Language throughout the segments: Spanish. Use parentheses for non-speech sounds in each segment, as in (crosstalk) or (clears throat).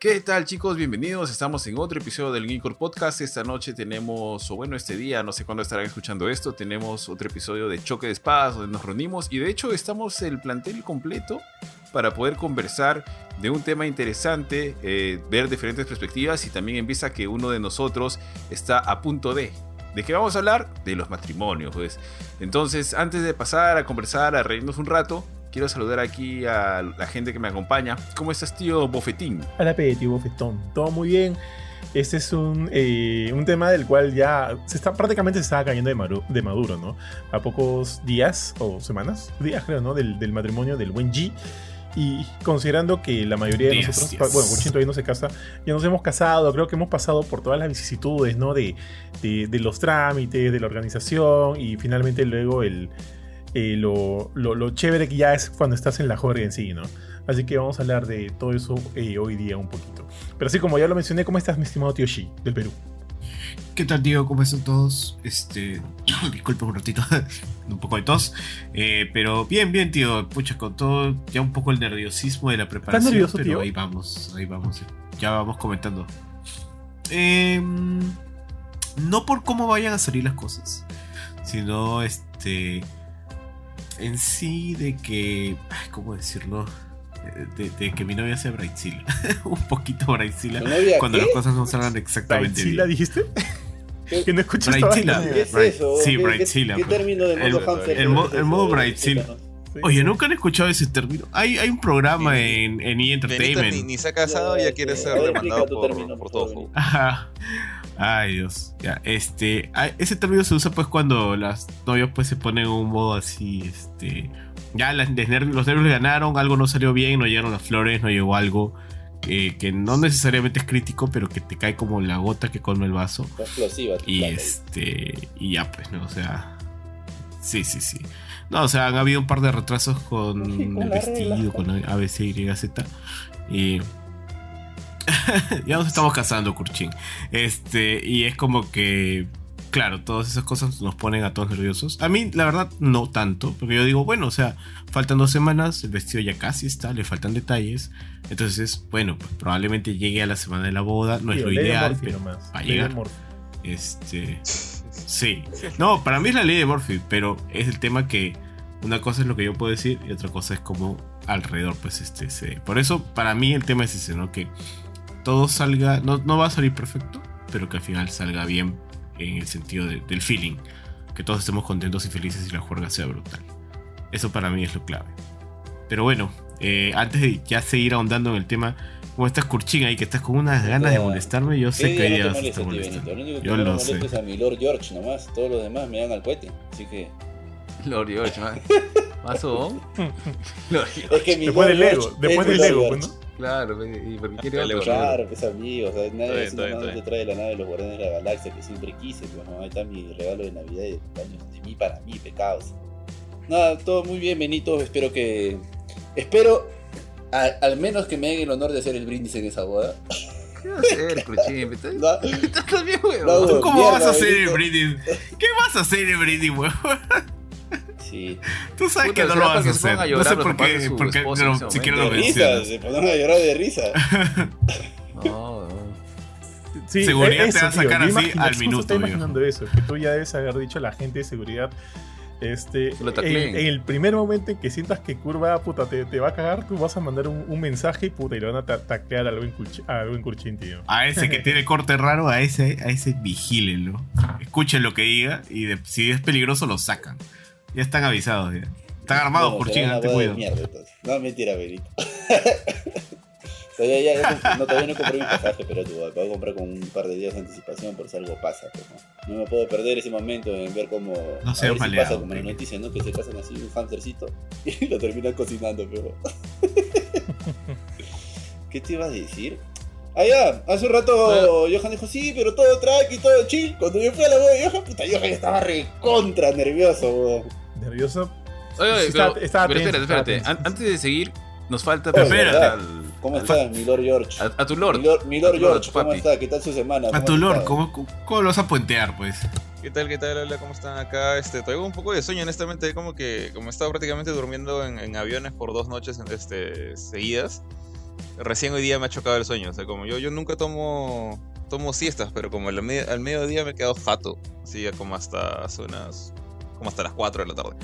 ¿Qué tal chicos? Bienvenidos. Estamos en otro episodio del Geekcore Podcast. Esta noche tenemos, o bueno, este día, no sé cuándo estarán escuchando esto, tenemos otro episodio de Choque de Espadas donde nos reunimos y de hecho estamos el plantel completo para poder conversar de un tema interesante, eh, ver diferentes perspectivas y también empieza que uno de nosotros está a punto de. ¿De qué vamos a hablar? De los matrimonios, pues. Entonces, antes de pasar a conversar, a reírnos un rato, Quiero saludar aquí a la gente que me acompaña. ¿Cómo estás, tío Bofetín? Hola, tío Bofetón. Todo muy bien. Este es un, eh, un tema del cual ya se está, prácticamente se estaba cayendo de, de, maduro, ¿no? A pocos días o semanas, días creo, ¿no? Del, del matrimonio del buen G. Y considerando que la mayoría de nosotros, bueno, Guchin todavía no se casa, ya nos hemos casado, creo que hemos pasado por todas las vicisitudes, ¿no? De, de, de los trámites, de la organización y finalmente luego el, eh, lo, lo, chévere que ya es cuando estás en la juerga en sí, ¿no? Así que vamos a hablar de todo eso eh, hoy día un poquito. Pero así como ya lo mencioné, ¿cómo estás, mi estimado tío Shi, del Perú? ¿Qué tal, tío? ¿Cómo están todos? Este. (clears throat) Disculpe un ratito, (laughs) un poco de tos. Eh, pero bien, bien, tío. Pucha, con todo, ya un poco el nerviosismo de la preparación. ¿Estás nervioso, pero ahí vamos, ahí vamos. Ya vamos comentando. Em, no por cómo vayan a salir las cosas, sino este en sí de que. ¿Cómo decirlo? De, que mi novia sea Brightzilla. (laughs) un poquito Brightzilla. Cuando las cosas no salgan exactamente ¿Brightzilla dijiste? que no escuchas Brightzilla. ¿Qué es eso? Sí, Brightzilla. ¿Qué, término de modo El, el, modo Brightzilla. Oye, nunca han escuchado ese término. Hay, hay un programa en, en E! Entertainment. Ni, ni, se ha casado y ya quiere ser demandado por, por todo. Ajá. Ay, Dios. Ya, este. Ese término se usa pues cuando las novias pues se ponen en un modo así, este. Ya los nervios, los nervios le ganaron, algo no salió bien, no llegaron las flores, no llegó algo que no necesariamente es crítico, pero que te cae como la gota que colma el vaso. Explosiva. Y este. Y ya, pues, ¿no? O sea. Sí, sí, sí. No, o sea, han habido un par de retrasos con, (laughs) el vestido, con ABC, Y, Z. Y (laughs) ya nos estamos casando, Kurchin. Este, y es como que, claro, todas esas cosas nos ponen a todos nerviosos. A mí, la verdad, no tanto, porque yo digo, bueno, o sea, faltan dos semanas, el vestido ya casi está, le faltan detalles. Entonces, bueno, pues probablemente llegue a la semana de la boda, no es lo ideal, pero va a llegar. Este, sí. No, para mí es la ley de Morphy, pero es el tema que una cosa es lo que yo puedo decir y otra cosa es como alrededor, pues este, se... por eso para mí el tema es ese, ¿no? Que todo salga, no, no va a salir perfecto, pero que al final salga bien en el sentido del feeling. Que todos estemos contentos y felices y la juerga sea brutal. Eso para mí es lo clave. Pero bueno, eh, antes de ya seguir ahondando en el tema, como estás curchín ahí, que estás con unas ganas de molestarme, yo sé que ya vas a estar molestando. Lo único que yo lo sé. es a mi Lord George nomás, todos los demás me dan al cohete, así que... Lord George, más. ¿Más o Es que mi después del Lego, después del Lego, pues, ¿no? Claro, y porque quiere otro. Claro, pues amigo, o sea, nadie es te trae la nave de los guardianes de la galaxia que siempre quise, pues no, ahí está mi regalo de Navidad y de de mí para mí, pecados. Nada, todo muy bien, Benito, espero que... Espero al menos que me hagan el honor de hacer el brindis en esa boda. ¿Qué vas a hacer, (laughs) Cruchín? ¿Estás bien, weón? ¿Cómo vas a hacer el brindis? ¿Qué vas a hacer el brindis, weón? Tú sabes que no lo vas a hacer. No sé por qué, porque no, siquiera lo mencionas. Se ponen a llorar de risa. no, (laughs) no. Sí, seguridad te va a sacar así al minuto. Estoy imaginando eso, que tú ya debes haber dicho a la gente de seguridad. Este, en, el primer momento en que sientas que curva puta te, te va a cagar, tú vas a mandar un, un mensaje y puta y le van a taclear a algo en curchín, tío. A ese que tiene corte raro, a ese, a ese vigílenlo. Escuchen lo que diga y si es peligroso lo sacan. Ya están avisados, ya. Están armados por China, te cuido. no, mentira, Benito. (laughs) todavía, ya, no, todavía no compré mi pasaje, pero tú, voy a comprar con un par de días de anticipación por si algo pasa. Pues, ¿no? no me puedo perder ese momento en ver cómo no ver si pasa como en la noticia, ¿no? Que se casan así un hamstercito (laughs) y lo terminan cocinando, pero. (laughs) ¿Qué te iba a decir? Ah, ya, hace un rato Johan dijo, sí, pero todo track y todo chill. Cuando yo fui a la boda de Johan, puta, Johan estaba recontra nervioso, weón nervioso. Oye, oye, pero, espérate, espérate. Antes de seguir, nos falta. Espera. ¿Cómo estás, mi Lord George? A, tu Lord. Mi Lord, George, ¿cómo está? ¿Qué tal su semana? A tu Lord, ¿cómo, ¿cómo, lo vas a puentear, pues? ¿Qué tal, qué tal? Hola, ¿cómo están acá? Este, traigo un poco de sueño, honestamente, como que como he estado prácticamente durmiendo en, en aviones por dos noches este, seguidas. recién hoy día me ha chocado el sueño. O sea, como yo, yo nunca tomo tomo siestas, pero como al, mediodía me he quedado jato. Así como hasta unas. Como hasta las 4 de la tarde.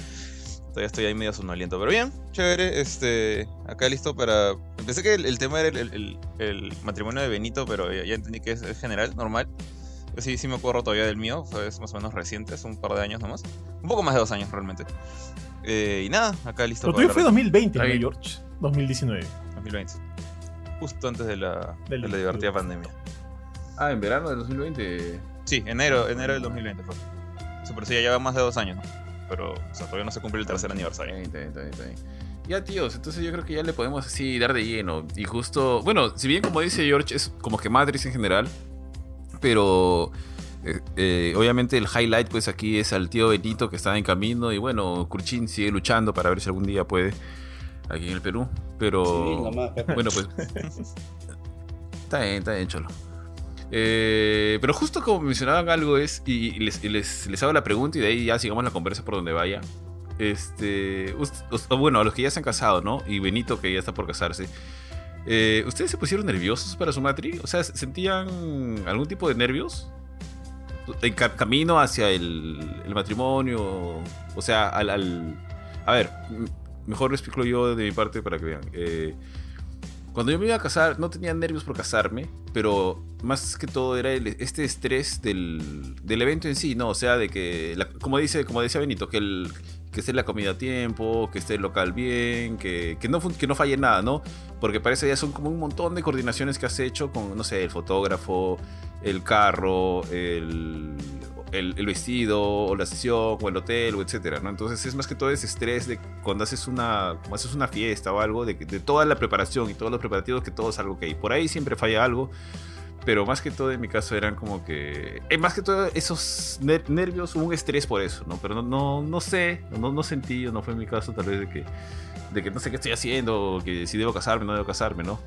Todavía estoy ahí medio sonoliento. Pero bien, chévere. Este. Acá listo para. Pensé que el, tema era el, matrimonio de Benito, pero ya, entendí que es, general, normal. sí, sí me acuerdo todavía del mío. Fue más o menos reciente, hace un par de años nomás. Un poco más de dos años realmente. Eh, y nada, acá listo. Lo tuyo fue 2020, ¿no, George? 2019. 2020. Justo antes de la, de la divertida pandemia. Ah, en verano del 2020. Sí, enero, enero del 2020 fue. Super, sí, ya lleva más de dos años, ¿no? Pero, o sea, todavía no se cumple el tercer aniversario. Está bien. Ya, tíos, entonces yo creo que ya le podemos así dar de lleno. Y justo, bueno, si bien como dice George, es como que Matrix en general, pero eh, eh, obviamente el highlight pues aquí es al tío Benito que está en camino y bueno, Kurchin sigue luchando para ver si algún día puede aquí en el Perú, pero bueno pues (laughs) está bien, está bien, cholo. Eh, pero justo como mencionaban algo es, y, les, les, hago la pregunta y de ahí ya sigamos la conversa por donde vaya. Este, bueno, a los que ya se han casado, ¿no? Y Benito que ya está por casarse. Eh, ¿Ustedes se pusieron nerviosos para su matri? O sea, ¿sentían algún tipo de nervios? En camino hacia el, matrimonio. O sea, al, A ver, mejor lo explico yo de mi parte para que vean. Eh, cuando yo me iba a casar, no tenía nervios por casarme, pero más que todo era este estrés del, evento en sí, ¿no? O sea, de que, como, dice, como decía Benito, que, el, que esté la comida a tiempo, que esté el local bien, que, no, que no falle nada, ¿no? Porque parece ya son como un montón de coordinaciones que has hecho con, no sé, el fotógrafo, el carro, el, el, vestido, o la sesión, o el hotel, o etcétera, ¿no? Entonces es más que todo ese estrés de cuando haces una, haces una fiesta o algo, de, de toda la preparación y todos los preparativos, que todo es algo que hay. Por ahí siempre falla algo, pero más que todo en mi caso eran como que. Eh, más que todo esos nervios, hubo un estrés por eso, ¿no? Pero no, no, no sé, no, no sentí, no fue en mi caso tal vez de que, de que no sé qué estoy haciendo, o que si debo casarme, no debo casarme, ¿no?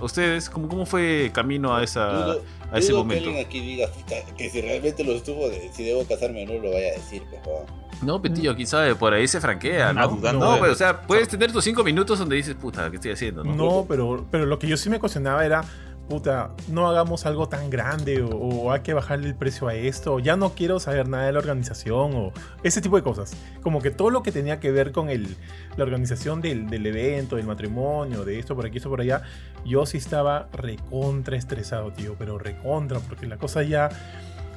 ¿Ustedes cómo, cómo fue camino a, esa, a ese momento? Que alguien aquí diga que si realmente lo estuvo, de, si debo casarme o no, lo vaya a decir, pero... No, Petillo, quizá por ahí se franquea, ¿no? No, no, pero, o sea, puedes tener tus cinco minutos donde dices, puta, ¿qué estoy haciendo? No, no pero, pero lo que yo sí me cuestionaba era puta, no hagamos algo tan grande o, hay que bajarle el precio a esto, ya no quiero saber nada de la organización o ese tipo de cosas. Como que todo lo que tenía que ver con el, la organización del, del, evento, del matrimonio, de esto por aquí, esto por allá, yo sí estaba recontra estresado, tío, pero recontra, porque la cosa ya...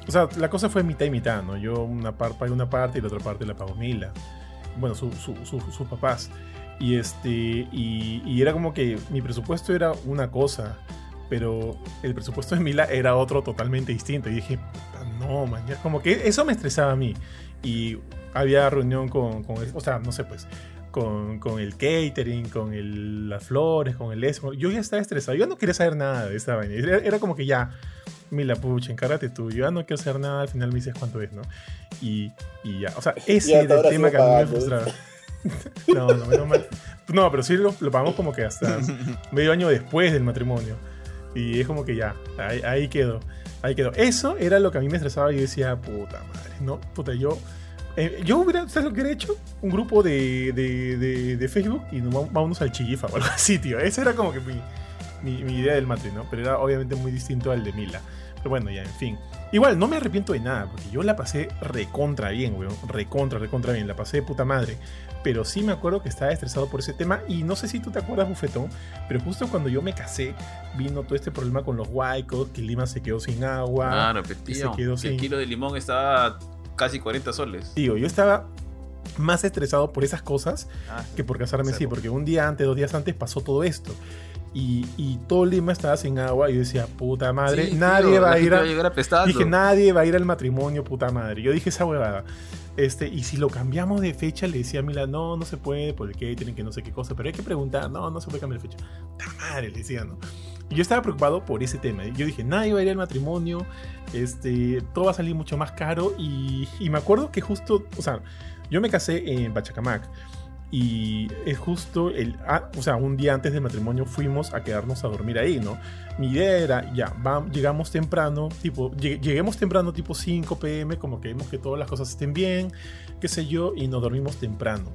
O sea, la cosa fue mitad y mitad, ¿no? Yo una parte pagué una parte y la otra parte la pagó Mila. Bueno, sus papás. Y este. Y, era como que mi presupuesto era una cosa pero el presupuesto de Mila era otro totalmente distinto. Y dije, no, man, como que eso me estresaba a mí. Y había reunión con, con o sea, no sé, pues, con, con el catering, con el, las flores, con el eso. Yo ya estaba estresado, yo no quería saber nada de esta vaina. Era, como que ya, Mila, pucha, encárgate tú. Yo ya no quiero hacer nada, al final me dices cuánto es, ¿no? Y, y ya, o sea, (laughs) ese era el tema que a mí me frustraba. (laughs) no, no, no, no, pero sí lo, lo pagamos como que hasta (laughs) medio año después del matrimonio. Y es como que ya, ahí, quedó. Ahí quedó. Eso era lo que a mí me estresaba y yo decía, puta madre, no, puta, yo. Eh, yo hubiera, ¿sabes lo que hubiera hecho? Un grupo de, de, de, Facebook y nos vamos al Chillifa o algo (laughs) así, tío. Esa era como que mi, mi, idea del mate, ¿no? Pero era obviamente muy distinto al de Mila. Pero bueno, ya, en fin. Igual, no me arrepiento de nada, porque yo la pasé recontra bien, weón. Recontra, recontra bien. La pasé de puta madre pero sí me acuerdo que estaba estresado por ese tema y no sé si tú te acuerdas, Bufetón, pero justo cuando yo me casé vino todo este problema con los huaicos, que Lima se quedó sin agua. Claro, no, quedó sin... El kilo de limón estaba casi 40 soles. Tío, yo estaba más estresado por esas cosas ah, que por casarme sí, porque un día antes, dos días antes pasó todo esto. Y, y, todo Lima estaba sin agua y yo decía, puta madre, nadie va a ir a... dije, nadie va a ir al matrimonio, puta madre. Yo dije esa huevada. Este, y si lo cambiamos de fecha, le decía a Mila, no, no se puede, porque tienen que no sé qué cosa, pero hay que preguntar, no, no se puede cambiar de fecha. ¡Ta madre! Le decía, ¿no? Y yo estaba preocupado por ese tema. Yo dije, nadie va a ir al matrimonio, este, todo va a salir mucho más caro. Y, y me acuerdo que justo, o sea, yo me casé en Bachacamac. Y es justo el. Ah, o sea, un día antes del matrimonio fuimos a quedarnos a dormir ahí, ¿no? Mi idea era, ya, vamos, llegamos temprano, tipo, lleguemos temprano, tipo 5 pm, como que vemos que todas las cosas estén bien, qué sé yo, y nos dormimos temprano.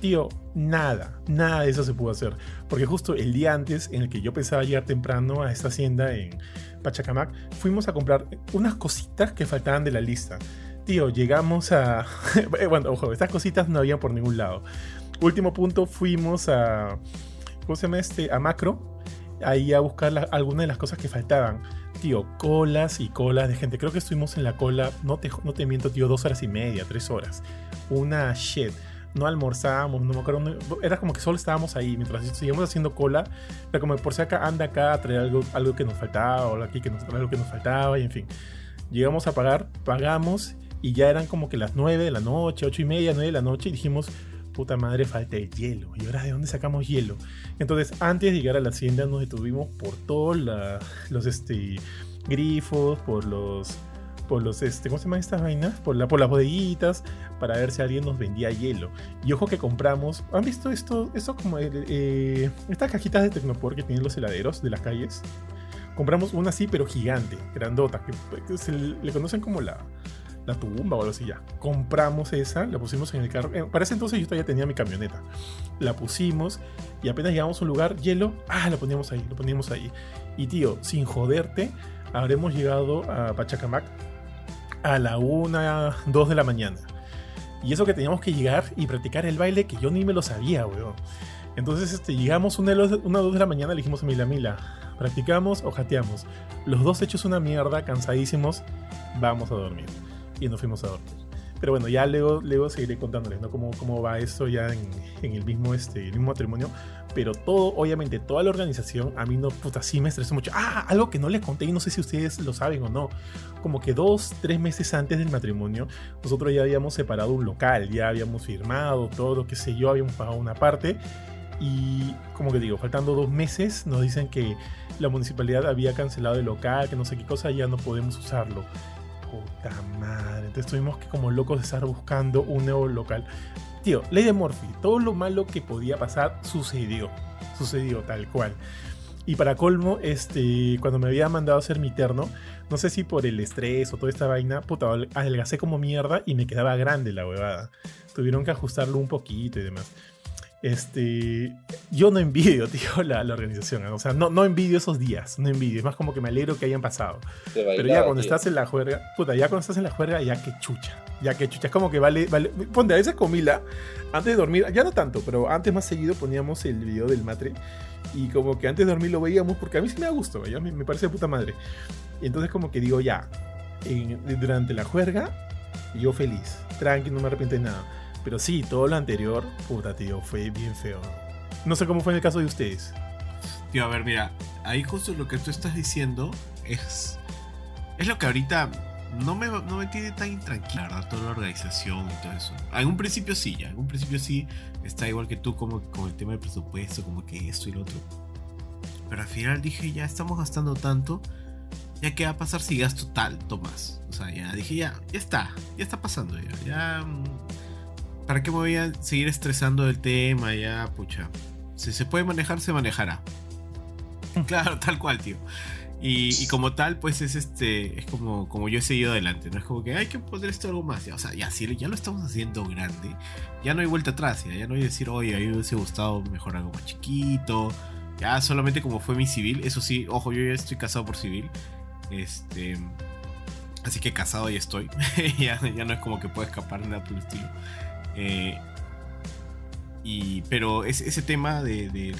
Tío, nada, nada de eso se pudo hacer. Porque justo el día antes, en el que yo pensaba llegar temprano a esta hacienda en Pachacamac, fuimos a comprar unas cositas que faltaban de la lista. Tío, llegamos a... (laughs) bueno, ojo, estas cositas no habían por ningún lado. Último punto, fuimos a... ¿Cómo se llama este? A Macro. Ahí a buscar algunas de las cosas que faltaban. Tío, colas y colas de gente. Creo que estuvimos en la cola, no te, no te miento, tío, dos horas y media, tres horas. Una shit no almorzábamos, no me acuerdo, era como que solo estábamos ahí, mientras seguíamos haciendo cola, era como por si acá anda acá a traer algo, algo que nos faltaba, o aquí que nos algo que nos faltaba, y en fin. Llegamos a pagar, pagamos, y ya eran como que las 9 de la noche, 8 y media, 9 de la noche, y dijimos, puta madre, falta el hielo. ¿Y ahora de dónde sacamos hielo? Entonces, antes de llegar a la hacienda, nos detuvimos por todos los este, grifos, por los por los, este, ¿cómo se llaman estas vainas? Por, la, por las bodeguitas, para ver si alguien nos vendía hielo. Y ojo que compramos, ¿han visto esto? Esto como, eh, estas cajitas de Tecnopor que tienen los heladeros de las calles. Compramos una así, pero gigante, grandota, que, se le conocen como la, la tumba o algo así ya. Compramos esa, la pusimos en el carro. Para ese entonces yo todavía tenía mi camioneta. La pusimos y apenas llegamos a un lugar, hielo, ah, lo poníamos ahí, lo poníamos ahí. Y tío, sin joderte, habremos llegado a Pachacamac a la 1, 2 de la mañana. Y eso que teníamos que llegar y practicar el baile que yo ni me lo sabía, weón. Entonces este, llegamos una, una 2 de la mañana, le dijimos a Mila Mila, practicamos o jateamos. Los dos hechos una mierda, cansadísimos, vamos a dormir. Y nos fuimos a dormir. Pero bueno, ya luego, luego seguiré contándoles, ¿no? Cómo, cómo va eso ya en, en, el, mismo, este, el mismo matrimonio. Pero todo, obviamente, toda la organización, a mí no, puta, sí me estresó mucho. Ah, algo que no les conté y no sé si ustedes lo saben o no. Como que dos, tres meses antes del matrimonio, nosotros ya habíamos separado un local, ya habíamos firmado todo, lo que sé yo, habíamos pagado una parte. Y como que digo, faltando dos meses, nos dicen que la municipalidad había cancelado el local, que no sé qué cosa, ya no podemos usarlo puta madre. Entonces tuvimos que como locos estar buscando un nuevo local. Tío, ley de Murphy, todo lo malo que podía pasar sucedió. Sucedió tal cual. Y para colmo, este, cuando me había mandado a hacer mi terno, no sé si por el estrés o toda esta vaina, puta, adelgacé como mierda y me quedaba grande la huevada. Tuvieron que ajustarlo un poquito y demás. Este, yo no envidio, (laughs) tío, la, organización. O sea, no, no envidio esos días, no envidio. Es más como que me alegro que hayan pasado. Pero ya cuando estás en la juerga, puta, ya cuando estás en la juerga, ya que chucha. Ya que chucha. Es como que vale, vale. Ponte, a veces comila, antes de dormir, ya no tanto, pero antes más seguido poníamos el video del matre. Y como que antes de dormir lo veíamos porque a mí sí me da gusto, ya me, parece de puta madre. Y entonces como que digo, ya, durante la juerga, yo feliz, tranqui, no me arrepiento de nada pero sí, todo lo anterior, puta, tío, fue bien feo. No sé cómo fue en el caso de ustedes. Tío, a ver, mira, ahí justo lo que tú estás diciendo es. Es lo que ahorita no me, no me tiene tan intranquila, ¿verdad? Toda la organización y todo eso. En un principio sí, ya. En un principio sí está igual que tú, como con el tema del presupuesto, como que esto y lo otro. Pero al final dije, ya estamos gastando tanto. Ya qué va a pasar si gasto tanto más. O sea, ya dije, ya, ya está. Ya está pasando ya. Ya mm, ¿para qué me voy a seguir estresando del tema? Ya, pucha. Si se puede manejar, se manejará. Claro, tal cual, tío. Y, como tal, pues es este. Es como, como yo he seguido adelante, ¿no? Es como que hay que poner esto algo más. o sea, ya, si ya lo estamos haciendo grande, ya no hay vuelta atrás, ya, no hay decir, oye, a mí me hubiese gustado mejor algo más chiquito. Ya solamente como fue mi civil, eso sí, ojo, yo ya estoy casado por civil. Este. Así que casado ya estoy. (laughs) ya, ya no es como que pueda escapar nada por el estilo. Eh, y, pero ese tema de,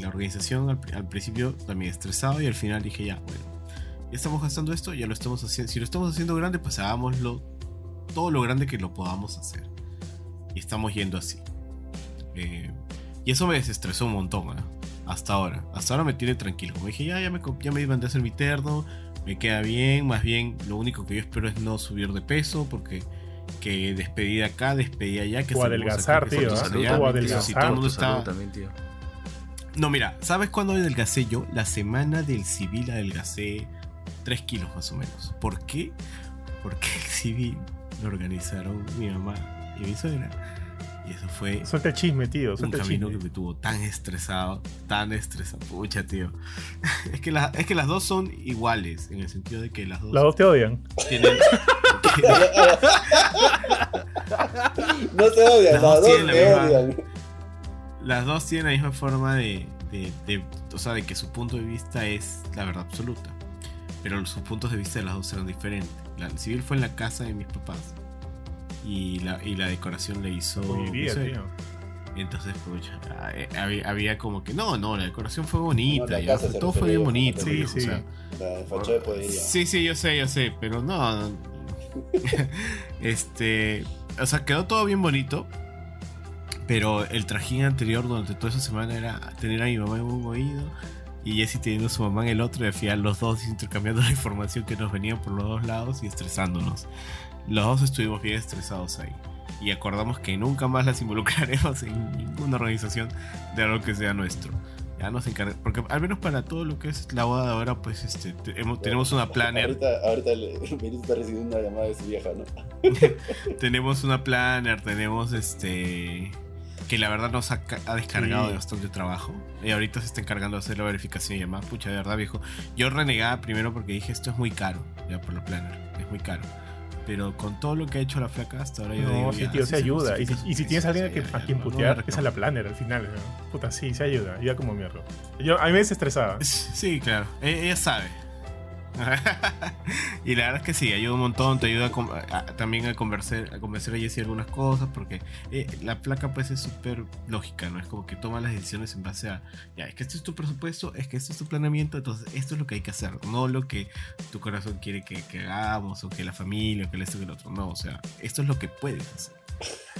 la organización al, principio también estresado y al final dije ya, bueno, ya estamos gastando esto, ya lo estamos haciendo. Si lo estamos haciendo grande, pues hagámoslo todo lo grande que lo podamos hacer. Y estamos yendo así. Eh, y eso me desestresó un montón, ¿eh? hasta ahora. Hasta ahora me tiene tranquilo. Como dije, ya, ya me, ya me iban a hacer mi terno, me queda bien. Más bien, lo único que yo espero es no subir de peso porque que despedida acá, despedida allá. Que o adelgazar, tío. O adelgazar. No, mira, ¿sabes cuándo adelgacé yo? La semana del civil adelgacé 3 kilos más o menos. ¿Por qué? Porque el civil lo organizaron mi mamá y mi suegra. Y eso fue. Suelta el chisme, tío. un camino que me tuvo tan estresado, tan estresado. Pucha, tío. (laughs) es, que es que las dos son iguales, en el sentido de que las dos. Las dos te odian. Tienen. (laughs) no se odian, las, dos te odian. las dos tienen la misma forma de, de, O sea, de que su punto de vista es la verdad absoluta. Pero sus puntos de vista de las dos eran diferentes. La civil fue en la casa de mis papás. Y la, y la decoración le hizo. Entonces, pues, había, había, como que, no, no, la decoración fue bonita, todo fue bien bonito. Sí, sí. sí, sí, yo sé, yo sé, pero no. (laughs) este, o sea, quedó todo bien bonito, pero el trajín anterior durante toda esa semana era tener a mi mamá en un oído y Jesse teniendo a su mamá en el otro y al final los dos intercambiando (laughs) la información que nos venía por los dos lados y estresándonos. Los dos estuvimos bien estresados ahí y acordamos que nunca más las involucraremos en ninguna organización de algo que sea nuestro. Ya nos encargamos, porque al menos para todo lo que es la boda de ahora, pues este, tenemos una planner. Ahorita, ahorita (laughs) está recibiendo una llamada de su vieja, ¿no? (laughs) tenemos una planner, tenemos este que la verdad nos ha, descargado de bastante trabajo. Y ahorita se está encargando de hacer la verificación y demás. Pucha, de verdad, viejo. Yo renegaba primero porque dije, esto es muy caro, ya por la planner. Es muy caro pero con todo lo que ha hecho la flaca hasta ahora yo no, sí, tío, se ayuda. Y si, tienes a alguien a, quien putear, esa es la planner al final. Puta, sí, se ayuda. Ya como mierda. Yo, a mí me desestresaba. Sí, claro. E, ella sabe. (laughs) y la verdad es que sí, ayuda un montón, te ayuda también a convencer, a convencer a Jessie algunas cosas, porque eh, la placa pues es súper lógica, ¿no? Es como que toma las decisiones en base a, ya, es que este es tu presupuesto, es que este es tu planeamiento, entonces esto es lo que hay que hacer, no lo que tu corazón quiere que, hagamos, o que la familia, o que esto, que el otro, no, o sea, esto es lo que puedes hacer.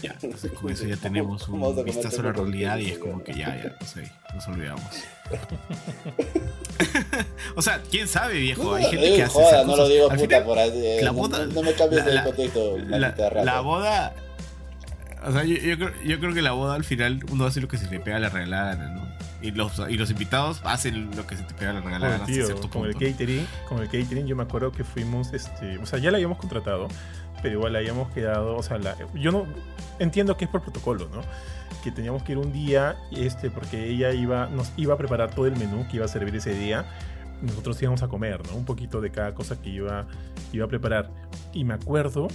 Ya, (laughs) entonces con eso ya tenemos un vistazo a la realidad y es como que ya, ya, no sé, nos olvidamos. (laughs) o sea, quién sabe, viejo. Hay gente que hace. Joda, no lo digo puta por ahí. Eh, la boda, no, me cambies el contexto. La, la, boda. O sea, yo, yo, creo, yo, creo, que la boda al final uno hace lo que se le pega a la regalada, ¿no? Y los, y los invitados hacen lo que se te pega a la regalada. tío, con el catering, con el catering, yo me acuerdo que fuimos, este, o sea, ya la habíamos contratado, pero igual habíamos quedado, o sea, la, yo no entiendo que es por protocolo, ¿no? que teníamos que ir un día, este, porque ella iba, nos iba a preparar todo el menú que iba a servir ese día. Nosotros íbamos a comer, ¿no? Un poquito de cada cosa que iba, iba a preparar. Y me acuerdo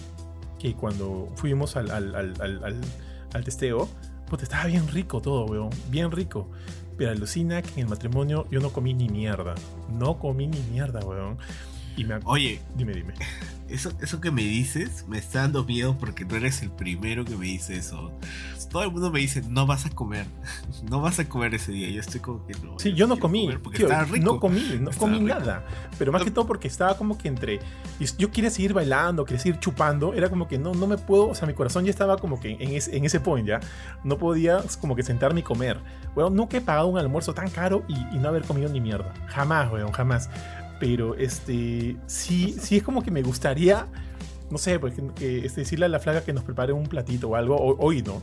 que cuando fuimos al, al, al, al testeo, pues estaba bien rico todo, weón. Bien rico. Pero alucina que en el matrimonio yo no comí ni mierda. No comí ni mierda, weón. Y me... Oye, dime, dime. Eso, eso que me dices me está dando miedo porque no eres el primero que me dice eso todo el mundo me dice, no vas a comer, (laughs) no vas a comer ese día. Yo estoy como que no. Sí, yo no comí, no comí, no comí nada. Pero más que todo porque estaba como que entre. Yo quería seguir bailando, quería seguir chupando. Era como que no, no me puedo. O sea, mi corazón ya estaba como que en, ese, en ese point ya. No podía como que sentarme y comer. Bueno, nunca he pagado un almuerzo tan caro y, no haber comido ni mierda. Jamás, weón, jamás. Pero este. Sí, sí es como que me gustaría no sé, pues, este, decirle a la flaca que nos prepare un platito o algo, hoy no,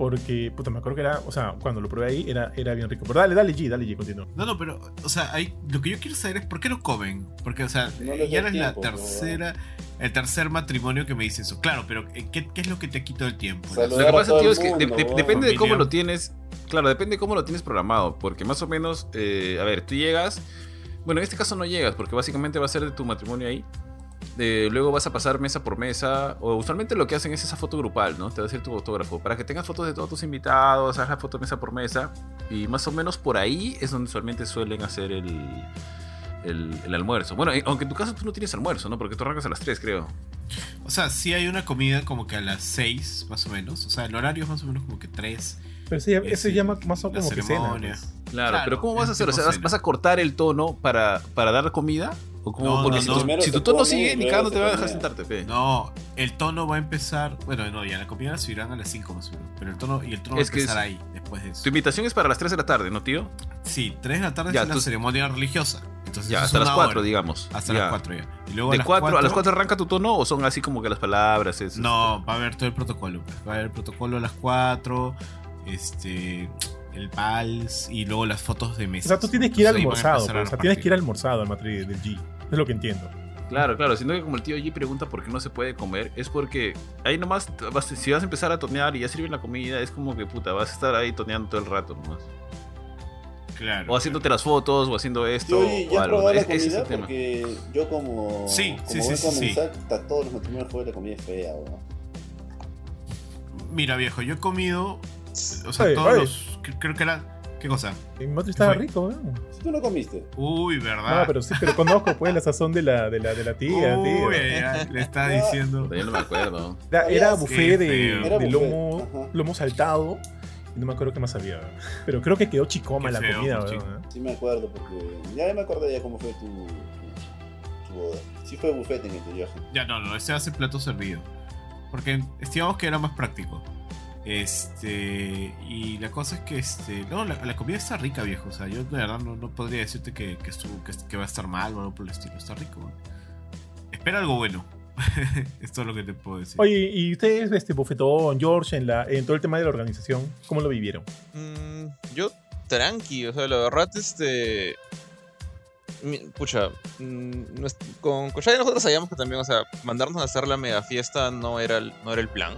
porque, puta, me acuerdo que era, o sea, cuando lo probé ahí era, era bien rico. Pero dale, dale G, dale G, continúa. No, no, pero, o sea, hay, lo que yo quiero saber es por qué no comen. Porque, o sea, ya eres la tercera, el tercer matrimonio que me dice eso. Claro, pero eh, ¿qué, qué es lo que te quita el tiempo? lo que pasa, tío, es que depende de cómo lo tienes. Claro, depende de cómo lo tienes programado. Porque más o menos, eh, a ver, tú llegas. Bueno, en este caso no llegas, porque básicamente va a ser de tu matrimonio ahí luego vas a pasar mesa por mesa, o usualmente lo que hacen es esa foto grupal, ¿no? Te va a decir tu fotógrafo, para que tengas fotos de todos tus invitados, hagas foto mesa por mesa, y más o menos por ahí es donde usualmente suelen hacer el, el, almuerzo. Bueno, eh, aunque en tu caso tú no tienes almuerzo, ¿no? Porque tú arrancas a las 3, creo. O sea, sí hay una comida como que a las 6, más o menos. O sea, el horario es más o menos como que 3. Pero eso se llama más o menos como que cena. Pues. Claro, pero ¿cómo vas a hacer? O sea, ¿vas, a cortar el tono para, para dar comida? ¿O cómo? Porque si, tu, tono sigue, ni cada no te va a dejar sentarte, pe. No, el tono va a empezar. Bueno, no, ya la comida la subirán a las 5 más o menos. Pero el tono, y el tono va a empezar ahí, después de eso. Tu invitación es para las 3 de la tarde, ¿no, tío? Sí, 3 de la tarde es la ceremonia religiosa. Entonces, ya, hasta las 4, digamos. Hasta las 4 ya. Y luego ¿De a, las 4, a las 4 arranca tu tono o son así como que las palabras? Eso, no, va a haber todo el protocolo. Pues. Va a haber el protocolo a las 4. Este el vals y luego las fotos de mesa. O sea, tú tienes que ir almorzado, pues, o sea, tienes que ir almorzado al matriz del G. Es lo que entiendo. Claro, claro, siendo que como el tío G pregunta por qué no se puede comer, es porque ahí nomás, si vas a empezar a tonear y ya sirven la comida, es como que puta, vas a estar ahí toneando todo el rato nomás. Claro. O haciéndote las fotos, o haciendo esto. Yo, o algo. Es, es ese tema. porque yo como. Sí, sí, sí, sí, todos los matrimonios fuera la comida es fea, Mira, viejo, yo he comido. O sea, todos los creo que era. ¿Qué cosa? En Matri estaba rico, ¿eh? Si tú lo comiste. Uy, ¿verdad? No, pero sí, pero conozco pues la sazón de la, de la, de la tía, Uy, tío. ya, le está diciendo. Yo no me acuerdo. Era, buffet de, feo. Era de buffet, lomo, ajá. lomo saltado. No me acuerdo qué más había. Pero creo que quedó chicoma Qué la feo, comida, pues, weón, chico. ¿eh? Sí me acuerdo porque ya me acordé ya cómo fue tu, tu, tu boda. Sí fue buffet en el tuyo. Ya, no, no, ese hace plato servido. Porque estimamos que era más práctico. Este. Y la cosa es que este. No, la, la comida está rica, viejo. O sea, yo de verdad no, no podría decirte que, que, estuvo- que, que va a estar mal o algo por el estilo. Está rico. Espera algo bueno. Esto (laughs) es lo que te puedo decir. Oye, ¿y ustedes, este bofetón, George, en, la, en todo el tema de la organización, cómo lo vivieron? Mm, yo tranqui, o sea, la verdad, este. Pucha, mm, con, con Shai nosotros sabíamos que también, o sea, mandarnos a hacer la mega fiesta no era el, no era el plan.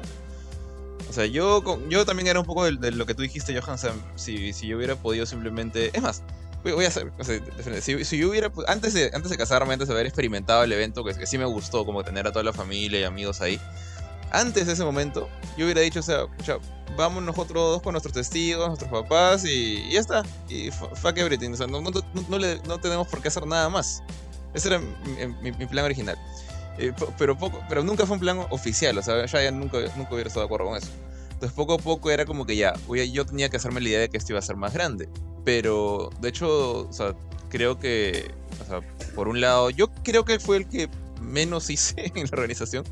O sea, yo, yo también era un poco de, de lo que tú dijiste, Johan. O sea, si, si yo hubiera podido simplemente. Es más, voy, a hacer. o sea, si, si yo hubiera. pu- Antes de, antes de casarme, antes de haber experimentado el evento, que, que sí me gustó, como tener a toda la familia y amigos ahí. Antes de ese momento, yo hubiera dicho, o sea, vamos nosotros dos con nuestros testigos, nuestros papás y, y ya está. Y fu- fuck everything. O sea, no, no- no le- no tenemos por qué hacer nada más. Ese era mi, mi- mi plan original. Eh, pero, poco, pero nunca fue un plan oficial. O sea, ya, ya nunca, nunca hubiera estado de acuerdo con eso. Entonces, poco a poco era como que ya, yo tenía que hacerme la idea de que esto iba a ser más grande. Pero, de hecho, o sea, creo que, o sea, por un lado, yo creo que fue el que menos hice (laughs) en la organización.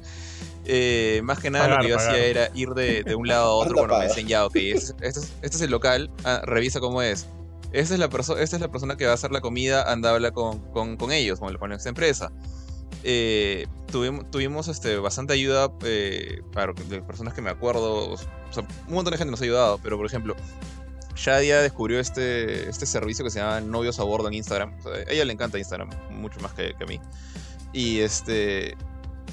Eh, más que nada Pagar, lo que yo pagar. hacía era ir de, de un lado a otro cuando me decían ya, ok, este, este es, este es el local, ah, revisa cómo es. Esta es, la esta es la persona que va a hacer la comida, anda, habla con, con, con ellos, con, con esta empresa. Eh, tuvimos, tuvimos este, bastante ayuda eh, para, de personas que me acuerdo. O sea, un montón de gente nos ha ayudado, pero por ejemplo, Shadia descubrió este, este servicio que se llama Novios a Bordo en Instagram. O sea, a ella le encanta Instagram, mucho más que, que a mí. Y este.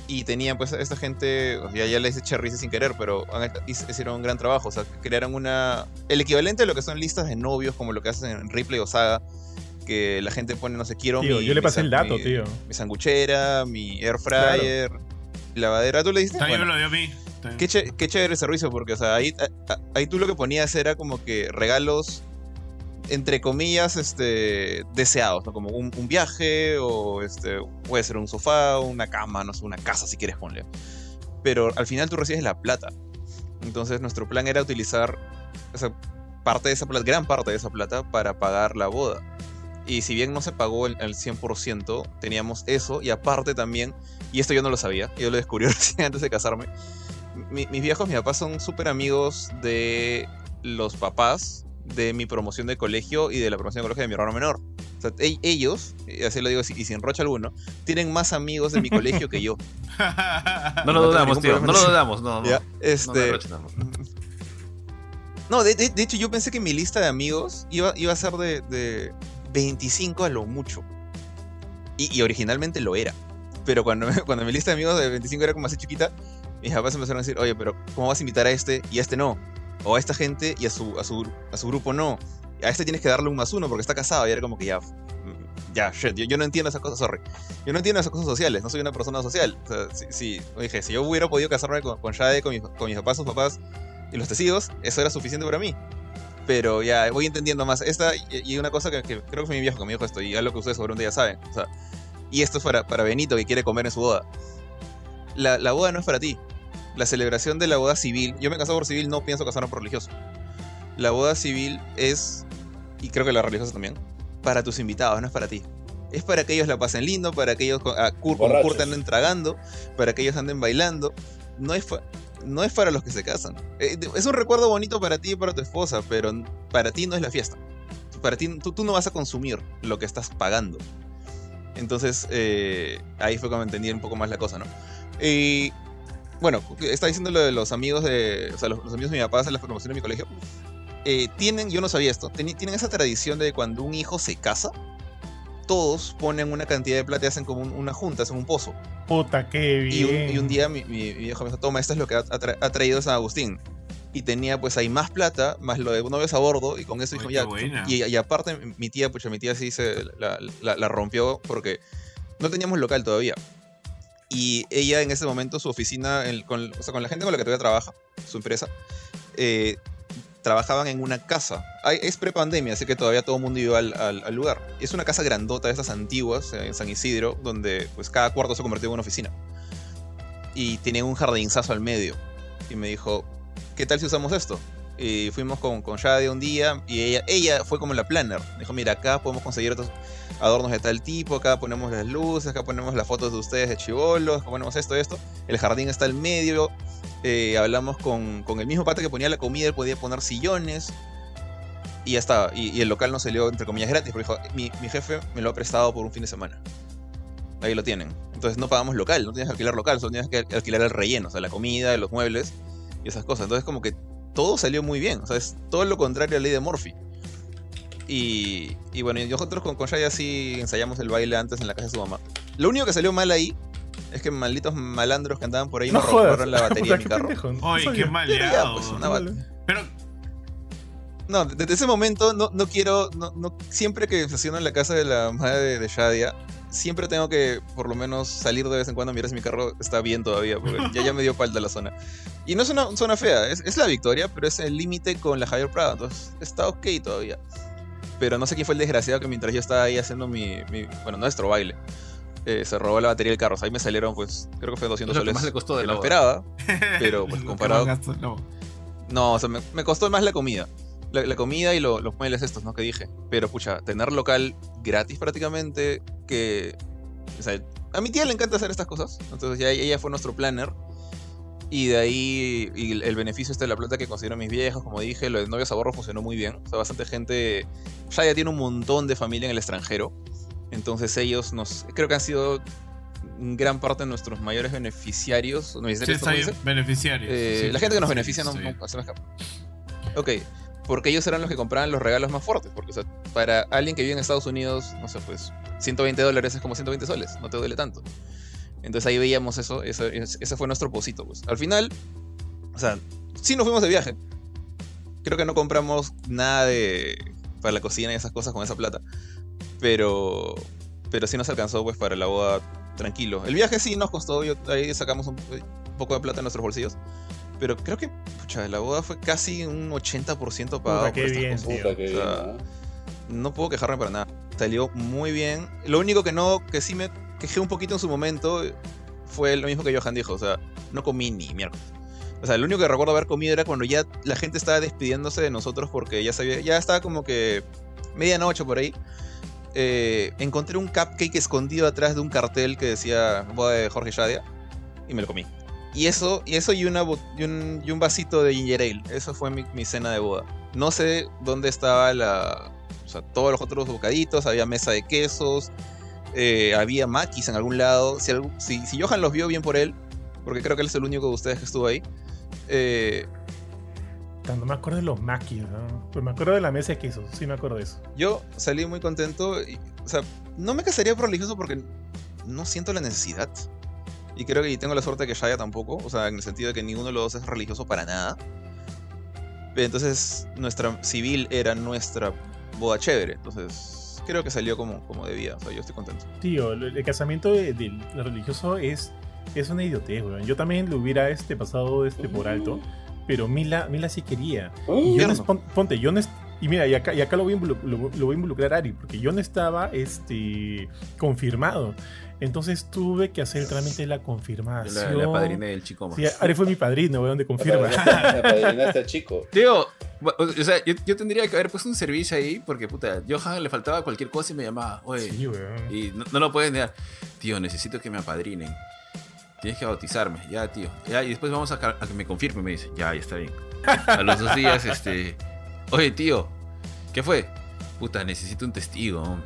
Y tenían, pues, esta gente, sea, ya les eché risa sin querer, pero han- hic- hicieron un gran trabajo. O sea, crearon una. El equivalente a lo que son listas de novios, como lo que hacen en Ripley o Saga, que la gente pone, no sé, quiero Tío, mi. yo le pasé el dato, mi- tío. Mi sanguchera, mi air fryer, lavadera. ¿Tú le diste? También Bueno. me lo dio a mí. Qué, ché- qué chévere el servicio, porque, o sea, ahí, ahí tú lo que ponías era como que regalos, entre comillas, este, deseados, ¿no? Como un, un viaje, o este, puede ser un sofá, una cama, no sé, una casa si quieres ponle. Pero al final tú recibes la plata. Entonces nuestro plan era utilizar esa parte de esa plata, gran parte de esa plata, para pagar la boda. Y si bien no se pagó el, el 100%, teníamos eso, y aparte también, y esto yo no lo sabía, yo lo descubrí (laughs) recién antes de casarme, mi- mis viejos, mis papás son súper amigos de los papás de mi promoción de colegio y de la promoción de colegio de mi hermano menor. O sea, e- ellos, y así lo digo y sin rocha alguno, tienen más amigos de mi colegio que yo. (laughs) No lo No dudamos, tío. No lo dudamos, no. no. Este, no. no, de, de- de hecho yo pensé que mi lista de amigos iba, iba a ser de, de 25 a lo mucho. Y, y originalmente lo era. Pero cuando, (laughs) cuando mi lista de amigos de 25 era como así chiquita, mis papás empezaron a decir, oye, pero ¿cómo vas a invitar a este y a este no? O a esta gente y a su, a su, a su grupo no. A este tienes que darle un más uno porque está casado. Y era como que ya, mm, ya, shit, yo, yo no entiendo esas cosas, sorry. Yo no entiendo esas cosas sociales, no soy una persona social. O sea, si, si- dije, si yo hubiera podido casarme con, con Shade, con, mis- con mis papás, sus papás y los testigos, eso era suficiente para mí. Pero ya voy entendiendo más. Esta y, y una cosa que, que creo que fue mi viejo que me dijo esto, y algo que ustedes seguramente ya saben. O sea, y esto es para, para Benito que quiere comer en su boda. La, la boda no es para ti. La celebración de la boda civil, yo me casé por civil, no pienso casarme por religioso. La boda civil es, y creo que la religiosa también, para tus invitados, no es para ti. Es para que ellos la pasen lindo, para que ellos, a Kurt, como Borrachos. Kurt anden tragando, para que ellos anden bailando. No es, no es para los que se casan. Eh, Es un recuerdo bonito para ti y para tu esposa, pero para ti no es la fiesta. Para ti, tú, no vas a consumir lo que estás pagando. Entonces, eh, ahí fue cuando entendí un poco más la cosa, ¿no? Y bueno, está diciendo lo de los amigos de. O sea, los, amigos de mi papá en la promoción de mi colegio. eh, tienen, yo no sabía esto, tienen esa tradición de cuando un hijo se casa, todos ponen una cantidad de plata y hacen como un- una junta, hacen un pozo. Puta, qué Y un, bien. y un día mi, mi- mi viejo me dijo, toma, esto es lo que ha, ha tra- ha traído San Agustín. Y tenía pues ahí más plata, más lo de novios a bordo, y con eso dijo, ya. buena. Y, y aparte, mi tía, pucha, mi tía sí se la, la- la rompió porque no teníamos local todavía. Y ella en ese momento, su oficina, el- con, o sea, con la gente con la que todavía trabaja, su empresa, eh, trabajaban en una casa. es pre-pandemia, así que todavía todo el mundo iba al, lugar. Es una casa grandota de esas antiguas en San Isidro, donde pues cada cuarto se convirtió en una oficina. Y tenía un jardinzazo al medio. Y me dijo, ¿qué tal si usamos esto? Y fuimos con, con Shade un día y ella, ella fue como la planner. dijo, mira, acá podemos conseguir otros adornos de tal tipo, acá ponemos las luces, acá ponemos las fotos de ustedes de chivolos, acá ponemos esto, esto. El jardín está al medio. Eh, hablamos con, con, el mismo pata que ponía la comida, él podía poner sillones. Y ya estaba. Y, el local no salió, entre comillas, gratis, porque dijo, mi, mi, jefe me lo ha prestado por un fin de semana. Ahí lo tienen. Entonces no pagamos local, no tienes que alquilar local, solo tienes que alquilar el relleno, o sea, la comida, los muebles y esas cosas. Entonces como que todo salió muy bien. O sea, es todo lo contrario a la ley de Morphy. Y, y bueno, nosotros con, con Shaya sí ensayamos el baile antes en la casa de su mamá. Lo único que salió mal ahí es que malditos malandros que andaban por ahí no me robaron la (laughs) batería de mi carro. Ay, qué maleado. Pues, Pero no, desde ese momento no, no quiero, no, no, siempre que estaciono en la casa de la madre de, de, Shadia, siempre tengo que por lo menos salir de vez en cuando a mirar si mi carro está bien todavía, porque ya, ya me dio falta la zona. Y no es una zona fea, es, es la victoria, pero es el límite con la Javier Prada, entonces está ok todavía. Pero no sé quién fue el desgraciado que mientras yo estaba ahí haciendo mi, bueno, nuestro baile, eh, se robó la batería del carro. O sea, ahí me salieron, pues, creo que fue 200 soles. más le costó de lo esperaba, (laughs) pero pues comparado... no. no, o sea, me, me, costó más la comida. La, comida y los muebles estos, ¿no? Que dije. Pero, pucha, tener local gratis prácticamente, que... O sea, a mi tía le encanta hacer estas cosas. Entonces ya ella fue nuestro planner. Y de ahí y el beneficio este de la plata que consiguieron mis viejos, como dije, lo de novios ahorro funcionó muy bien. O sea, bastante gente. Ya ya tiene un montón de familia en el extranjero. Entonces ellos nos. Creo que han sido gran parte de nuestros mayores beneficiarios. ¿beneficiarios? Sí, beneficiarios. Eh, la gente que nos beneficia no, no se me escapa. Ok, porque ellos eran los que compraban los regalos más fuertes. Porque, o sea, para alguien que vive en Estados Unidos, no sé, pues 120 dólares es como 120 soles, no te duele tanto. Entonces ahí veíamos eso, ese fue nuestro posito, pues. Al final, o sea, sí nos fuimos de viaje. Creo que no compramos nada de para la cocina y esas cosas con esa plata. Pero pero sí nos alcanzó pues para la boda tranquilo. El viaje sí nos costó, ahí sacamos un, poco de plata en nuestros bolsillos. Pero creo que pucha, la boda fue casi un 80% pagado. qué bien, no puedo quejarme para nada. Salió muy bien. Lo único que no, que sí me quejé un poquito en su momento fue lo mismo que Johan dijo, o sea, no comí ni miércoles. O sea, lo único que recuerdo haber comido era cuando ya la gente estaba despidiéndose de nosotros porque ya sabía, ya estaba como que medianoche por ahí. Eh, encontré un cupcake escondido atrás de un cartel que decía boda de Jorge Shadia y me lo comí. Y eso, y eso y, una, un, vasito de ginger ale. Eso fue mi, cena de boda. No sé dónde estaba la, o sea, todos los otros bocaditos, había mesa de quesos, eh, había maquis en algún lado. Si, si, Johan los vio bien por él, porque creo que él es el único de ustedes que estuvo ahí. Eh, no me acuerdo de los maquis, ¿no? Pues me acuerdo de la mesa de quesos, sí me acuerdo de eso. Yo salí muy contento. Y, o sea, no me casaría por religioso porque no siento la necesidad. Y creo que tengo la suerte de que Shaya tampoco. O sea, en el sentido de que ninguno de los dos es religioso para nada. Entonces, nuestra civil era nuestra boda chévere. Entonces, creo que salió como, como debía. O sea, yo estoy contento. Tío, el, casamiento del religioso es, es una idiotez, weón. Yo también lo hubiera este, pasado este, por alto. Pero Mila, Mila sí quería. y yo no, ponte, yo no, y mira, y acá, y acá lo, voy a lo, voy a involucrar a Ari, porque yo no estaba este, confirmado. Entonces tuve que hacer el trámite de la confirmación. La, la padrina del chico. Sí, Ari fue mi padrino, weón, de confirma. La padrinaste al chico. (laughs) Tío, o sea, yo, tendría que haber puesto un servicio ahí, porque puta, Johan le faltaba cualquier cosa y me llamaba, oye. Sí, weón. Y no, lo pueden dar. Tío, necesito que me apadrinen. Tienes que bautizarme, ya, tío. Ya, y después vamos a, que me confirme, me dice. Ya, ya está bien. A los dos días, (laughs) este. Oye, tío, ¿qué fue? Puta, necesito un testigo.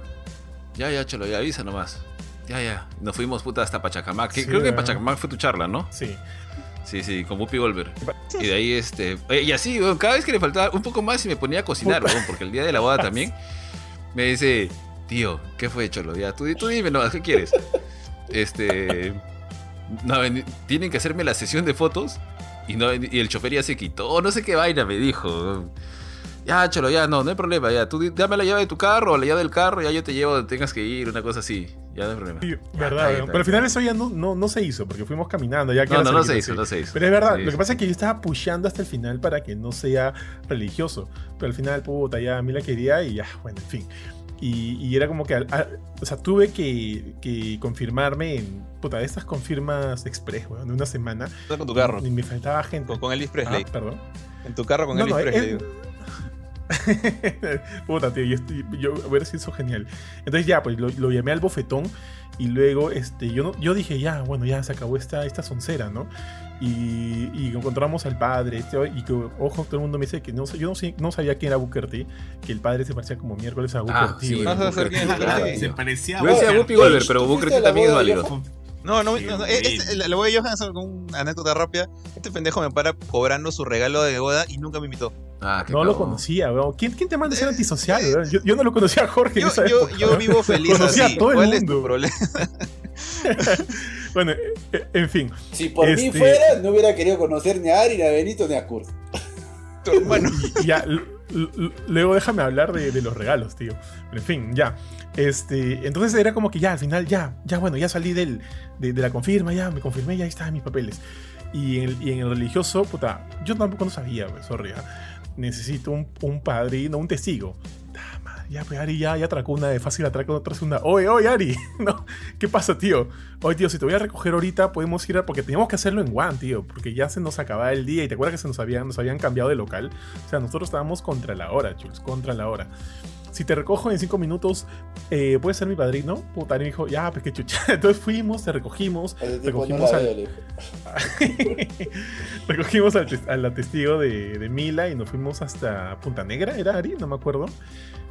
Ya, ya, cholo, ya avisa nomás. Ya, ya. Nos fuimos, puta, hasta Pachacamac. Creo que Pachacamac fue tu charla, ¿no? Sí. Sí, sí, con Bupi Goldberg. Y de ahí, este. Y así, cada vez que le faltaba un poco más y me ponía a cocinar, porque el día de la boda (laughs) también me dice, tío, ¿qué fue, Cholo? Ya, tú, tú dime, no, ¿qué quieres? Este. No, tienen que hacerme la sesión de fotos y, no, y el chofer ya se quitó, no sé qué vaina me dijo. Ya, cholo, ya, no, no hay problema, ya. Tú dame la llave de tu carro o la llave del carro, ya yo te llevo donde tengas que ir, una cosa así. Ya no hay problema. Sí, verdad, Ahí pero al final eso ya no, no, no se hizo, porque fuimos caminando. Ya que No, no, no se hizo, no se hizo. Pero es verdad, Sí. lo que pasa es que yo estaba pusheando hasta el final para que no sea religioso. Pero al final, puta, ya a mí la quería y ya, bueno, en fin. Y, y era como que, o sea, tuve que, que confirmarme en, puta, de estas confirmas express, weón, de una semana. Estás con tu carro. Y me faltaba gente. Con, con Elvis Presley. Ah, perdón. En tu carro con No, Elvis no, Presley. (laughs) Puta, tío, yo, estoy- yo hubiera sido eso genial. Entonces ya, pues lo, lo llamé al bofetón y luego este, yo, no- yo dije, ya, bueno, ya se acabó esta, esta soncera, ¿no? Y, y encontramos al padre, este, y que, ojo, todo el mundo me dice que no, sé- yo no, sé- no sabía quién era Booker T, que el padre se parecía como miércoles a Booker Ah, T. sí, weón. Vas a hacer quién es Claro, Booker T. Se parecía a Booker. Pero ¿tú Booker T también es válido. No, no, no, no, la voy a Johansson con una anécdota rápida. Este pendejo me para cobrando su regalo de boda y nunca me invitó. Ah, No lo cagón. conocía, weón. ¿Quién, ¿Quién te manda a ser antisocial, weón? Yo, yo no lo conocía a Jorge en Yo, esa yo, época, yo vivo feliz Conocía así. a todo el ¿Cuál es tu mundo. problema? (laughs) Bueno, eh, eh, en fin. Si por mí Este- fuera, no hubiera querido conocer ni a Ari, ni a Benito, ni a Kurt. (laughs) Y ya, luego déjame hablar de, de los regalos, tío. Pero en fin, ya. Este, entonces era como que ya, al final, ya, ya, bueno, ya salí del, de, la confirma, ya, me confirmé, ya ahí estaban mis papeles. Y en, el, religioso, puta, yo tampoco no sabía, güey, sorry. ah. Necesito un, un padrino, un testigo. Ya, pues Ari ya, ya atracó una de fácil atraco otra segunda. Oye, oye, Ari, (laughs) ¿no? ¿Qué pasa, tío? Oye, tío, si te voy a recoger ahorita, podemos ir a. Porque teníamos que hacerlo en One, tío. Porque ya se nos acababa el día y te acuerdas que se nos habían, nos habían cambiado de local. O sea, nosotros estábamos contra la hora, Jules, contra la hora. Si te recojo en cinco minutos, eh, ¿puedes ser mi padrino? Puta, y me dijo, ya, pues qué chucha. (laughs) Entonces fuimos, te recogimos, no recogimos la al, veo, (laughs) recogimos al, tes- a la testigo de, de Mila y nos fuimos hasta Punta Negra, ¿era Ari? No me acuerdo.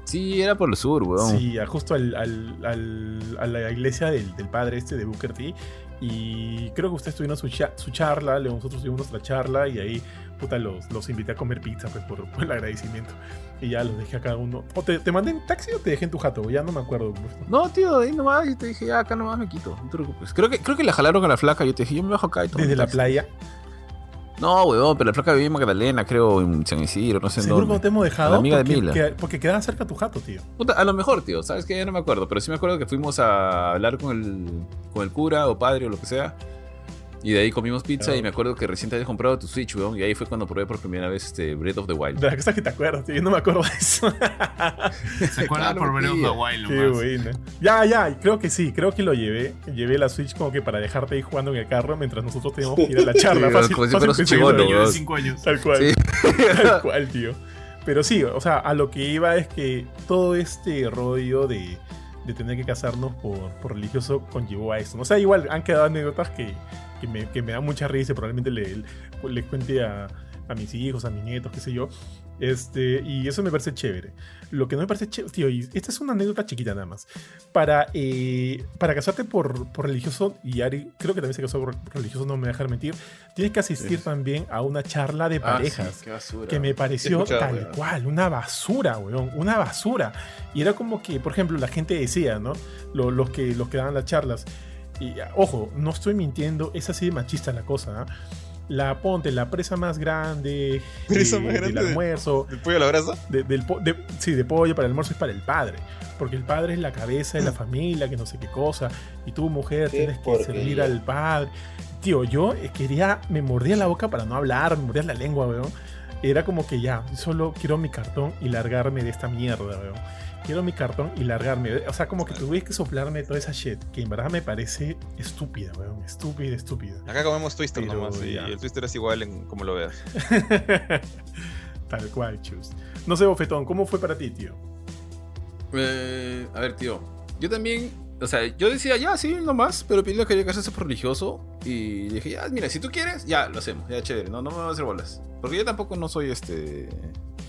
Sí, era por el sur, weón. Sí, justo al, al- al- a la iglesia del, del padre este de Booker T. Y creo que ustedes tuvieron su, cha- su charla, nosotros tuvimos nuestra charla y ahí, puta, los, los invité a comer pizza pues, por, por el agradecimiento. Y ya los dejé a cada uno. ¿O te, te mandé en taxi o te dejé en tu jato? Ya no me acuerdo. No, tío, ahí nomás, y te dije, ya, acá nomás me quito, no te preocupes. Creo que, creo que la jalaron con la flaca, yo te dije, yo me bajo acá y tomo Desde la playa. No, weón, pero la flaca vivía en Magdalena, creo, en San Isidro, no sé en Seguro que no dónde. te hemos dejado. La amiga de Mila. que- porque quedaba cerca tu jato, tío. Puta, a lo mejor, tío, ¿sabes qué? Ya no me acuerdo, pero sí me acuerdo que fuimos a hablar con el, con el cura o padre o lo que sea. Y de ahí comimos pizza Claro. y me acuerdo que recién te habías comprado tu Switch, weón. Y ahí fue cuando probé por primera vez este Breath of the Wild. De las cosas que te acuerdas, tío. Yo no me acuerdo de eso. (laughs) Se acuerda Claro, por Breath of the. Wild Qué nomás. buena. Ya, ya, creo que sí, creo que lo llevé. Llevé la Switch como que para dejarte ahí jugando en el carro mientras nosotros teníamos que ir a la (laughs) charla. Sí, fácil, como si fueras eso. Niño de weón. 5 años. Tal cual. Sí. (laughs) Tal cual, tío. Pero sí, o sea, a lo que iba es que todo este rollo de, de tener que casarnos por, por religioso conllevó a esto. ¿no? O sea, igual han quedado anécdotas que, que, me, que me dan mucha risa y probablemente le, le cuente a, a mis hijos, a mis nietos, qué sé yo. Este, y eso me parece chévere. Lo que no me parece chévere, tío, y esta es una anécdota chiquita nada más. Para, eh, para casarte por, por religioso, y Ari creo que también se casó por religioso, no me dejar mentir, tienes que asistir Sí. también a una charla de Ah, parejas sí, qué basura. que me pareció tal weón. cual, una basura, weón, una basura. Y era como que, por ejemplo, la gente decía, ¿no? Lo- los, que, los que daban las charlas. Y ojo, no estoy mintiendo, es así de machista la cosa, ¿ah? La ponte, la presa más grande, Presa de- más grande del de- almuerzo, ¿El pollo a la brasa? de- del po- de- sí, de pollo para el almuerzo es para el padre. Porque el padre es la cabeza de la (clears throat) familia, que no sé qué cosa. Y tú, mujer, tienes que servir al padre. Tío, yo eh, quería, me mordía la boca para no hablar, me mordía la lengua, weón. Era como que ya, solo quiero mi cartón y largarme de esta mierda, weón. Quiero mi cartón y largarme. O sea, como que tuve que soplarme toda esa shit, que en verdad me parece estúpida, weón. Estúpida, estúpida. Acá comemos Twister Pero nomás. Y el Twister es igual en como lo veas. (laughs) Tal cual, chus. No sé, Bofetón, ¿cómo fue para ti, tío? Eh, a ver, tío. Yo también, o sea, yo decía, ya, sí, nomás, pero pidiendo que quería casarse por religioso. Y dije, ya, mira, si tú quieres, ya, lo hacemos, ya, chévere, no, no me voy a hacer bolas. Porque yo tampoco no soy este.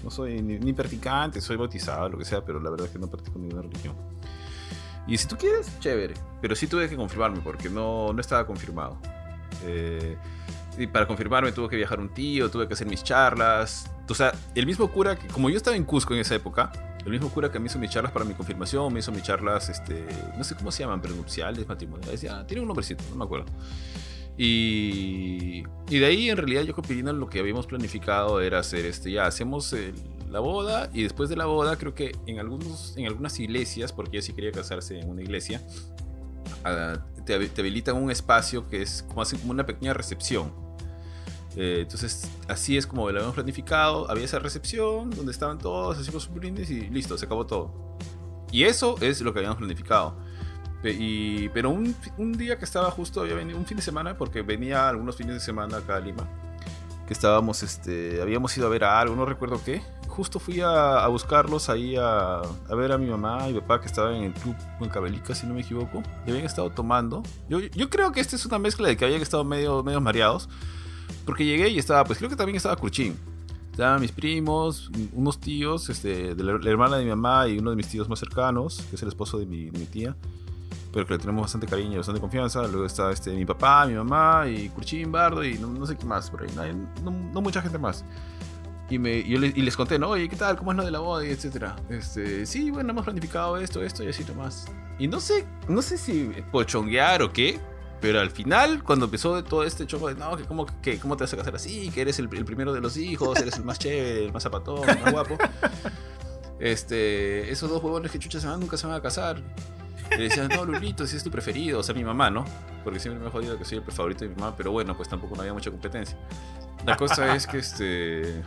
No soy ni, practicante, soy bautizado, lo que sea, pero la verdad es que no practico ninguna religión. Y si tú quieres, chévere. Pero sí tuve que confirmarme porque no, no estaba confirmado. Eh, y para confirmarme tuve que viajar un tío, tuve que hacer mis charlas. O sea, el mismo cura que, como yo estaba en Cusco en esa época, el mismo cura que me hizo mis charlas para mi confirmación, me hizo mis charlas, este, no sé cómo se llaman, prenupciales, matrimoniales, ya, tiene un nombrecito, no me acuerdo. Y, y de ahí en realidad yo con Pirina lo que habíamos planificado era hacer este, ya, hacemos el- la boda y después de la boda creo que en, algunos, en algunas iglesias, porque ella sí quería casarse en una iglesia, ah, te, habilitan un espacio que es como, así, como una pequeña recepción. Eh, entonces, así es como lo habíamos planificado. Había esa recepción donde estaban todos, hacíamos sus brindis y listo, se acabó todo. Y eso es lo que habíamos planificado. Y, pero un, un, día que estaba justo, había venido un fin de semana, porque venía algunos fines de semana acá a Lima, que estábamos, este, habíamos ido a ver a algo, no recuerdo qué. Justo fui a, a buscarlos ahí a, a, ver a mi mamá y papá que estaban en el club en Cabelica, si no me equivoco, y habían estado tomando. Yo, yo creo que esta es una mezcla de que habían estado medio, medio mareados, porque llegué y estaba, pues creo que también estaba Cruchín. Estaban mis primos, unos tíos, este, de la, hermana de mi mamá y uno de mis tíos más cercanos, que es el esposo de mi, de mi tía pero que le tenemos bastante cariño y bastante confianza. Luego está este, mi papá, mi mamá y Curchín, Bardo y no, sé qué más por ahí. No, no, mucha gente más. Y, me, y, les, y les conté, ¿no? Oye, ¿qué tal? ¿Cómo es lo de la boda? Y etcétera. Este, sí, bueno, hemos planificado esto, esto y así nomás. Y no sé, no sé si pochonguear o qué, pero al final, cuando empezó todo este choco de, no, que cómo, que, cómo te vas a casar así, que eres el, el, primero de los hijos, eres el más chévere, el más zapatón, el más guapo. (laughs) Este, esos dos huevones que chuchas se van, nunca se van a casar. Y decían, no, Lulito, si es tu preferido, o sea, mi mamá, ¿no? Porque siempre me ha jodido que soy el favorito de mi mamá, pero bueno, pues tampoco no había mucha competencia. La cosa es que este.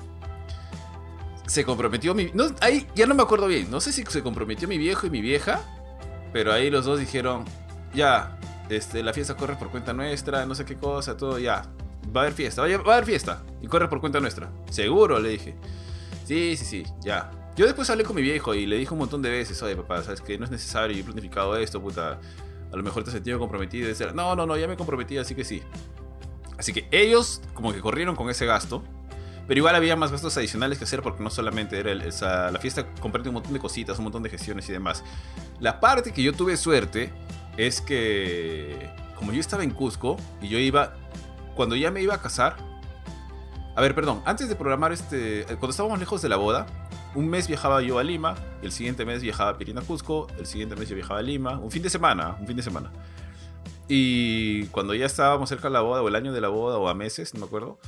Se comprometió mi. No, ahí ya no me acuerdo bien. No sé si se comprometió mi viejo y mi vieja. Pero ahí los dos dijeron. Ya, este, la fiesta corre por cuenta nuestra, no sé qué cosa, todo, ya. Va a haber fiesta, va a haber fiesta. Y corre por cuenta nuestra. Seguro, le dije. Sí, sí, sí, ya. Yo después hablé con mi viejo y le dije un montón de veces, oye papá, sabes que no es necesario, yo he planificado esto, puta. A lo mejor te has comprometido. Y no, no, no, ya me comprometí, así que sí. Así que ellos como que corrieron con ese gasto. Pero igual había más gastos adicionales que hacer porque no solamente era esa, la fiesta, comprarte un montón de cositas, un montón de gestiones y demás. La parte que yo tuve suerte es que como yo estaba en Cusco y yo iba, cuando ya me iba a casar, a ver, perdón, antes de programar este, cuando estábamos lejos de la boda, un mes viajaba yo a Lima, el siguiente mes viajaba a Pirina Cusco, el siguiente mes yo viajaba a Lima, un fin de semana, un fin de semana. Y cuando ya estábamos cerca de la boda, o el año de la boda, o a meses, no me acuerdo,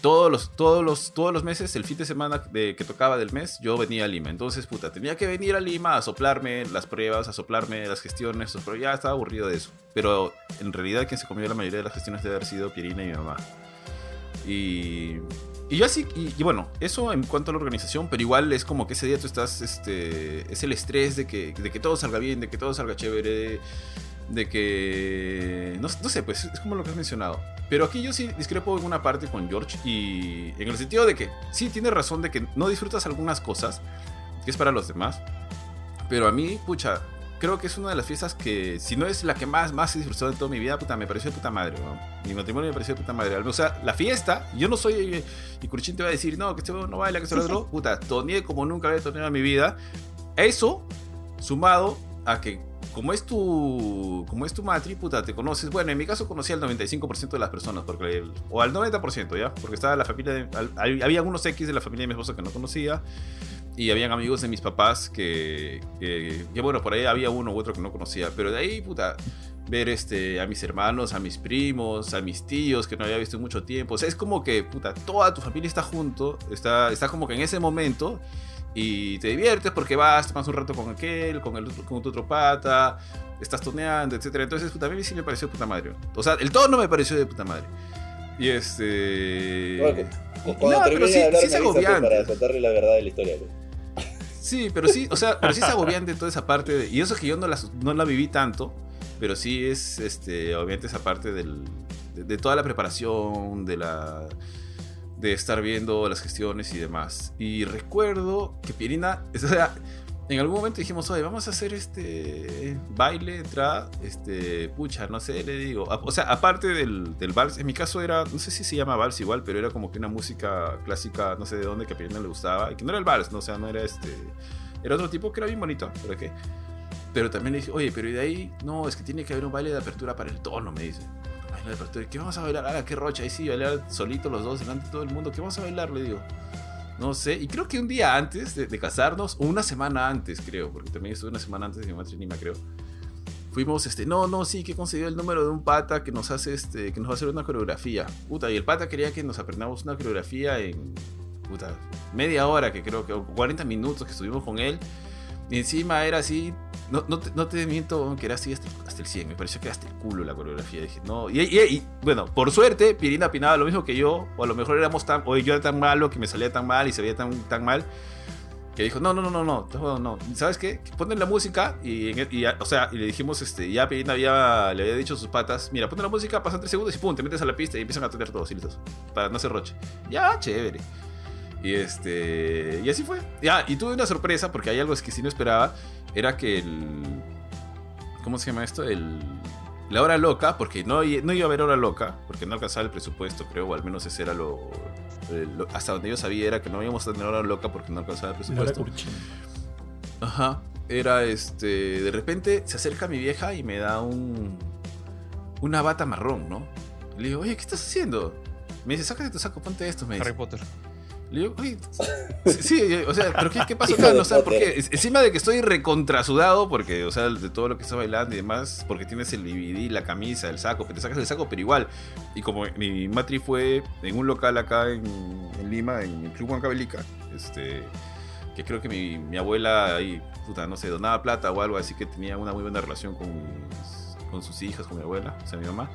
todos los, todos los, todos los meses, el fin de semana de, que tocaba del mes, yo venía a Lima. Entonces, puta, tenía que venir a Lima a soplarme las pruebas, a soplarme las gestiones, pero ya estaba aburrido de eso. Pero en realidad quien se comió la mayoría de las gestiones debe haber sido Pierina y mi mamá. Y y yo así, y, bueno, eso en cuanto a la organización, pero igual es como que ese día tú estás, este, es el estrés de que, de que todo salga bien, de que todo salga chévere, de que, no, no sé, pues es como lo que has mencionado. Pero aquí yo sí discrepo en una parte con George y en el sentido de que sí tiene razón de que no disfrutas algunas cosas, que es para los demás, pero a mí, pucha, creo que es una de las fiestas que, si no es la que más, más he disfrutado en toda mi vida, puta, me pareció de puta madre, Mi matrimonio me pareció de puta madre. O sea, la fiesta, yo no soy. Y Curchín te va a decir, no, que este no baila, que se lo otro. (laughs) Puta, toneé como nunca había toneado en mi vida. Eso, sumado a que como es tu como es tu matri, puta, te conoces. Bueno, en mi caso conocí al 95% de las personas, porque o al 90%, ¿ya? Porque estaba la familia de, había algunos X de la familia de mi esposa que no conocía y habían amigos de mis papás que, que, bueno, por ahí había uno u otro que no conocía, pero de ahí, puta, ver este, a mis hermanos, a mis primos, a mis tíos que no había visto en mucho tiempo, o sea, es como que, puta, toda tu familia está junto, está, está como que en ese momento y te diviertes porque vas, tomas un rato con aquel, con, el, con tu otro pata, estás toneando, etc. Entonces, puta, a mí sí me pareció puta madre. O sea, el todo no me pareció de puta madre. Y este... Cuando no, termine sí, de hablar, sí para contarle la verdad de la historia. Sí, pero sí, o sea, pero sí es agobiante toda esa parte. y eso es que yo no la, no la viví tanto, pero sí es este, obviamente esa parte del, de, toda la preparación, de la de estar viendo las gestiones y demás. Y recuerdo que Pierina, (laughs) o sea, en algún momento dijimos, oye, vamos a hacer este baile, entrada, este, pucha, no sé, le digo. O sea, aparte del, del vals, en mi caso era, no sé si se llama vals igual, pero era como que una música clásica, no sé de dónde, que a Pirina le gustaba, y que no era el vals, no, o sea, no era este, era otro tipo que era bien bonito, pero qué. Pero también le dije, oye, pero de ahí, no, es que tiene que haber un baile de apertura para el tono, me dice. Baile de apertura, ¿qué vamos a bailar? Ah, qué rocha, ahí sí, bailar solitos los dos delante de todo el mundo, ¿qué vamos a bailar? Le digo. No sé, y creo que un día antes de, casarnos, o una semana antes, creo, porque también estuve una semana antes de mi matrimonio, creo. Fuimos, este, no, no, sí, que conseguido el número de un pata que nos hace, este, que nos va a hacer una coreografía. Puta, y el pata quería que nos aprendamos una coreografía en puta, media hora que creo que, 40 minutos que estuvimos con él. Y encima era así, no, no, te, no te miento, que era así hasta, el 100. Me pareció que era hasta el culo la coreografía. Dije, no. Y, bueno, por suerte, Pirina opinaba lo mismo que yo. O a lo mejor éramos tan. O yo era tan malo que me salía tan mal y se veía tan, tan mal. Que dijo, no, no, no, no, no, no. ¿Sabes qué? Ponen la música y, y, o sea, y le dijimos, este, ya Pirina había, le había dicho a sus patas, mira, ponen la música, pasan tres segundos y pum, te metes a la pista y empiezan a atender todos, y listos, para no hacer roche. Ya, chévere. Y este. Y así fue. Ya, y tuve una sorpresa porque hay algo que sí no esperaba. Era que el. ¿Cómo se llama esto? El. La hora loca, porque no, no iba a haber hora loca, porque no alcanzaba el presupuesto, creo, o al menos ese era lo, hasta donde yo sabía era que no íbamos a tener hora loca porque no alcanzaba el presupuesto. Ajá. Era este. De repente se acerca mi vieja y me da un. Una bata marrón, ¿no? Le digo, oye, ¿qué estás haciendo? Me dice, sácate tu saco, ponte esto, me dice. Harry Potter. Le digo, (laughs) sí, o sea, pero ¿qué, qué pasó acá? No sé, porque encima de que estoy recontrasudado, porque, o sea, de todo lo que está bailando y demás, porque tienes el DVD, la camisa, el saco, que te sacas el saco, pero igual. Y como mi matri fue en un local acá en, Lima, en el Club Huancavelica, este, que creo que mi, mi, abuela ahí, puta, no sé, donaba plata o algo, así que tenía una muy buena relación con, con sus hijas, con mi abuela, o sea, mi mamá.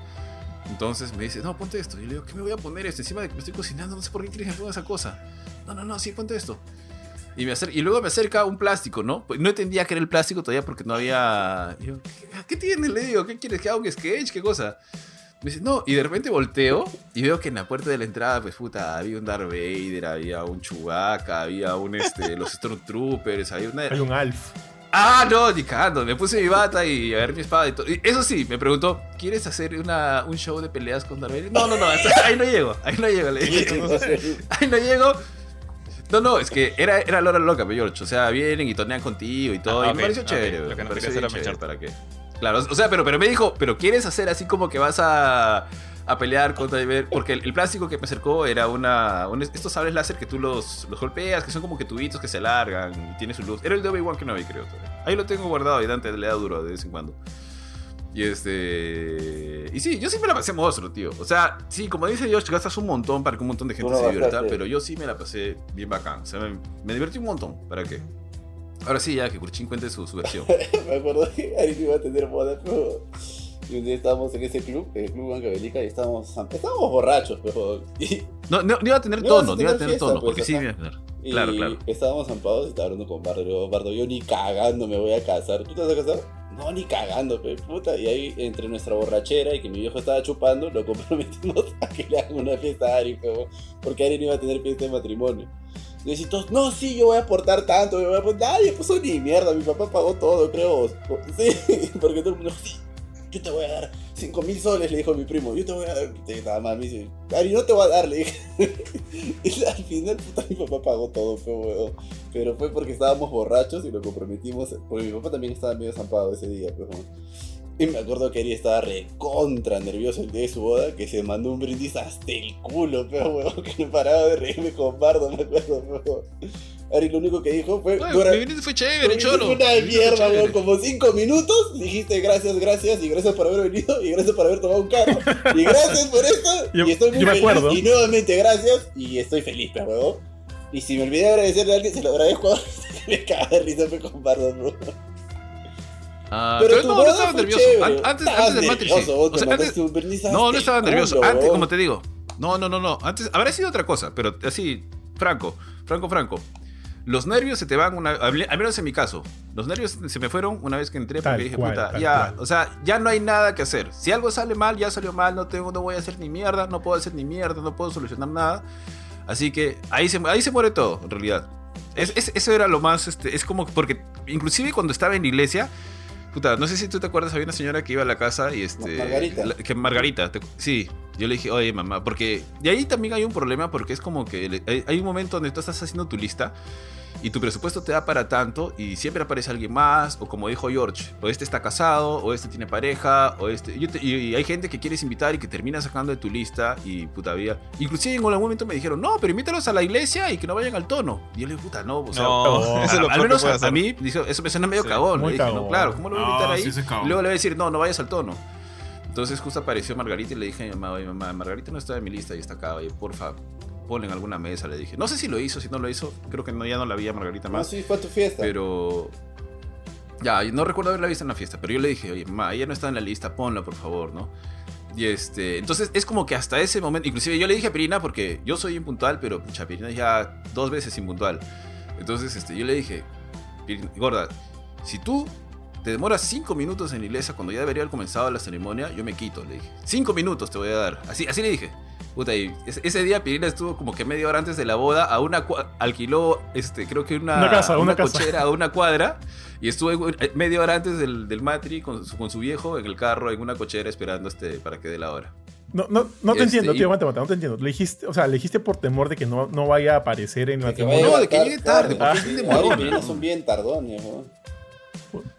Entonces me dice, no, ponte esto. Y le digo, ¿qué me voy a poner esto? Encima de que me estoy cocinando, no sé por qué quieres que esa cosa. No, no, no, sí, ponte esto. Y, me y luego me acerca un plástico, ¿no? Pues no entendía que era el plástico todavía porque no había... ¿qué, tiene? Le digo, ¿qué quieres? ¿Que haga un sketch? ¿Qué cosa? Me dice, no, y de repente volteo y veo que en la puerta de la entrada, pues puta, había un Darth Vader, había un Chewbacca, había un, este, los Stormtroopers, había una... Hay un Alf. Ah, no, ni cagando. Me puse mi bata y a ver mi espada y todo. eso sí, me preguntó, ¿quieres hacer una, un show de peleas con Darth No, no, no, ahí no llego, ahí no llego, le dije. (laughs) ahí no llego. No, no, es que era, era Lora loca, George. O sea, vienen y tornean contigo y todo. Ah, y me pareció chévere. Lo que no me pareció chévere, ¿para qué? Claro, o sea, pero, pero me dijo, ¿pero quieres hacer así como que vas a a pelear contra porque el, plástico que me acercó era una estos sables láser que tú los, los golpeas que son como que tubitos que se alargan y tiene su luz. Era el de Obi-Wan Kenobi creo ahí lo tengo guardado y Dante le da duro de vez en cuando. Y este y sí yo sí me la pasé monstruo tío. O sea sí como dice Josh gastas un montón para que un montón de gente se divierta pero yo sí me la pasé bien bacán. O sea me, divertí un montón para qué ahora sí ya que Kurchin cuente su, su versión. (laughs) Me acuerdo que ahí iba a tener moda pero y un día estábamos en ese club, el club Banca Belica, y estábamos, estábamos borrachos, pero. no, no, iba a tener tono, no iba a tener tono, porque sí iba a tener. Claro, claro. Estábamos zampados y estaba hablando con Bardo. Bardo, yo ni cagando me voy a casar. ¿Tú te vas a casar? No, ni cagando, pe, puta. Y ahí, entre nuestra borrachera y que mi viejo estaba chupando, lo comprometimos (laughs) a que le hagan una fiesta a Ari, porque Ari no iba a tener fiesta de matrimonio. Y decís no, sí, yo voy a aportar tanto, yo voy a aportar. Nadie puso ni mierda, mi papá pagó todo, creo. Sí, (laughs) porque todo el mundo, sí, yo te voy a dar 5 mil soles, le dijo mi primo, yo te voy a dar, nada más me dice, Ari, no te voy a dar, le dije. (laughs) y al final, puta, mi papá pagó todo, pero, pero fue porque estábamos borrachos y lo comprometimos, porque mi papá también estaba medio zampado ese día, pero... Y me acuerdo que Ari estaba recontra nervioso el día de su boda, que se mandó un brindis hasta el culo, pero weón, (laughs) que no paraba de reírme con Bardo, me acuerdo, pero... Ari lo único que dijo fue. Bueno, mi fue chévere, cholo. Una mierda, weón. Como cinco minutos dijiste gracias, gracias, y gracias por haber venido, y gracias por haber tomado un carro. Y gracias por esto. (laughs) y estoy muy feliz. Acuerdo. Y nuevamente gracias, y estoy feliz, pero Y si me olvidé de agradecerle a alguien, se lo agradezco ahora. (laughs) me caga de risa, me comparto, bro. Ah, pero, no, no estaba nervioso. Antes, antes del Matrix. O sea, antes, no, no estaba nervioso. Antes, como te digo. No, no, no, no. Antes habrá sido otra cosa, pero así, franco, franco, franco los nervios se te van una al menos en mi caso los nervios se me fueron una vez que entré porque dije puta ya o sea ya no hay nada que hacer. Si algo sale mal ya salió mal no tengo no voy a hacer ni mierda no puedo hacer ni mierda no puedo solucionar nada así que ahí se ahí se muere todo en realidad. Eso era lo más este es como porque inclusive cuando estaba en la iglesia puta no sé si tú te acuerdas había una señora que iba a la casa y este Margarita. que Margarita sí yo le dije, oye mamá, porque de ahí también hay un problema porque es como que hay un momento donde tú estás haciendo tu lista y tu presupuesto te da para tanto y siempre aparece alguien más, o como dijo George, o este está casado, o este tiene pareja, o este... y, hay gente que quieres invitar y que termina sacando de tu lista y puta vida. Inclusive en algún momento me dijeron, no, pero invítalos a la iglesia y que no vayan al tono. Y yo le dije, puta, no, o sea, (laughs) al menos a, mí eso me suena medio cagón. Le dije, no, claro, ¿cómo lo voy a invitar ahí? y luego le voy a decir, no, no vayas al tono. Entonces justo apareció Margarita y le dije a mi mamá, oye mamá, Margarita no está en mi lista y está acá, oye, porfa, ponle en alguna mesa, le dije. No sé si lo hizo, si no lo hizo, creo que no, ya no la vi a Margarita Ah, más. sí, fue a tu fiesta. Pero. Ya, no recuerdo haberla visto en la fiesta, pero yo le dije, oye, ma, ella no está en la lista, ponla, por favor, ¿no? Y este, entonces es como que hasta ese momento, inclusive yo le dije a Pirina, porque yo soy impuntual, pero pucha, Pirina ya dos veces impuntual. Entonces, este, yo le dije, "Pirina, gorda, si tú te demoras cinco minutos en la iglesia cuando ya debería haber comenzado la ceremonia, yo me quito, le dije. Cinco minutos te voy a dar. Así, así le dije. Puta, y ese, día Pirina estuvo como que media hora antes de la boda, a una alquiló, este, creo que una, Una casa, una casa. cochera a una cuadra, y estuve eh, media hora antes del, del matri con su, con su viejo en el carro, en una cochera, esperando este, para que dé la hora. No, no, no te Este, entiendo, tío, aguanta, aguanta, no te entiendo. Le dijiste, o sea, le dijiste por temor de que no, no vaya a aparecer en la No, de que llegue tarde, porque Ah, es bien Pirina ¿no? son bien tardones, ¿no?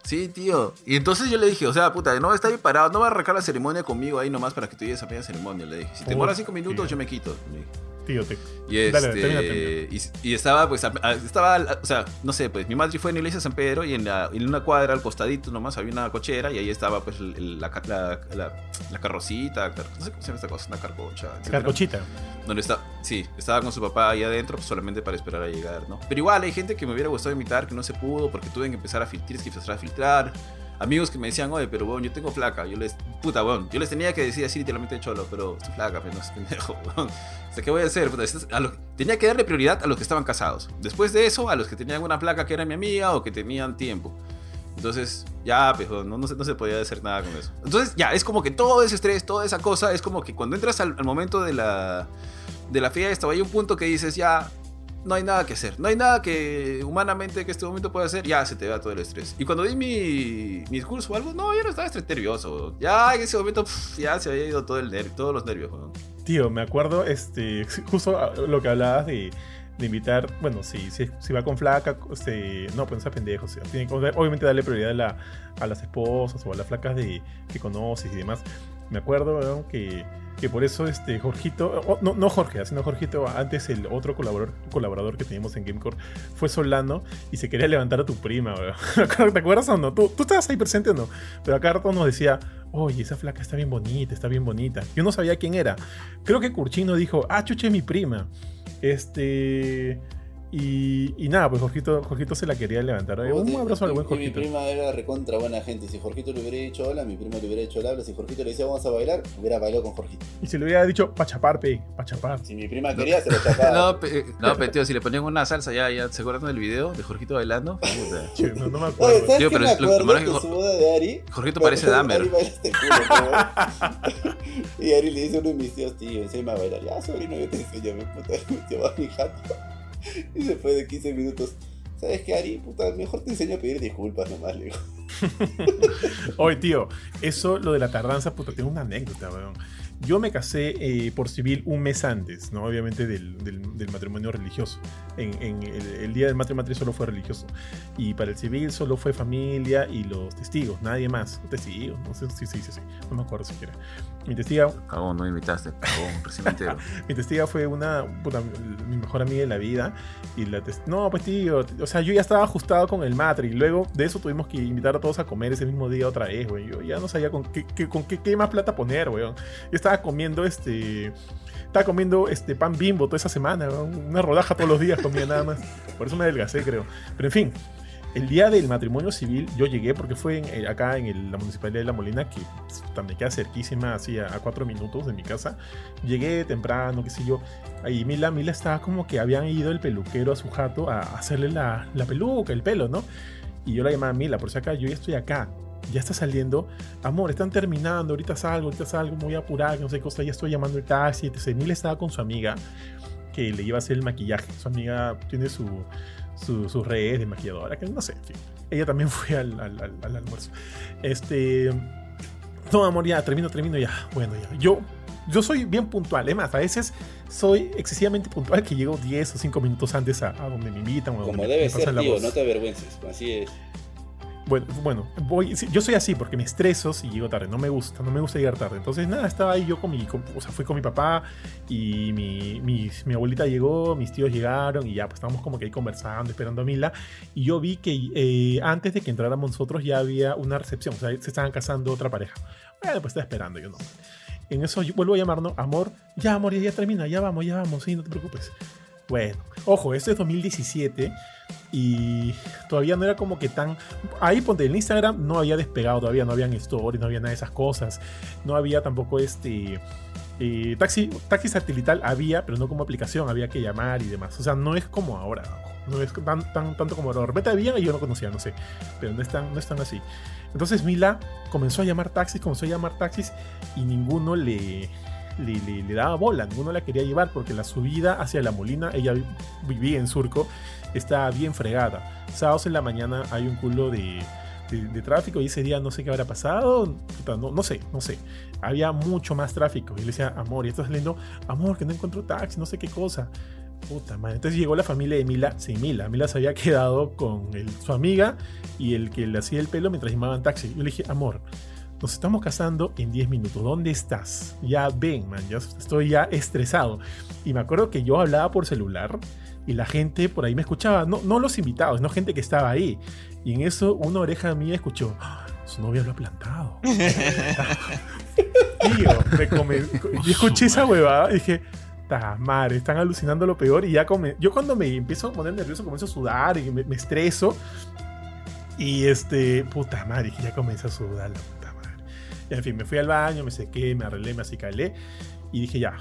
Sí, tío. Y entonces yo le dije, o sea, puta, no está bien parado, no va a arrancar la ceremonia conmigo ahí nomás para que tú llegues a media ceremonia. Le dije, si te demoras cinco minutos, Tío. yo me quito. le dije. Tío, Y, Dale, este, termina, termina. y, y estaba, pues, a- a- estaba, o sea, no sé, pues mi madre fue en la iglesia de San Pedro y en, la, en una cuadra al costadito nomás había una cochera y ahí estaba, pues, el- la, la, la- carrocita, car- no sé cómo se llama esta cosa, una carcocha. Carcochita. Donde está, sí, estaba con su papá ahí adentro pues, solamente para esperar a llegar, ¿no? Pero igual hay gente que me hubiera gustado invitar que no se pudo porque tuve que empezar a filtrar, que empezar a filtrar. Amigos que me decían, oye, pero bueno, yo tengo flaca. Yo les, puta, bueno, yo les tenía que decir así literalmente cholo, pero estoy flaca, pero no es pendejo, (laughs) weón. O sea, ¿qué voy a hacer? Puta, a lo- tenía que darle prioridad a los que estaban casados. Después de eso, a los que tenían una placa que era mi amiga o que tenían tiempo. Entonces, ya, pues, no, no, se, no se podía hacer nada con eso. Entonces, ya, es como que todo ese estrés, toda esa cosa, es como que cuando entras al, al momento de la, de la fiesta, hay un punto que dices, ya, no hay nada que hacer. No hay nada que humanamente que este momento pueda hacer, ya se te va todo el estrés. Y cuando di mi, mi discurso o algo, no, yo no estaba estres- nervioso. Ya en ese momento, pf, ya se había ido todo el ner- todos los nervios. weón. Tío, me acuerdo, este, (laughs) justo a- lo que hablabas de, de invitar, bueno, si, si, si va con flaca, este, no, pues no sea pendejo, o sea, tiene que obviamente darle prioridad a, la- a las esposas o a las flacas de, que conoces y demás. Me acuerdo, weón, que, que por eso este Jorgito, no, no Jorge, sino Jorgito, antes el otro colaborador, colaborador que teníamos en Gamecore fue Solano y se quería levantar a tu prima, weón. (laughs) ¿Te acuerdas o no? ¿Tú, tú estabas ahí presente o no? Pero acá rato nos decía, oye, esa flaca está bien bonita, está bien bonita. Yo no sabía quién era. Creo que Curchino dijo, ah, chuche, mi prima. Este. Y, y nada, pues Jorgito, Jorgito se la quería levantar. Un abrazo al buen y Mi Jorgito. prima era recontra buena gente. Si Jorgito le hubiera dicho hola, mi prima le hubiera dicho hola. Si Jorgito le decía vamos a bailar, hubiera bailado con Jorgito. Y se le hubiera dicho, pachapar, pe, pachapar. Si mi prima quería, se lo chapaba. (laughs) No, pe- no, pero tío, si le ponían una salsa, ya, ya, ¿se acuerdan del video de Jorgito bailando? Che, (laughs) no, no me Oye, acuerdo. ¿sabes Tío, qué pero me lo- Que que su boda de Ari... Jorgito parece Dahmer. Este (laughs) Y Ari le dice a uno de mis tíos, tío, enséñame a bailar. Ya, sobrino, yo te enseño, mi puta. Se va a mi jato. (laughs) Y después de 15 minutos, ¿sabes qué, Ari? Puta, mejor te enseño a pedir disculpas nomás, le digo. (laughs) Oye, tío, eso, lo de la tardanza, puta, tengo una anécdota, weón. Yo me casé eh, por civil un mes antes, ¿no? Obviamente del, del- del matrimonio religioso. En, en el, el día del matrimonio solo fue religioso. Y para el civil solo fue familia y los testigos, nadie más. Testigos, no sé si se dice así, no me acuerdo siquiera. Mi testiga, Cagón, no me invitaste, cagón, (laughs) mi testiga fue una, puta, mi mejor amiga de la vida. Y la tes- no, pues tío, o sea, yo ya estaba ajustado con el matri. Y luego de eso tuvimos que invitar a todos a comer ese mismo día otra vez, güey. Yo ya no sabía con qué, qué- con qué, qué más plata poner, weón. Yo estaba comiendo este. Estaba comiendo este pan bimbo toda esa semana. Una rodaja todos los días comía nada más. Por eso me adelgacé, creo. Pero en fin. El día del matrimonio civil yo llegué porque fue eh, acá en la municipalidad de La Molina, que también queda cerquísima, así a, a cuatro minutos de mi casa. Llegué temprano, qué sé yo. Ahí Mila, Mila estaba como que habían ido el peluquero a su jato a hacerle la, la peluca, el pelo, ¿no? Y yo la llamaba Mila, por si acá, yo ya estoy acá. Ya está saliendo. Amor, están terminando, ahorita salgo, ahorita salgo, me voy a apurar, no sé qué cosa, ya estoy llamando el taxi. Entonces Mila estaba con su amiga que le iba a hacer el maquillaje. Su amiga tiene su, su, sus redes de maquilladora, que no sé, en fin. Ella también fue al, al- al- al almuerzo. Este. No, amor, ya, termino, termino, ya. Bueno, ya. Yo, yo soy bien puntual, es más, a veces soy excesivamente puntual que llego 10 o 5 minutos antes a, a donde me invitan o Como donde debe ser, tío, no te avergüences. Así es. Bueno, bueno voy, yo soy así porque me estreso si llego tarde. No me gusta, no me gusta llegar tarde. Entonces, nada, estaba ahí yo con mi. con- o sea, fui con mi papá y mi, mi, mi abuelita llegó, mis tíos llegaron y ya, pues estábamos como que ahí conversando, esperando a Mila. Y yo vi que eh, antes de que entráramos nosotros ya había una recepción. O sea, se estaban casando otra pareja. Bueno, pues estaba esperando yo no. En eso vuelvo a llamar, ¿no? Amor, ya, amor, ya, ya termina, ya vamos, ya vamos, sí, no te preocupes. Bueno, ojo, esto es 2017 y todavía no era como que tan... Ahí ponte, el Instagram no había despegado todavía, no habían stories, no había nada de esas cosas, no había tampoco este... Eh, taxi, taxi satelital había, pero no como aplicación, había que llamar y demás. O sea, no es como ahora, no es tan, tan tanto como ahora. Repente había y yo no conocía, no sé, pero no están, no están así. Entonces Mila comenzó a llamar taxis, comenzó a llamar taxis y ninguno le, le, daba bola, ninguno la quería llevar porque la subida hacia la Molina, ella vivía en Surco, está bien fregada. Sábados en la mañana hay un culo de, de, tráfico y ese día no sé qué habrá pasado, no, no, sé, no sé. Había mucho más tráfico y le decía, amor, y estás saliendo, amor, que no encuentro taxi, no sé qué cosa. Puta madre. Entonces llegó la familia de Mila sin Mila. Mila se había quedado con su amiga y el que le hacía el pelo mientras llamaban taxi. Yo le dije, amor, nos estamos casando en 10 minutos. ¿Dónde estás? Ya ven, man, yo estoy ya estresado. Y me acuerdo que yo hablaba por celular y la gente por ahí me escuchaba. No, no los invitados, no gente que estaba ahí. Y en eso una oreja mía escuchó, ah, su novia lo ha plantado. (laughs) Tío, me come... Yo escuché esa huevada y dije, madre, están alucinando lo peor. Y ya come... yo cuando me empiezo a poner nervioso comienzo a sudar y me, me estreso. Y este, puta madre, ya comienza a sudar la en fin, me fui al baño, me sequé, me arreglé, me acicalé y dije ya,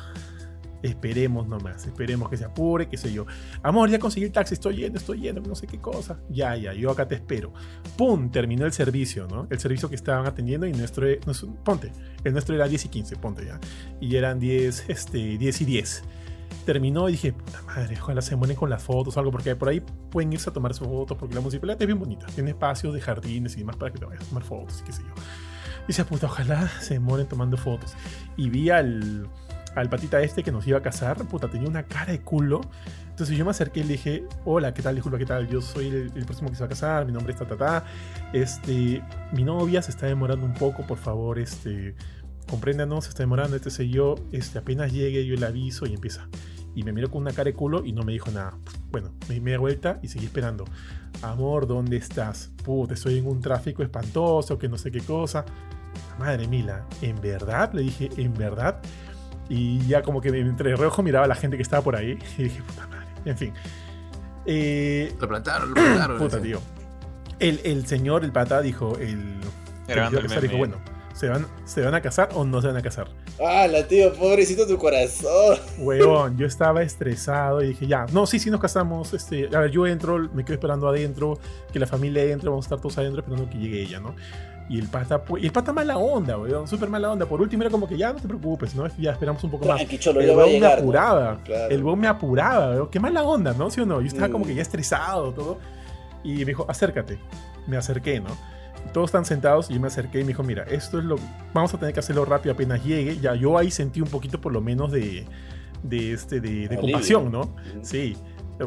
esperemos nomás, esperemos que se apure, qué sé yo. Amor, ya conseguí el taxi, estoy yendo, estoy yendo, no sé qué cosa. Ya, ya, yo acá te espero. ¡Pum! Terminó el servicio, ¿no? El servicio que estaban atendiendo y nuestro, ponte, el nuestro era 10 y 15, ponte ya. Y eran 10, este, 10 y 10. Terminó y dije, puta madre, ojalá se mueren con las fotos o algo, porque por ahí pueden irse a tomar sus fotos, porque la municipalidad es bien bonita, tiene espacios de jardines y demás para que te vayas a tomar fotos y qué sé yo. Dice, puta, ojalá se demoren tomando fotos. Y vi al, al patita este que nos iba a casar, puta, tenía una cara de culo. Entonces yo me acerqué y le dije, hola, ¿qué tal? Disculpa, ¿qué tal? Yo soy el, próximo que se va a casar, mi nombre es Tatata. Este, mi novia se está demorando un poco, por favor, este, compréndanos, se está demorando, este sé yo, este, apenas llegue yo le aviso y empieza. Y me miró con una cara de culo y no me dijo nada. Bueno, me di media vuelta y seguí esperando. Amor, ¿dónde estás? Puta, estoy en un tráfico espantoso, que no sé qué cosa. Madre Mila, ¿en verdad? Le dije, ¿en verdad? Y ya como que entre reojo miraba a la gente que estaba por ahí (laughs) y dije, puta madre. En fin. Eh, lo plantaron, lo plantaron. Puta, tío. El, el, señor, el pata, dijo, el... el dijo, bueno, ¿se van, ¿se van a casar o no se van a casar? Ah, la tío, pobrecito tu corazón. (laughs) Weón, yo estaba estresado y dije, ya, no, sí, sí nos casamos. Este, a ver, yo entro, me quedo esperando adentro, que la familia entre, vamos a estar todos adentro esperando que llegue ella, ¿no? Y el pata, y el pata mala onda, weón, súper mala onda. Por último era como que ya no te preocupes, ¿no? Ya esperamos un poco más. el weón me apuraba, el weón me apuraba, weón. Qué mala onda, ¿no? ¿Sí o no? Yo estaba como que ya mm. estresado, todo. Y me dijo, acércate. Me acerqué, ¿no? Todos están sentados y yo me acerqué y me dijo, mira, esto es lo... Vamos a tener que hacerlo rápido apenas llegue. Ya yo ahí sentí un poquito por lo menos de... De, este, de, de compasión, ¿no? Sí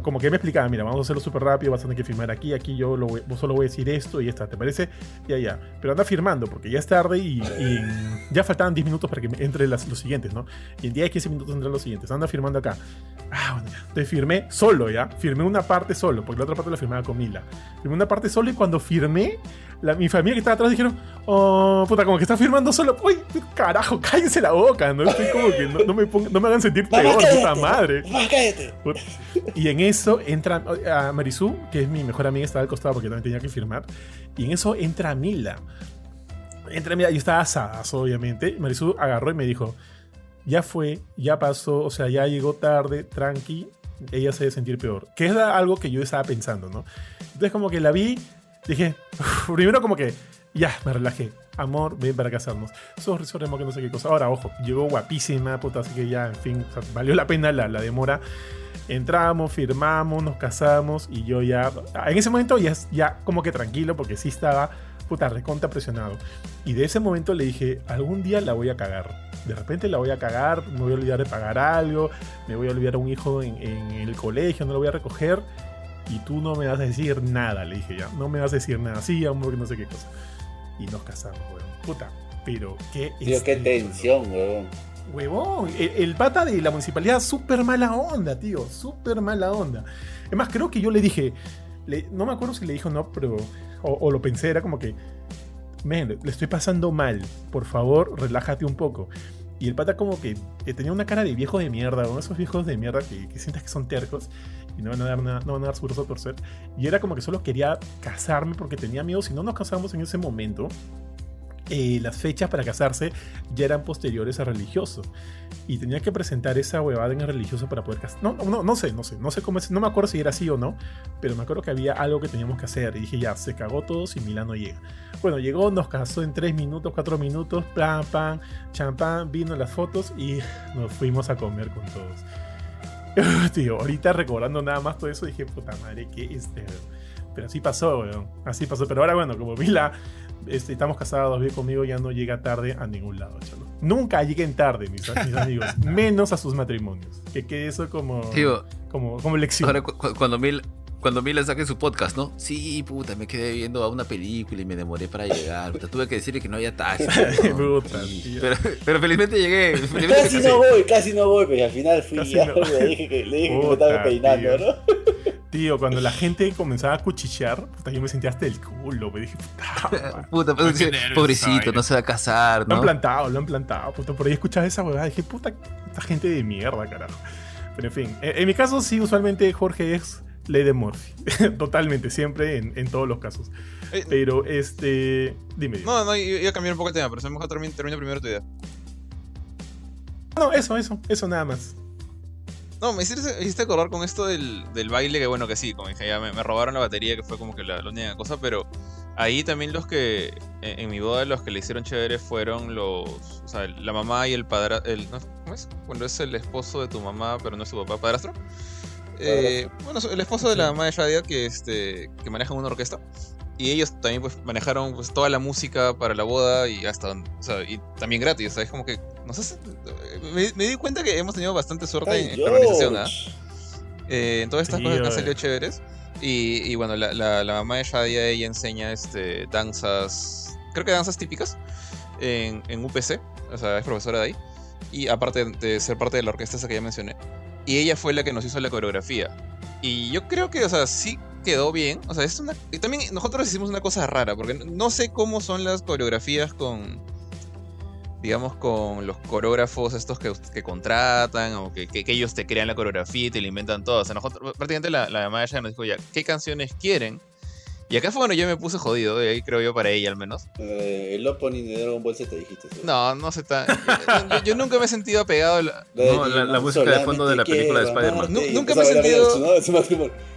como que me explicaba, mira, vamos a hacerlo súper rápido, vas a tener que firmar aquí, aquí yo lo solo voy a decir esto y ya está, ¿te parece? Ya, ya. Pero anda firmando porque ya es tarde y, ya faltaban 10 minutos para que entre los siguientes, ¿no? Y en 10, 15 minutos entran los siguientes. Anda firmando acá. Ah, bueno. Te firmé solo, ¿ya? Firmé una parte solo, porque la otra parte la firmaba con Mila. Firmé una parte solo y cuando firmé, mi familia que estaba atrás dijeron, oh, puta, como que está firmando solo. Uy, carajo, cállense la boca, ¿no? Estoy como que no, me, no me hagan sentir peor, puta madre. cállate. Y en eso entra a Marisú, que es mi mejor amiga, estaba al costado porque también tenía que firmar. Y en eso entra Mila. Entra Mila, yo estaba asadas, obviamente. Marisú agarró y me dijo, ya fue, ya pasó, o sea, ya llegó tarde, tranqui, ella se debe sentir peor. Que es algo que yo estaba pensando, ¿no? Entonces como que la vi, dije, primero como que, ya, me relajé. Amor, ven para casarnos. Sorry, sorry, que no sé qué cosa. Ahora, ojo, llegó guapísima, puta, así que ya, en fin, valió la pena la, la demora. Entramos, firmamos, nos casamos y yo ya, en ese momento ya, ya como que tranquilo porque sí estaba, puta, recontra presionado. Y de ese momento le dije, algún día la voy a cagar. De repente la voy a cagar, me voy a olvidar de pagar algo, me voy a olvidar un hijo en, en el colegio, no lo voy a recoger y tú no me vas a decir nada, le dije ya. No me vas a decir nada. Sí, amor, que no sé qué cosa. Y nos casamos, weón. Puta, pero qué. Tío, qué tensión, weón. Huevón, el, pata de la municipalidad, súper mala onda, tío. Súper mala onda. Es más, creo que yo le dije. no me acuerdo si le dijo no, pero. O, lo pensé, era como que. Men, le estoy pasando mal. Por favor, relájate un poco. Y el pata como que tenía una cara de viejo de mierda, uno de esos viejos de mierda que, que sientes que son tercos y no van a dar, nada, no van a dar su brazo a torcer. Y era como que solo quería casarme porque tenía miedo si no nos casamos en ese momento eh, las fechas para casarse ya eran posteriores a religioso. Y tenía que presentar esa huevada en el religioso para poder casarse. No, no, no sé, no sé, no sé cómo es, no me acuerdo si era así o no, pero me acuerdo que había algo que teníamos que hacer. Y dije, ya, se cagó todo si Milano llega. Bueno, llegó, nos casó en 3 minutos, 4 minutos, plan, pan, champán, vino las fotos y nos fuimos a comer con todos. (laughs) Tío, ahorita recordando nada más todo eso, dije, puta madre, ¿qué es este? Pero así pasó, weón. Así pasó. Pero ahora, bueno, como vi la, este, estamos casados, bien conmigo, ya no llega tarde a ningún lado, chalo. Nunca lleguen tarde, mis, (laughs) amigos, menos a sus matrimonios. Que quede eso como, como, como lección. Ahora, cuando Mil, cuando Mila saque su podcast, ¿no? Sí, puta, me quedé viendo a una película y me demoré para llegar. tuve que decirle que no había taxi. (laughs) pero, felizmente llegué. casi no voy, casi no voy, pero al final fui. le dije que, le dije que me estaba peinando, ¿no? Tío, cuando la gente comenzaba a cuchichear, puta, yo me sentía hasta el culo. Me dije, puta, (laughs) puta pobrecito, no se va a casar, ¿no? Lo han plantado, lo han plantado. Puta, por ahí escuchaba esa huevada. Dije, puta, esta gente de mierda, carajo. Pero en fin, en, mi caso sí, usualmente Jorge es ley de Murphy. (laughs) Totalmente, siempre en, todos los casos. Eh, pero, este. Dime. No, no, iba a cambiar un poco el tema, pero mejor termina, termina primero tu idea. No, eso, eso, eso nada más. No, me hiciste, acordar con esto del, baile, que bueno, que sí, como dije, ya me, robaron la batería, que fue como que la, única cosa, pero ahí también los que, en, mi boda, los que le hicieron chévere fueron los, o sea, la mamá y el el, ¿cómo es? Bueno, es el esposo de tu mamá, pero no es tu papá, padrastro. Eh, bueno, el esposo de la mamá de Shadia, que, este, que maneja una orquesta. Y ellos también pues manejaron pues, toda la música para la boda y hasta, o sea, y también gratis, ¿sabes? Como que, no sé, me, me di cuenta que hemos tenido bastante suerte en, la organización, ¿ah? Eh, en todas estas cosas que han salido chéveres. Y, y bueno, la, la, la, mamá de Shadia, ella enseña este, danzas, creo que danzas típicas en, en UPC, o sea, es profesora de ahí. Y aparte de ser parte de la orquesta esa que ya mencioné. Y ella fue la que nos hizo la coreografía. Y yo creo que, o sea, sí quedó bien. O sea, es una. Y también nosotros hicimos una cosa rara, porque no sé cómo son las coreografías con. Digamos, con los coreógrafos estos que, que contratan, o que, que, ellos te crean la coreografía y te la inventan todo. O sea, nosotros, prácticamente la, la ya nos dijo ya, ¿qué canciones quieren? Y acá fue cuando yo me puse jodido, y ahí creo yo para ella al menos. Eh, el opening de Dragon Ball Z dijiste. No, no se está. yo, nunca me he sentido apegado a la, (laughs) no, la, música de fondo de la película de Spider-Man. Nunca me he sentido.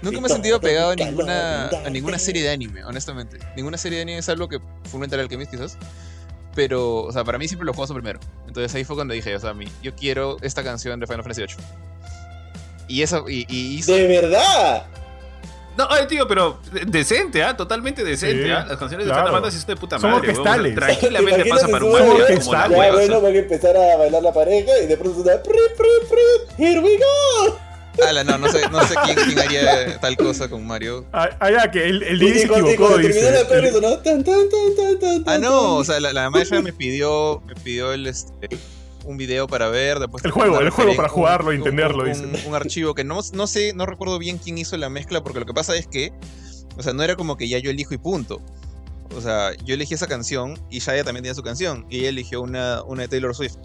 Nunca me he sentido apegado a ninguna, a ninguna serie de anime, honestamente. Ninguna serie de anime es algo que fue un Alchemist quizás. Pero, o sea, para mí siempre lo juego primero. Entonces ahí fue cuando dije, o sea, yo quiero esta canción de Final Fantasy VIII. Y eso, y, y ¿De verdad? No, ay, tío, pero decente, ¿ah? Totalmente decente, ¿ah? Las canciones de Final Fantasy son de puta madre. Son orquestales. Tranquilamente pasa para un mal día como la Ya, bueno, van a empezar a bailar la pareja y de pronto suena pri, pri, pri, here we go. Ala, no, no sé, no sé quién, quién, haría tal cosa con Mario. Ah, ah ya, que el, el DJ se equivocó, dice. La sonó tan, tan, tan, ah, no, o sea, la, la maestra me pidió, me pidió el, este, un video para ver, después... El juego, el juego para jugarlo y entenderlo, un, dice. Un, archivo que no, no sé, no recuerdo bien quién hizo la mezcla, porque lo que pasa es que, o sea, no era como que ya yo elijo y punto. O sea, yo elegí esa canción y Shaya también tenía su canción, y ella eligió una, una de Taylor Swift.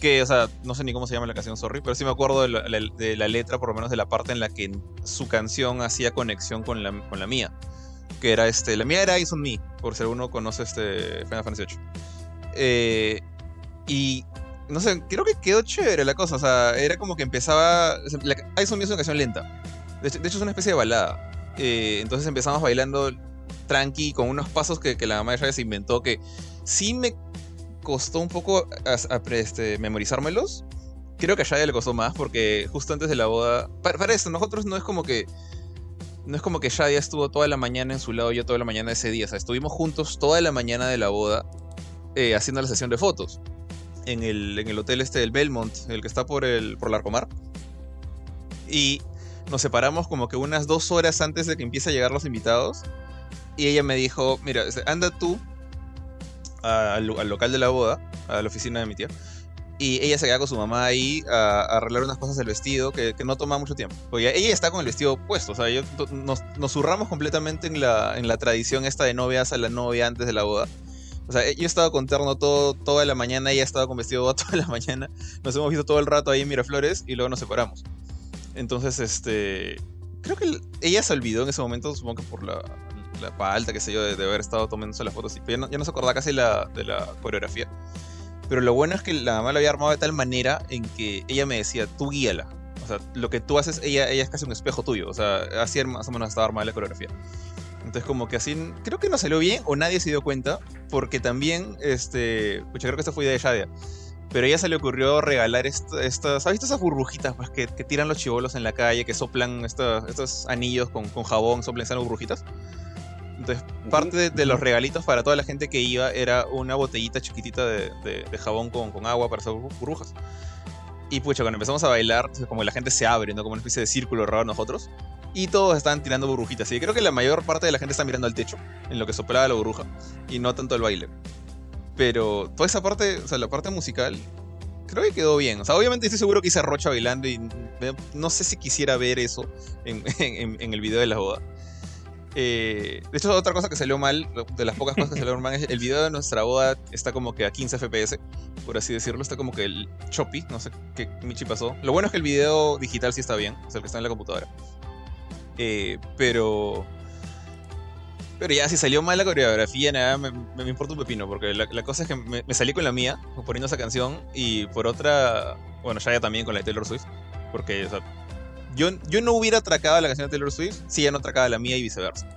Que, o sea, no sé ni cómo se llama la canción, sorry, pero sí me acuerdo de la, letra, por lo menos de la parte en la que su canción hacía conexión con la, con la mía. Que era este, la mía era Ice on Me, por si alguno conoce este Final Fantasy VIII. Eh, y no sé, creo que quedó chévere la cosa. O sea, era como que empezaba. La, es una canción lenta. De hecho, es una especie de balada. Eh, entonces empezamos bailando tranqui, con unos pasos que, la mamá de se inventó que sí me costó un poco este, memorizármelos. Creo que a Shaya le costó más porque justo antes de la boda. Para, para, eso, nosotros no es como que. No es como que Shadia estuvo toda la mañana en su lado, yo toda la mañana ese día. O sea, estuvimos juntos toda la mañana de la boda eh, haciendo la sesión de fotos en el, en el hotel este del Belmont, el que está por el por Larcomar. Y nos separamos como que unas dos horas antes de que empiece a llegar los invitados. Y ella me dijo, mira, este, anda tú al, local de la boda, a la oficina de mi tía. Y ella se queda con su mamá ahí a, arreglar unas cosas del vestido que, no toma mucho tiempo. Porque ella está con el vestido puesto. O sea, nos, nos zurramos completamente en la, en la tradición esta de novias a la novia antes de la boda O sea, yo he estado con terno todo, toda la mañana, ella ha estado con vestido (laughs) toda la mañana. Nos hemos visto todo el rato ahí en Miraflores y luego nos separamos. Entonces, este. Creo que ella se olvidó en ese momento, supongo que por la, la falta, qué sé yo, de, haber estado tomándose las fotos. Y ya no, ya no se acordaba casi la, de la coreografía. Pero lo bueno es que la mamá lo había armado de tal manera en que ella me decía, tú guíala. O sea, lo que tú haces, ella, ella es casi un espejo tuyo. O sea, así más o menos estaba armada la coreografía. Entonces como que así, creo que no salió bien o nadie se dio cuenta, porque también, este, pues creo que esta fue idea de Shadia. Pero a ella se le ocurrió regalar estas, ¿has visto esas burbujitas pues, que, tiran los chivolos en la calle, que soplan estos anillos con, con jabón, soplan esas burbujitas? Entonces, parte de, los regalitos para toda la gente que iba era una botellita chiquitita de, de, jabón con, con, agua para hacer burbujas. Y pucha, cuando empezamos a bailar, como la gente se abre, ¿no? Como una especie de círculo raro nosotros. Y todos estaban tirando burbujitas. Y creo que la mayor parte de la gente está mirando al techo, en lo que soplaba la burbuja, y no tanto el baile. Pero toda esa parte, o sea, la parte musical, creo que quedó bien. O sea, obviamente estoy seguro que hice Rocha bailando y no sé si quisiera ver eso (laughs) en, en el video de la boda. Eh, de hecho, otra cosa que salió mal, de las pocas cosas que salieron mal, es el video de nuestra boda está como que a 15 FPS, por así decirlo. Está como que el choppy, no sé qué Michi pasó. Lo bueno es que el video digital sí está bien, o sea, el que está en la computadora. Eh, pero. Pero ya, si salió mal la coreografía, nada, me, me, importa un pepino, porque la, cosa es que me, salí con la mía, poniendo esa canción, y por otra, bueno, ya, ya también con la de Taylor Swift, porque, o sea, yo, no hubiera atracado la canción de Taylor Swift si ella no atracaba la mía y viceversa.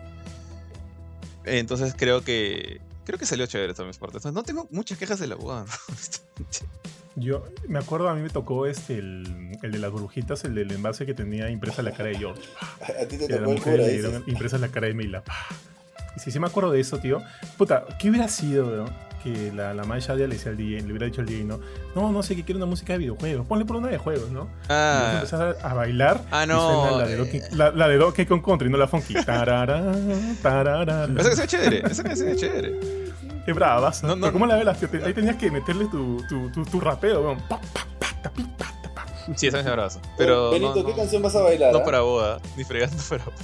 Entonces creo que. Creo que salió chévere esta mis partes. No tengo muchas quejas de la boda. (laughs) Yo me acuerdo, a mí me tocó este, el, el de las burbujitas, el del envase que tenía impresa la cara de George. (laughs) A ti te tocó el cura, Impresa la cara de Mila. Y si sí me acuerdo de eso, tío. Puta, ¿qué hubiera sido, weón? que la, la Maya le decía al DJ, le hubiera dicho al DJ, ¿no? No, no sé, que quiere una música de videojuegos. Ponle por una de juegos, ¿no? Ah. Y empezar a, bailar. Ah, no. la, de Donkey, la, la, de Donkey Kong Country, no la funky. (laughs) Tarara, tarara. Esa que sea chévere, esa que sea chévere. Qué bravas. No, no, ¿Cómo la velas? Ahí tenías que meterle tu, tu, tu, tu rapeo, weón. Sí, esa es brava. Pero. Benito, ¿qué canción vas a bailar? No ah? para boda, ni fregando para boda.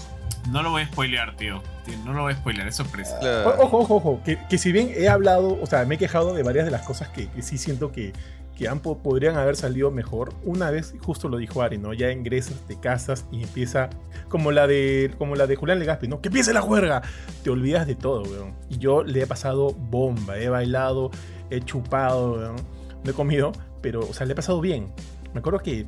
No lo voy a spoilear, tío. No lo voy a spoilear, es sorpresa. Ojo, ojo, ojo. Que, si bien he hablado, o sea, me he quejado de varias de las cosas que, sí siento que, que podrían haber salido mejor. Una vez, justo lo dijo Ari, ¿no? Ya ingresas, te casas y empieza como la de como la de Julián Legaspi, ¿no? Que empiece la juerga. Te olvidas de todo, weón. Y yo le he pasado bomba, he bailado, he chupado, weón. No he comido, pero, o sea, le he pasado bien. Me acuerdo que,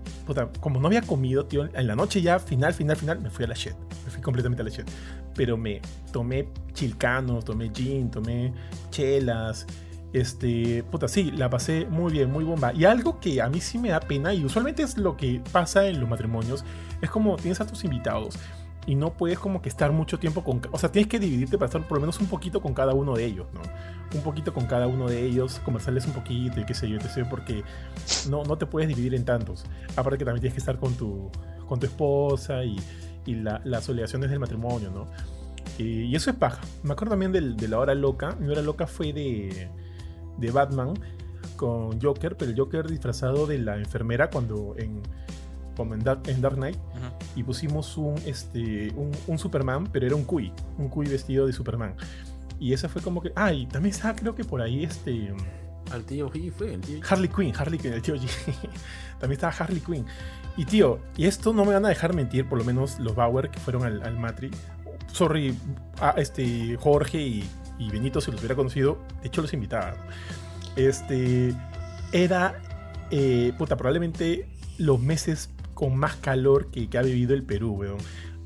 como no había comido, tío, en la noche ya, final, final, final, me fui a la shit. Me fui completamente a la shit. Pero me tomé chilcano, tomé gin, tomé chelas. Este, puta, sí, la pasé muy bien, muy bomba. Y algo que a mí sí me da pena, y usualmente es lo que pasa en los matrimonios, es como tienes a tus invitados y no puedes como que estar mucho tiempo con... O sea, tienes que dividirte para estar por lo menos un poquito con cada uno de ellos, ¿no? Un poquito con cada uno de ellos, conversarles un poquito y qué sé yo, qué sé porque no, no te puedes dividir en tantos. Aparte que también tienes que estar con tu, con tu esposa y, y las obligaciones del matrimonio, ¿no? Y, eso es paja. Me acuerdo también de la hora loca. Mi hora loca fue de, de Batman con Joker, pero el Joker disfrazado de la enfermera cuando en como en Dark, Knight, y pusimos un, este, un, Superman, pero era un Kui, un Kui vestido de Superman. Y esa fue como que. Ah, y también está, creo que por ahí este. Al tío G fue, el tío Harley Quinn, Harley Quinn, el tío G. (laughs) también estaba Harley Quinn. Y tío, y esto no me van a dejar mentir, por lo menos los Bauer que fueron al, al Matri. Sorry, a este, Jorge y, y Benito, si los hubiera conocido, de hecho los invitaba. Este. Era. Eh, puta, probablemente los meses con más calor que, que ha vivido el Perú, weón.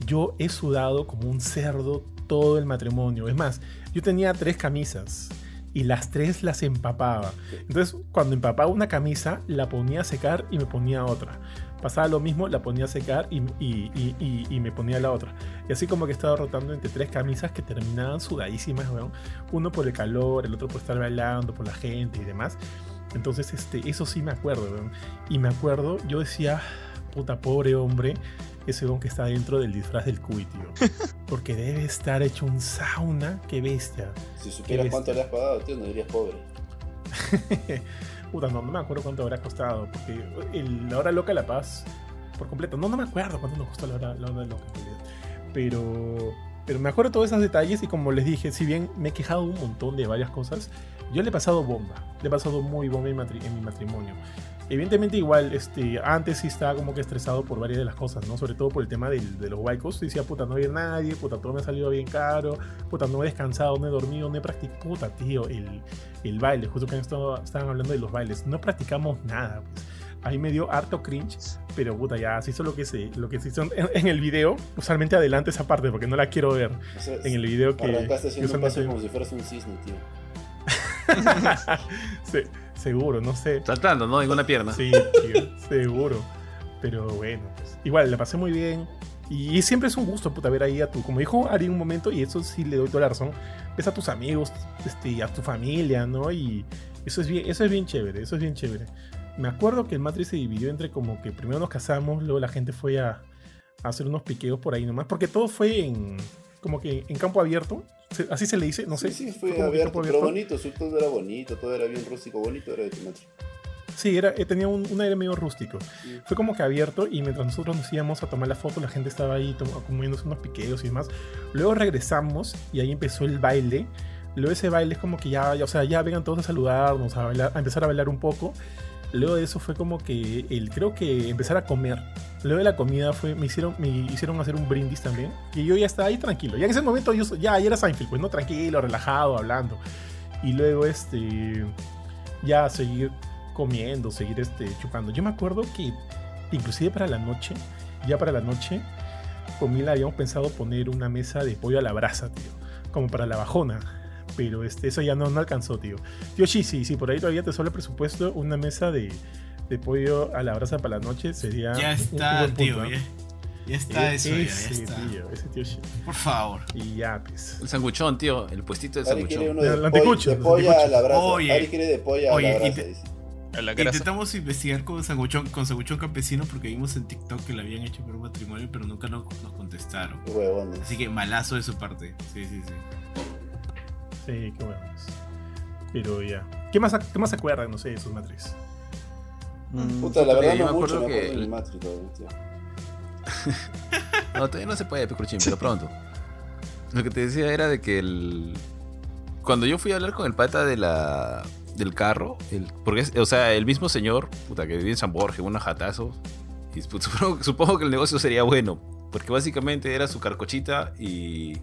Yo he sudado como un cerdo todo el matrimonio. Es más, yo tenía tres camisas y las tres las empapaba. Entonces, cuando empapaba una camisa, la ponía a secar y me ponía otra. Pasaba lo mismo, la ponía a secar y, y, me ponía la otra. Y así como que estaba rotando entre tres camisas que terminaban sudadísimas, weón. Uno por el calor, el otro por estar bailando, por la gente y demás. Entonces, este, eso sí me acuerdo, weón. Y me acuerdo, yo decía, puta pobre hombre, ese don que está dentro del disfraz del cuy, tío. (laughs) Porque debe estar hecho un sauna, qué bestia. Si supieras cuánto le has pagado, tío, no dirías pobre. (laughs) puta, no, no me acuerdo cuánto habrá costado, porque la hora loca de La Paz, por completo, no, no me acuerdo cuánto nos costó la hora, la hora loca, pero Pero me acuerdo de todos esos detalles y como les dije, si bien me he quejado un montón de varias cosas, yo le he pasado bomba. Le he pasado muy bomba en, mi matrimonio. Evidentemente igual, este, antes sí estaba como que estresado por varias de las cosas, ¿no? Sobre todo por el tema de, los huaycos. Decía, puta, no hay nadie, puta, todo me ha salido bien caro, puta, no he descansado, no he dormido, no he practicado, puta, tío, el, el baile, justo que estaban hablando de los bailes, no practicamos nada, pues ahí me dio harto cringe, pero puta, ya se hizo lo que se, lo que se hizo en, el video. Usualmente adelante esa parte porque no la quiero ver. en el video que. Arrancaste haciendo un paso como si fueras un cisne, tío. (laughs) sí, seguro, no sé. Saltando, ¿no? En una pierna. Sí, tío, seguro. Pero bueno, pues, igual, la pasé muy bien. Y siempre es un gusto, puta, ver ahí a tu, como dijo Ari un momento, y eso sí le doy toda la razón, ves a tus amigos, este, a tu familia, ¿no? Y eso es bien, eso es bien chévere, eso es bien chévere me acuerdo que el Matrix se dividió entre como que primero nos casamos, luego la gente fue a, hacer unos piqueos por ahí nomás, porque todo fue en como que en campo abierto, así se le dice, no sé. Sí, sí fue abierto, pero bonito, todo era bonito, todo era bien rústico, bonito era de Matrix. Sí, era, eh, tenía un, aire medio rústico. Fue como que abierto y mientras nosotros nos íbamos a tomar la foto, la gente estaba ahí comiéndose unos piqueos y demás. Luego regresamos y ahí empezó el baile. Luego ese baile es como que ya, o sea, ya vengan todos a saludarnos, a, a empezar a bailar un poco. Luego de eso fue como que el, creo que empezar a comer. Luego de la comida fue, me hicieron, me hicieron hacer un brindis también. Y yo ya estaba ahí tranquilo. Ya en ese momento yo ya, ya era Seinfeld, pues no tranquilo, relajado, hablando. Y luego este ya seguir comiendo, seguir este chupando. Yo me acuerdo que inclusive para la noche, ya para la noche, con Mila habíamos pensado poner una mesa de pollo a la brasa, tío. Como para la bajona pero este, eso ya no, no alcanzó, tío. Tío, sí, sí, sí, por ahí todavía te suele presupuesto una mesa de, de pollo a la brasa para la noche sería. Ya está, tío, ya, ya, está eso, ya, está. Tío, ese tío sí. Por favor. Y ya, pues. El sanguchón, tío, el puestito del sanguchón. De, de, anticucho, de pollo a la brasa. Oye, quiere de pollo a la brasa, Intentamos investigar con sanguchón, con sanguchón campesino porque vimos en TikTok que lo habían hecho por un matrimonio, pero nunca nos, nos contestaron. Así que malazo de su parte. Sí, sí, sí. Sí, qué bueno. Pero ya. ¿Qué más, qué más se acuerdan, no sé, de esos Matrix? Mm, Puta, la verdad no me mucho, que... el Matrix todavía, (laughs) no, todavía no se puede, Picurchín, pero pronto. Lo que te decía era de que el... Cuando yo fui a hablar con el pata de la... del carro, el... porque o sea, el mismo señor, puta, que vivía en San Borges, un ajatazo, y supongo, (laughs) supongo que el negocio sería bueno, porque básicamente era su carcochita y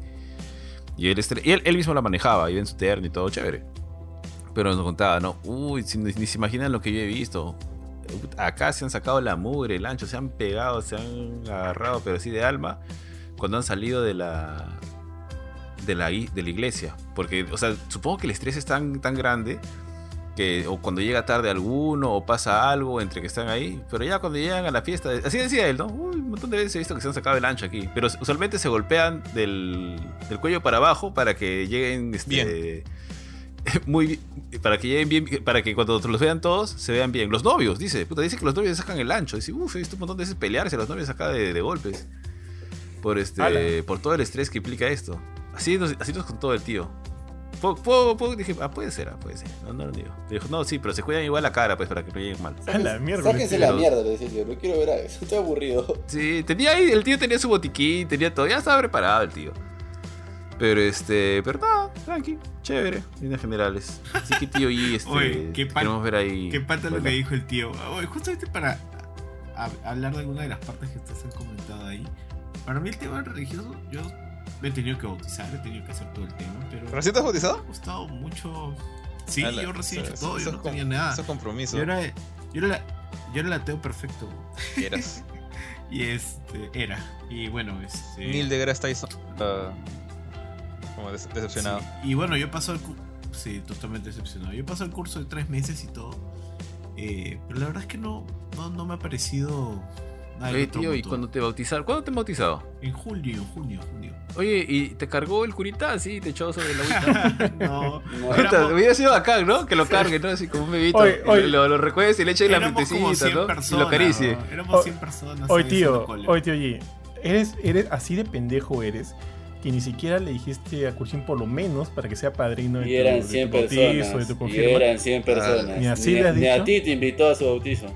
y él, él, mismo la manejaba, iba en su terno y todo chévere. Pero nos contaba, ¿no? Uy, ni, se imaginan lo que yo he visto. Acá se han sacado la mugre, el ancho, se han pegado, se han agarrado, pero así de alma, cuando han salido de la, de la, de la iglesia. Porque, o sea, supongo que el estrés es tan, tan grande o cuando llega tarde alguno o pasa algo entre que están ahí, pero ya cuando llegan a la fiesta, así decía él, ¿no? un montón de veces he visto que se han sacado el ancho aquí, pero usualmente se golpean del, cuello para abajo para que lleguen este, (laughs) muy para que lleguen bien, para que cuando los vean todos se vean bien. Los novios, dice, puta, dice que los novios sacan el ancho, dice, uff, he visto un montón de veces pelearse los novios acá de, golpes. Por este, por todo el estrés que implica esto. Así así nos contó el tío. Dije, ah, puede ser, ah, puede ser. No, no lo digo. dijo, no, sí, pero se cuidan igual la cara, pues, para que no lleguen mal. A la mierda. Sáquense la mierda, le decía yo. No quiero ver a eso. Estoy aburrido. Sí, tenía ahí, el tío tenía su botiquín, tenía todo. Ya estaba preparado el tío. Pero este, pero no, tranqui, chévere, líneas generales. Así que tío, y este, Oye, ¿qué queremos ver ahí. Qué pata lo que dijo el tío. Oye, justamente para hablar de alguna de las partes que ustedes han comentado ahí. Para mí el tema religioso, yo me he tenido que bautizar, he tenido que hacer todo el tema, pero... ¿Recién te has bautizado? Me ha costado mucho... Sí, yo recién he hecho todo, yo no tenía nada. Eso compromiso. Yo era, yo era, yo era el ateo perfecto. Eras. (laughs) y este, era. Y bueno, este... Neil deGrasse Tyson. Uh, como decepcionado. Y bueno, yo paso el... Sí, totalmente decepcionado. Yo paso el curso de tres meses y todo. Eh, pero la verdad es que no, no, no me ha parecido Oye, tío, ¿y cuando te bautizaron? ¿Cuándo te han bautizado? En julio, junio, junio. Oye, ¿y te cargó el curita así? ¿Te echó sobre la agüita? (laughs) no. no Hubiera sido acá, ¿no? Que lo cargue, ¿no? Así como un bebito. Oye, oye, lo, lo recueste y le eche la mentecita, ¿no? Personas, y lo acaricie. ¿no? Éramos 100 personas. Oye, tío, oye, tío, oye. Eres, eres así de pendejo eres que ni siquiera le dijiste a Curchín por lo menos para que sea padrino de y tu, eran 100 de tu bautizo, de tu Y eran 100 personas. ni así ni, le has dicho. Ni a ti te invitó a su bautizo.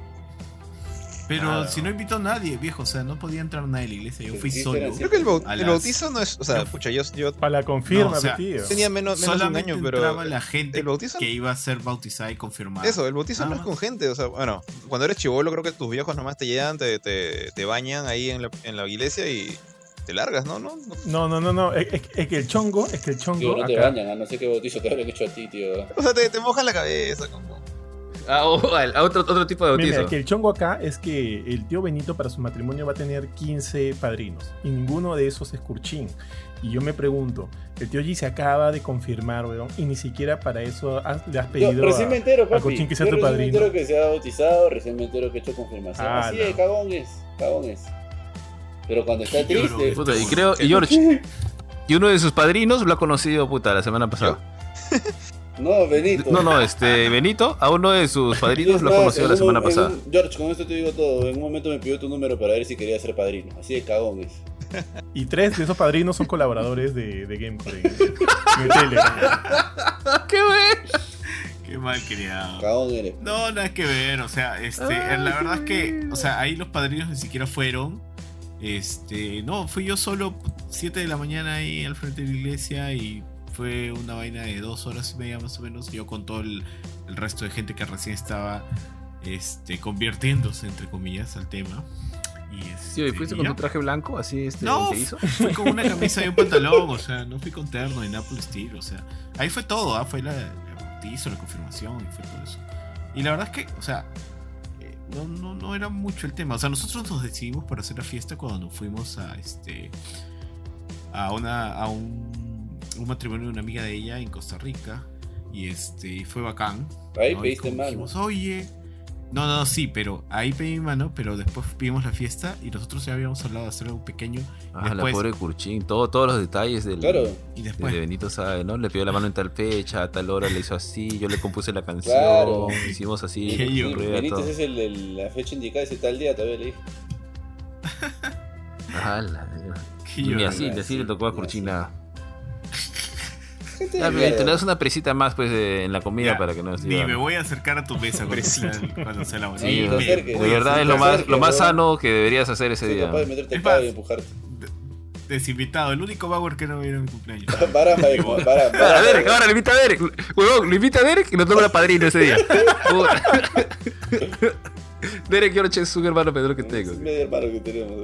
Pero si no invitó a nadie, viejo, o sea, no podía entrar nadie a la iglesia, yo fui solo. Creo que el, bautizo no es, o sea, pucha, yo, yo para la confirma, tío. Tenía menos, menos de un año, pero la gente el bautizo que iba a ser bautizada y confirmada. Eso, el bautizo no es con gente, o sea, bueno, cuando eres chivolo creo que tus viejos nomás te llegan, te, te, te bañan ahí en la, en la iglesia y te largas, ¿no? No, no, no, no, no. Es, es, que el chongo, es que el chongo. Tío, no te bañan, a no sé qué bautizo te habrán hecho a ti, tío. O sea, te, te mojan la cabeza, como. Ah, (laughs) a otro, otro tipo de bautizo. Mira, que el chongo acá es que el tío Benito para su matrimonio va a tener 15 padrinos y ninguno de esos es Curchín. Y yo me pregunto, el tío G se acaba de confirmar, weón, y ni siquiera para eso le has pedido yo, recién a, me entero, papi. Curchín que sea tu padrino. Recién me entero que se ha bautizado, recién me entero que ha hecho confirmación. Ah, Así de cagón es, cagón es. Pero cuando está triste... Puta, y creo, y George... Y uno de sus padrinos lo ha conocido, puta, la semana pasada. (laughs) No, Benito. No, no, este, Benito, a uno de sus padrinos (laughs) lo conoció la semana pasada. George, con esto te digo todo. En un momento me pidió tu número para ver si quería ser padrino. Así de cagón es. (laughs) Y tres de esos padrinos son colaboradores de, de Gamecore. (laughs) ¡Qué bueno! Qué mal criado. Cagón eres. No, nada que ver. O sea, este, la verdad es que, o sea, ahí los padrinos ni siquiera fueron. Este, no, fui yo solo 7 de la mañana ahí al frente de la iglesia y fue una vaina de dos horas y media más o menos. Yo con todo el, resto de gente que recién estaba este, convirtiéndose, entre comillas, al tema. Y este, sí, ¿fuiste con tu traje blanco? ¿Así este, no, hizo? fui con una (laughs) camisa y un pantalón, o sea, no fui con terno ni nada por estilo, o sea, ahí fue todo, ¿ah? fue la, el bautizo, la confirmación y fue todo eso. Y la verdad es que, o sea, eh, no, no, no era mucho el tema, o sea, nosotros nos decidimos para hacer la fiesta cuando nos fuimos a este a una a un un matrimonio de una amiga de ella en Costa Rica. Y este fue bacán. Ahí pediste mano. Oye. No, no, sí, pero ahí pedí mi mano, pero después pedimos la fiesta y nosotros ya habíamos hablado de hacer algo pequeño. Ah, la pobre Curchín, todo, todos los detalles del, claro. y después, de Benito sabe, ¿no? Le pidió la mano en tal fecha, a tal hora le hizo así, yo le compuse la canción, hicimos así. Sí, Benito es el, la fecha indicada ese tal día, todavía le dije. (laughs) Ah, la, ni así, ni así le tocó a Curchín nada. Ya, te das una presita más pues en la comida para que no Ni me voy a acercar a tu mesa cuando sea, cuando sea la sí, De verdad es lo más, lo más sano que deberías hacer ese día. Capaz de meterte más, y empujarte. Desinvitado, el único Bauer que no viene a mi cumpleaños. para, para, para, A Derek, ahora lo invita a Derek. Huevón, lo invita a Derek y nos toma la padrino ese día. (laughs) (laughs) Derek George es un hermano Pedro que tengo. Es medio hermano que tenemos.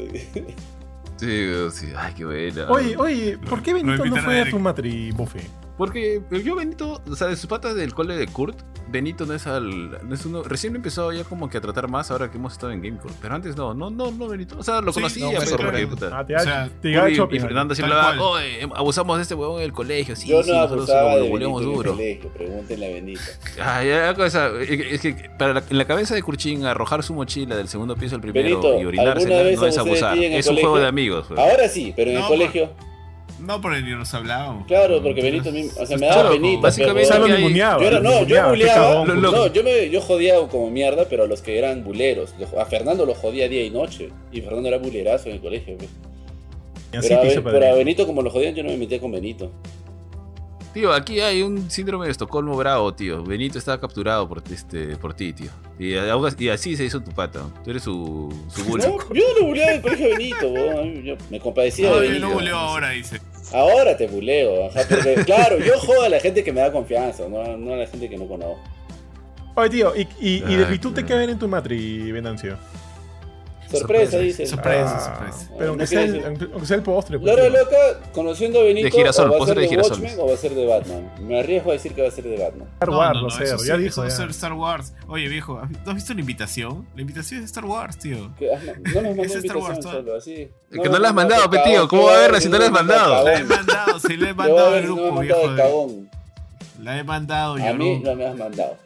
Sí, sí, ay, qué buena. Oye, oye, ¿por qué Benito no, fue a, tu matri, Buffy? Porque yo, Benito, o sea, de sus patas del cole de Kurt, Benito no es al. No es uno, recién empezó ya como que a tratar más ahora que hemos estado en GameCore. Pero antes no, no, no, no, Benito. O sea, lo conocía, pero porque, puta. Ah, te o sea, te y, y Fernando siempre hablaba, oye, abusamos de este huevón en el colegio. Sí, yo sí, no abusaba de Benito duro. colegio, pregúntenle a Benito. Ah, ya, cosa, es que para en la cabeza de Kurchin arrojar su mochila del segundo piso al primero Benito, y orinarse no es abusar. Es un juego de amigos. Ahora sí, pero en el colegio. No, porque ni nos hablábamos. Claro, porque Benito mismo. O sea, me daba Benito. Básicamente. Pero... Yo era, no, yo buleaba. No, yo, me, yo jodía como mierda, pero a los que eran buleros. A Fernando lo jodía día y noche. Y Fernando era bulerazo en el colegio. Pues. Pero, a, pero a Benito, como lo jodían, yo no me metía con Benito. Tío, aquí hay un síndrome de Estocolmo bravo, tío. Benito estaba capturado por, este, por ti, tío. Y, y así se hizo tu pata. Tú eres su, su bully. (laughs) No, yo no lo buleaba en el colegio Benito, yo me compadecía no, de Benito. Yo no buleo ahora, dice. Ahora te buleo, ajá, porque, (laughs) claro, yo jodo a la gente que me da confianza, no, no a la gente que no conozco. Oye, tío, ¿y, y, y, tú te quedas en tu matri, Venancio? Sorpresa, dice. Sorpresa, ah, sorpresa. Pero aunque, sea el, aunque sea el postre. Pues, Laura Loca, conociendo a Benito, de girasol, o va a ser de, de Watchmen o va a ser de Batman. Me arriesgo a decir que va a ser de Batman. Star Wars, no, no, no, ya dijo. va a ser Star Wars. Oye, viejo, ¿no has visto la invitación? La invitación es de Star Wars, tío. No nos mandó es Star Wars, solo, así. Es que no la has mandado, pe, tío. ¿Cómo va a verla si no la has mandado? La he mandado, sí, la he mandado al grupo, viejo. La he mandado, yo. A mí no me has mandado.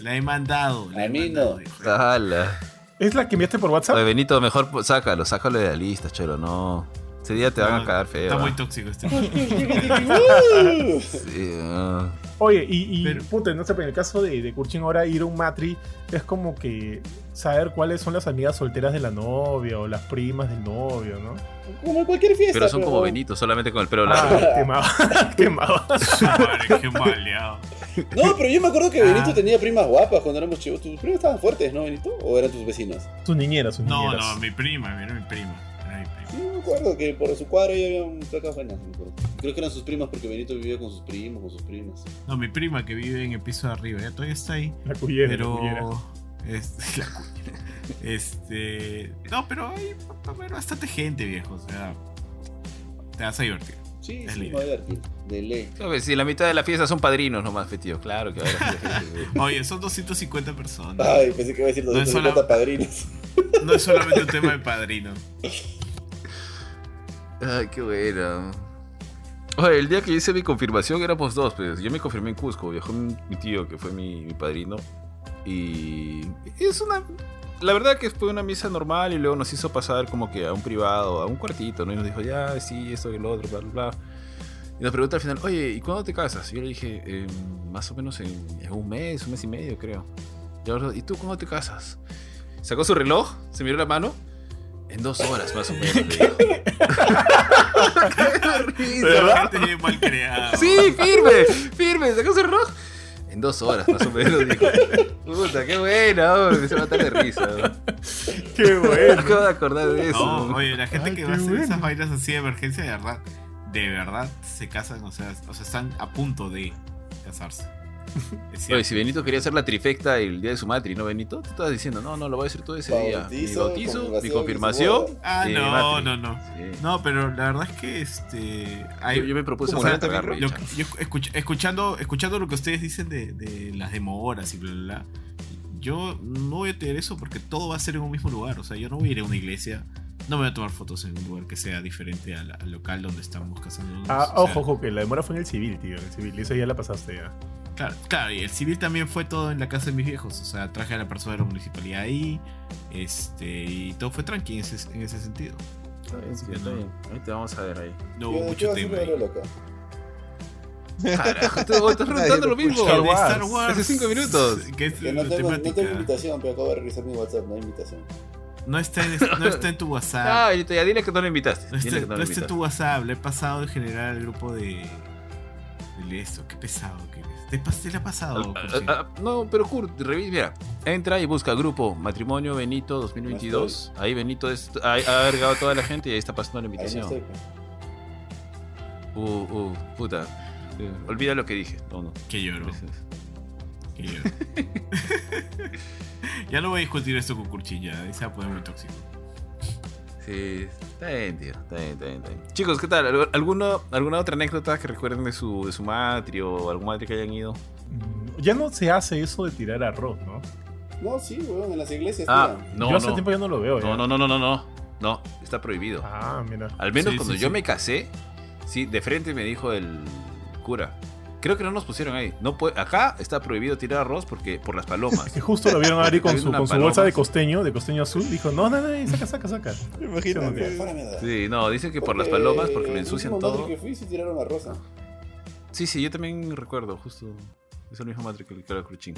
La he mandado. A mí no. Hala. ¿Es la que enviaste por WhatsApp? Oye, Benito, mejor sácalo, sácalo de la lista, cholo, no. Ese día te van a cagar feo. Está muy tóxico este. (laughs) sí, uh. Oye, y, y puta, no sé, en el caso de, de Kurchin ahora ir a un matri es como que saber cuáles son las amigas solteras de la novia o las primas del novio, ¿no? Como en cualquier fiesta. Pero son como Benito, solamente con el pelo largo. Ah, (laughs) quemado. (laughs) qué maleado. No, pero yo me acuerdo que Benito ah. tenía primas guapas cuando éramos chicos. ¿Tus primas estaban fuertes, no, Benito? ¿O eran tus vecinas? Sus niñeras, sus niñeras. No, no, mi prima, era mi prima. Sí, me acuerdo que por su cuadro ya había un placas buenas. Creo que eran sus primas porque Benito vivía con sus primos, con sus primas. No, mi prima que vive en el piso de arriba, ya todavía está ahí. La cuyera, pero... (laughs) la Este, la este. No, pero hay, bastante gente, viejo. O sea, te vas a divertir. Sí, sí, me voy a divertir. De ley. si la mitad de la fiesta son padrinos nomás, tío. Claro que va a (laughs) Oye, son 250 personas. Ay, pensé que iba a decir 250 no padrinos. No es solamente un tema de padrinos. (laughs) Ay, qué bueno. Oye, el día que hice mi confirmación éramos dos, pues. Yo me confirmé en Cusco, viajó mi tío, que fue mi, mi padrino. Y es una. La verdad que fue una misa normal y luego nos hizo pasar como que a un privado, a un cuartito, ¿no? Y nos dijo, ya, sí, esto y lo otro, bla, bla, bla. Y nos pregunta al final, oye, ¿y cuándo te casas? Y yo le dije, eh, más o menos en, un mes, un mes y medio, creo. Y, ¿y tú cuándo te casas? Sacó su reloj, se miró la mano. En dos horas, más o (laughs) menos. ¿Qué (laughs) mal creado. Sí, firme, firme. Sacó su reloj en dos horas más o menos. Dijo, puta, qué buena, me se matar de risa. Qué bueno. acabo de acordar de eso. No, oye, la gente que va a hacer esas vainas así de emergencia, de verdad, de verdad se casan, o sea, o sea están a punto de casarse. Oye, si Benito quería hacer la trifecta el día de su matri, ¿no, Benito? Tú estabas diciendo, no, no, lo voy a hacer todo ese día. Mi bautizo, mi confirmación. Ah, no, no, no. No, pero la verdad es que este. yo, me propuse escuchando, escuchando lo que ustedes dicen de, de las demoras y bla, bla, bla. Yo no voy a tener eso porque todo va a ser en un mismo lugar. O sea, yo no voy a ir a una iglesia no me voy a tomar fotos en un lugar que sea diferente al, local donde estamos casando. Ah, ojo, ojo, que la demora fue en el civil, tío. En el civil. Eso ya la pasaste ya. Claro, claro, y el civil también fue todo en la casa de mis viejos. O sea, traje a la persona de la municipalidad ahí. Este, y todo fue tranquilo en ese, en ese sentido. Está bien, sí, está bien. Ahí te vamos a ver ahí. No hubo mucho tema. Ahí. Carajo, te estás preguntando lo mismo. Star Wars. Star Wars. Hace cinco minutos. ¿Qué es que no, tengo, no tengo invitación, pero acabo de revisar mi WhatsApp, no hay invitación. No está, en, no está en tu WhatsApp. (laughs) Ah, ya dile que no lo invitaste. No está, no está en tu WhatsApp. Le he pasado en general al grupo de. de esto. Qué pesado. ¿Te, le ha pasado? Ah, ah, ah, no, pero Kurt, revisa, mira. Entra y busca grupo Matrimonio Benito 2022. Ahí Benito es, ha, ha agregado a toda la gente y ahí está pasando la invitación. Pues. Uh, uh, puta. Olvida lo que dije. No, no. Que lloro. Que lloro. (laughs) ya no voy a discutir esto con Curchilla, se va a poner muy tóxico. Sí, está bien, tío. Está bien, está bien, Chicos, ¿qué tal? ¿Alguna, ¿Alguna otra anécdota que recuerden de su, de su matri o algún matri que hayan ido? Mm, ya no se hace eso de tirar arroz, ¿no? No, sí, weón, en las iglesias. Ah, no, yo hace tiempo ya no lo veo. No, no, no, no, no, no. No, está prohibido. Ah, mira. Al menos cuando yo me casé, sí, de frente me dijo el cura Creo que no nos pusieron ahí. No puede, acá está prohibido tirar arroz porque por las palomas. que (laughs) justo lo vieron a Ari con, su, con su bolsa de costeño, de costeño azul. Dijo, no, no, no, saca, saca, saca. (laughs) Imagínate. Sí, no, dicen que por las palomas porque lo ensucian todo. que fui sí tiraron arroz. Sí, sí, yo también recuerdo, justo. Es el mismo madre que el Cruchín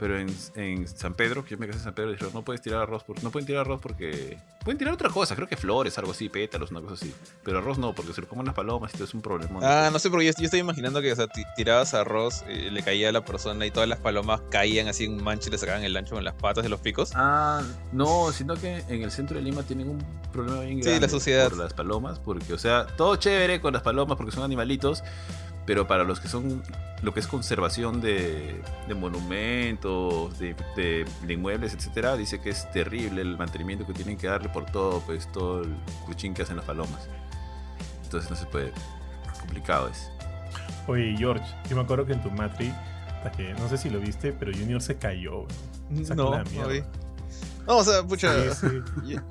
pero en, en, San Pedro, que yo me casé en San Pedro, dijeron, no puedes tirar arroz, no pueden tirar arroz porque... Pueden tirar otra cosa, creo que flores, algo así, pétalos, una cosa así. Pero arroz no, porque se lo comen las palomas y todo es un problema. Ah, no sé, porque yo, yo estoy imaginando que o sea, tirabas arroz, y le caía a la persona y todas las palomas caían así en mancha y le sacaban el ancho con las patas de los picos. Ah, no, sino que en el centro de Lima tienen un problema bien grande sí, la sociedad. por las palomas, porque, o sea, todo chévere con las palomas porque son animalitos, pero para los que son lo que es conservación de, monumentos, de, inmuebles, etcétera, dice que es terrible el mantenimiento que tienen que darle por todo, pues todo el cuchín que hacen las palomas. Entonces no se puede. Complicado es. Oye, George, yo me acuerdo que en tu matri, que no sé si lo viste, pero Junior se cayó. no, no No, o sea, pucha,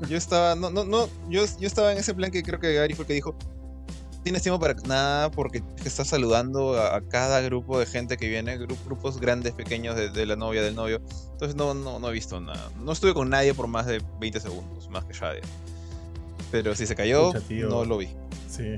Yo, estaba, no, no, no, yo, yo estaba en ese plan que creo que Gary fue el que dijo, tienes tiempo para nada porque estás saludando a, cada grupo de gente que viene, grupos grandes, pequeños de, la novia, del novio. Entonces no, no, no he visto nada. No estuve con nadie por más de 20 segundos, más que Shadia. Pero si se cayó, no lo vi. Sí.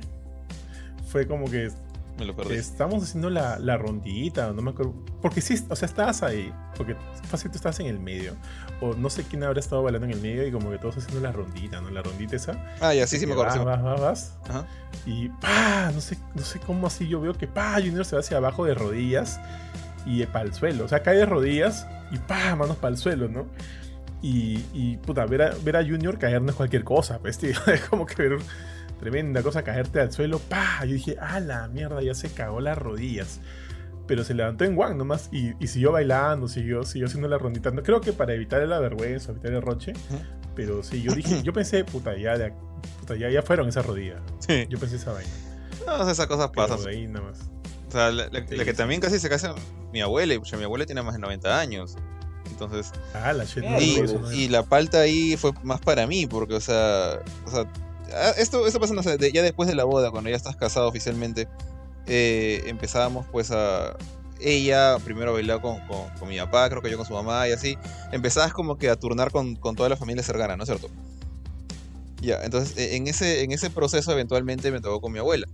Fue como que Me lo perdí. Estamos haciendo la, la rondita, no me acuerdo. Porque sí, o sea, estabas ahí. Porque fácil tú estabas en el medio. O no sé quién habrá estado bailando en el medio y como que todos haciendo la rondita, ¿no? La rondita esa. Ah, ya, sí, sí me acuerdo. Vas, vas, vas, vas. Ajá. Y pa, no sé, no sé cómo así yo veo que pa, Junior se va hacia abajo de rodillas y para el suelo. O sea, cae de rodillas y pa, manos para el suelo, ¿no? Y, y puta, ver a, ver a Junior caer no es cualquier cosa, pues, tío. (laughs) Es como que ver tremenda cosa caerte al suelo, pa. Yo dije, ah, la mierda, ya se cagó las rodillas. Pero se levantó en Wang nomás y, y siguió bailando, siguió, siguió haciendo la rondita. No, creo que para evitar la vergüenza, evitar el roche. Pero sí, yo dije, yo pensé, puta, ya, puta, ya, ya fueron esas rodillas. Sí. Yo pensé esa vaina. No, esas cosas pasan. de ahí nada más. O sea, la, la- Sí, la que sí. también casi se casa mi abuela, y pucha, mi abuela tiene más de 90 años. Entonces, Ah, la shit. No, y, no, eso no y la palta ahí fue más para mí, porque, o sea, o sea esto, esto pasa, no de- ya después de la boda, cuando ya estás casado oficialmente, eh, empezábamos pues a... Ella primero bailaba con, con, con mi papá, creo que yo con su mamá y así. Empezabas como que a turnar con, con toda la familia cercana, ¿no es cierto? Ya, entonces e- en ese, en ese proceso eventualmente me tocó con mi abuela.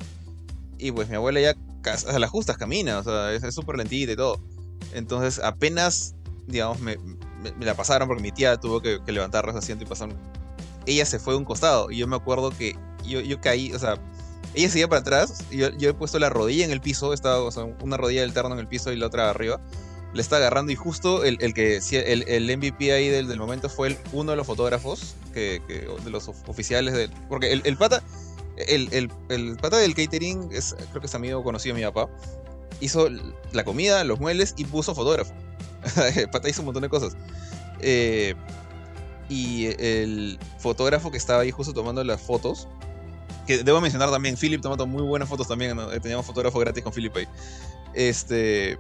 Y pues mi abuela ya cas- a las justas camina, o sea, es súper lentita y todo. Entonces apenas, digamos, me, me- me la pasaron porque mi tía tuvo que, que levantar su asiento y pasar. Ella se fue de un costado y yo me acuerdo que yo, yo caí, o sea, ella seguía para atrás y yo, he puesto la rodilla en el piso, estaba, o una rodilla del terno en el piso y la otra arriba. Le está agarrando y justo el, el que el, el MVP ahí del, del momento fue uno de los fotógrafos, que, de los of- oficiales del. Porque el, el pata. El, el, el pata del catering es, creo que es amigo conocido de mi papá. Hizo la comida, los muebles y puso fotógrafo. (laughs) el pata hizo un montón de cosas. Eh, y el fotógrafo que estaba ahí justo tomando las fotos. Que debo mencionar también, Philip tomando muy buenas fotos también. Eh, Teníamos fotógrafo gratis con Philip ahí. Este.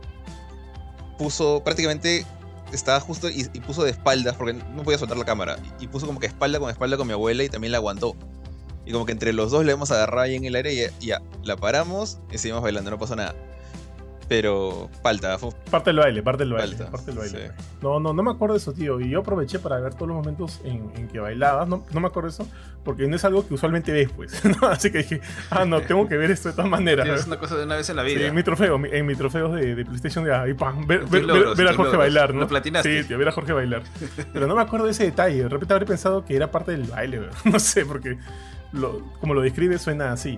Puso prácticamente. Estaba justo y, puso de espaldas porque no podía soltar la cámara. Y, y puso como que espalda con espalda con mi abuela y también la aguantó. Y como que entre los dos le hemos agarrado ahí en el aire y ya, ya, la paramos y seguimos bailando, no pasó nada. Pero falta, Parte del baile, parte del baile. Falta, Parte del baile. sí. No, no, no me acuerdo de eso, tío. Y yo aproveché para ver todos los momentos en, en que bailabas. No, no me acuerdo de eso, porque no es algo que usualmente ves, pues. (laughs) ¿no? Así que dije, ah, no, tengo que ver esto de todas maneras. Sí, es una cosa de una vez en la Sí, vida. en mi trofeo, en mi trofeo de, de PlayStation de ahí, pam, ver, ver- ver- logros, ver a Jorge logros. bailar, ¿no? Lo platinaste. Sí, tío, ver a Jorge bailar. Pero no me acuerdo de ese detalle. De repente habré pensado que era parte del baile, weón. (laughs) no sé, porque lo- como lo describe suena así.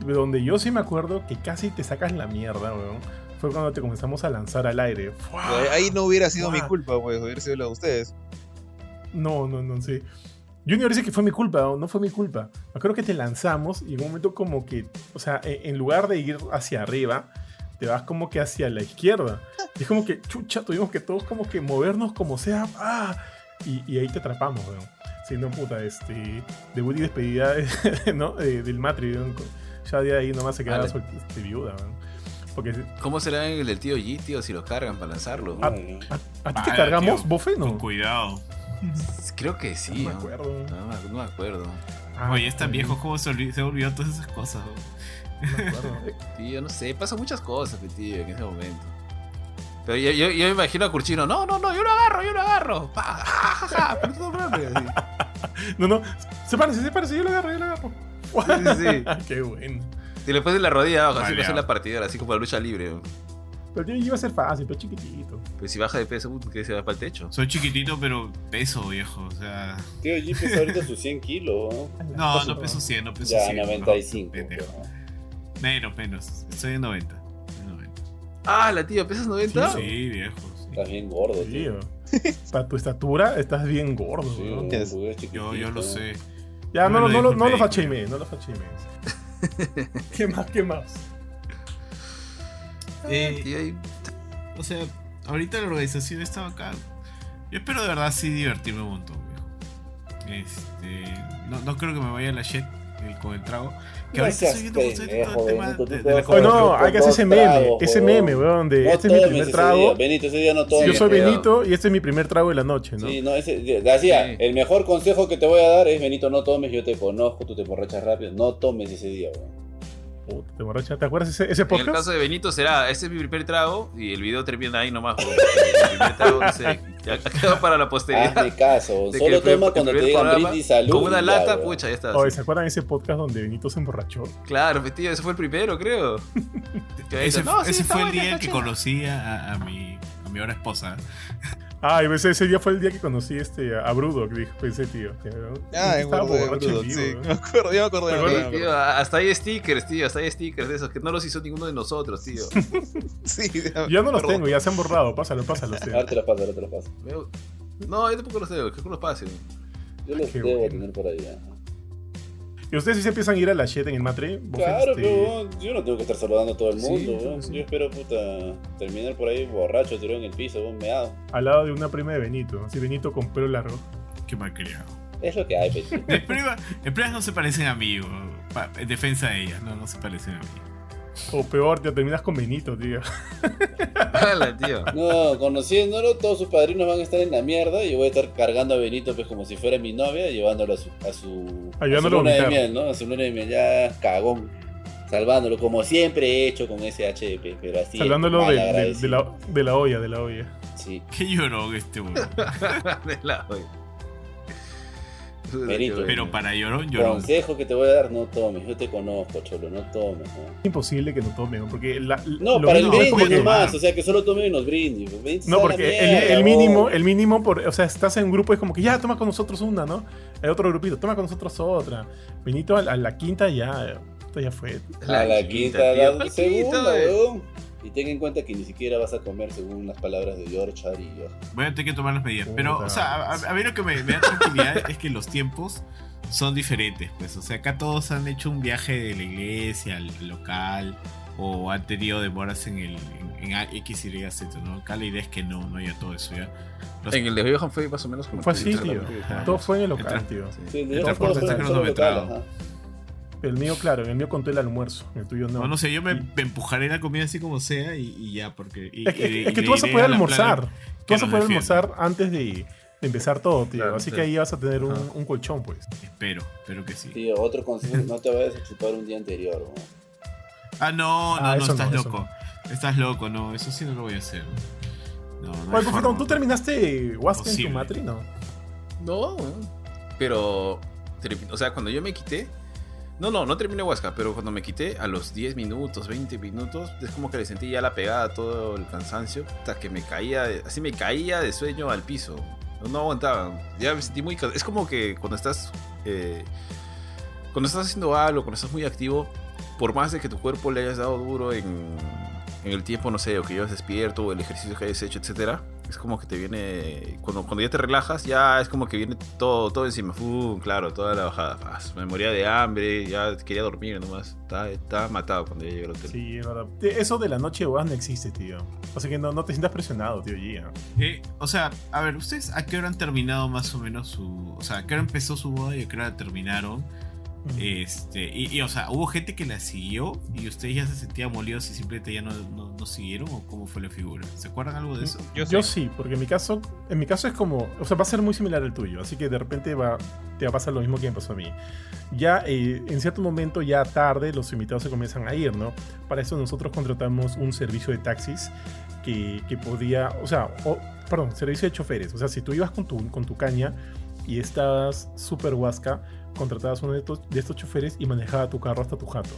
Donde yo sí me acuerdo que casi te sacas la mierda, weón. Fue cuando te comenzamos a lanzar al aire. ¡Fua! Ahí no hubiera sido mi culpa, pues, hubiera sido la de ustedes. No, no, no sé. Junior dice que fue mi culpa, no, no fue mi culpa. Me acuerdo que te lanzamos y en un momento como que, o sea, e- en lugar de ir hacia arriba, te vas como que hacia la izquierda. Y es como que, chucha, tuvimos que todos como que movernos como sea. ¡ah! Y, y ahí te atrapamos, weón. Sí, no, puta, este, debut y despedida, (laughs) ¿no? De- del Matri, weón. Ya de ahí nomás se quedaba suelta, este, viuda, weón. Porque, ¿Cómo será el del tío G, tío, si lo cargan para lanzarlo? ¿a, a ti te cargamos, tío. bofe? Con No. cuidado. Creo que sí. no me acuerdo. No, me- no me acuerdo. Ah, Oye, es tan oye, viejo como se, olvi- se olvidó todas esas cosas. ¿no? no me acuerdo. (laughs) Tío, no sé, pasan muchas cosas, tío, en ese momento. Pero yo, yo, yo me imagino a Curchino, no, no, no, yo lo agarro, yo lo agarro. Pa, ja, ja, ja, pero todo así. (laughs) No, no, se parece, se parece, yo lo agarro, yo lo agarro. Sí, sí, sí. (laughs) Qué bueno. Y le pones la rodilla abajo, así Vale, pasa ah. la partida, así como la lucha libre. Pero yo iba a ser fácil, pero chiquitito. Pues si baja de peso, puto, que se va para el techo. Soy chiquitito, pero peso, viejo. O sea. Tío, G pesa ahorita sus 100 kilos, ¿no? (laughs) No, no peso 100, no peso Ya, 100. no, 95. pendejo. pues, Menos, menos. Estoy en 90. En 90. Ah, la tía, ¿pesas 90? Sí, viejo. sí. Estás bien gordo, tío. Tío. Para tu estatura estás bien gordo, Sí, Yo, yo lo sé. Ya, no, no, lo no, lo- no el lo médico. fachimees, no lo fachimees. (laughs) ¿Qué más, qué más? Eh, Tío, ahí- O sea, ahorita la organización está acá. Yo espero de verdad sí divertirme un montón, viejo. Este. No, no creo que me vaya a la shit eh, con el trago. Que No estoy todo el tema de, de la hay que hacer ese meme, ese meme, weón, de No este es mi primer trago. día, Benito, ese día no tomes. Yo soy. Benito y este es mi primer trago de la noche, ¿no? Sí, no, ese, decía, Sí. el mejor consejo que te voy a dar es, Benito, no tomes, yo te conozco, tú te borrachas rápido, no tomes ese día, weón. ¿Te, borracha? ¿Te acuerdas ese, ese podcast? En el caso de Benito será, ese es mi primer trago y el video termina ahí nomás. el primer trago, no sé, ya quedó para la posteridad. Hazme caso, solo toma cuando te digan brindis salud. Con una lata, pucha, ya está. Oye, ¿se acuerdan ese podcast donde Benito se emborrachó? Claro, tío, ese fue el primero, creo. (laughs) ese, no, sí, ese fue el día que conocí a, a, mi, a mi ahora esposa. Ah, ese, ese día fue el día que conocí este, a Brudo, que pensé, tío. Ah, Brudo, Brudo, sí. Me acuerdo, ya me acuerdo. Tío, hasta hay stickers, tío, hasta hay stickers de esos que no los hizo ninguno de nosotros, tío. (laughs) sí, ya, Yo no los tengo, ya se han borrado. Pásalo, pásalo. Ahora te los paso, ahora te los paso. No, yo tampoco los tengo, que los pasen. Yo los debo tener por ahí, ya. ¿Y ustedes sí se empiezan a ir a la shit en el matre? Claro, este... pero yo no tengo que estar saludando a todo el mundo. Sí, sí. Yo espero, puta, terminar por ahí borracho, tirado en el piso, meado. Al lado de una prima de Benito, así Benito con pelo largo. Qué mal criado. Es lo que hay, Benito. Las primas, primas no se parecen a mí, en defensa de ellas, no, no se parecen a mí. O peor, te terminas con Benito, tío. (laughs) Hola, tío. No, conociéndolo, todos sus padrinos van a estar en la mierda y yo voy a estar cargando a Benito pues como si fuera mi novia, llevándolo a su, a su, a su luna de miel, ¿no? A su luna de miel, ya cagón. Salvándolo como siempre he hecho con ese HDP, pero así. Salvándolo de, de, de, la, de la olla, de la olla. Sí. Qué llorón este weón. (laughs) de la olla. Benito, pero para llorón, llorón. Consejo que te voy a dar, no tomes. Yo te conozco, cholo, no tomes. ¿no? Imposible que no tomes, porque la, No, para el brindis nomás, o sea, que solo tomen unos brindis. brindis no, porque mierda, el, el, mínimo, el mínimo, por, o sea, estás en un grupo, es como que ya, toma con nosotros una, ¿no? Hay otro grupito, toma con nosotros otra. Benito a, a la quinta ya, ya fue. A la, la quinta, quinta la segunda, weón. Y ten en cuenta que ni siquiera vas a comer según las palabras de George y yo. Voy a tener que tomar las medidas. Pero, o sea, a, a mí lo que me, me da tranquilidad es que los tiempos son diferentes. Pues, o sea, acá todos han hecho un viaje de la iglesia al local o han tenido demoras en el en, en X, Y, Z, ¿no? Acá la idea es que no, no haya todo eso ya. Los... En el de Johan fue más o menos como. Fue así, tío. Todo fue en el local, tío. Sí, el, el transporte está cronometrado. El mío, claro, el mío contó el almuerzo, el tuyo no. No, no sé, yo me, me empujaré la comida así como sea y, y ya, porque. Y, es que, y, es que tú vas a poder almorzar. Tú vas a poder almorzar antes de, de, empezar todo, tío. Claro, Así sí. que ahí vas a tener un, un, colchón, pues. Espero, espero que sí. Tío, otro consejo: no te vayas a chupar un día anterior, ¿no? Ah, no, no, ah, no, estás no, loco. No. Estás loco, no, eso sí no lo voy a hacer. No, no Oye, Confitón, ¿tú terminaste Huasca en tu matri? No. No, pero. O sea, cuando yo me quité no, no, no terminé Huasca, pero cuando me quité a los 10 minutos, 20 minutos, es como que le sentí ya la pegada, todo el cansancio, hasta que me caía, así me caía de sueño al piso. No aguantaba, ya me sentí muy... Es como que cuando estás... Eh, cuando estás haciendo algo, cuando estás muy activo, por más de que tu cuerpo le hayas dado duro en, en el tiempo, no sé, o que llevas despierto, o el ejercicio que hayas hecho, etcétera, es como que te viene. Cuando, cuando ya te relajas, ya es como que viene todo, todo encima. Uh, claro, toda la bajada. Me moría de hambre, ya quería dormir nomás. Estaba, estaba matado cuando ya llegué al hotel. Sí, es verdad. Eso de la noche no existe, tío. O sea que no, no te sientas presionado, tío Gia. Eh, o sea, a ver, ¿ustedes a qué hora han terminado más o menos su. O sea, a qué hora empezó su boda y a qué hora terminaron? Este, y, y, o sea, ¿hubo gente que la siguió y ustedes ya se sentían molidos y simplemente ya no, no, no, siguieron? ¿O cómo fue la figura? ¿Se acuerdan algo de eso? Yo, Yo sí. porque en mi caso, en mi caso es como, o sea, va a ser muy similar al tuyo, así que de repente va, te va a pasar lo mismo que me pasó a mí. Ya eh, en cierto momento, ya tarde, los invitados se comienzan a ir, ¿no? Para eso nosotros contratamos un servicio de taxis que, que podía, o sea, o, perdón, servicio de choferes, o sea, si tú ibas con tu, con tu caña y estabas súper huasca, contratabas uno de estos, de estos choferes y manejaba tu carro hasta tu jato.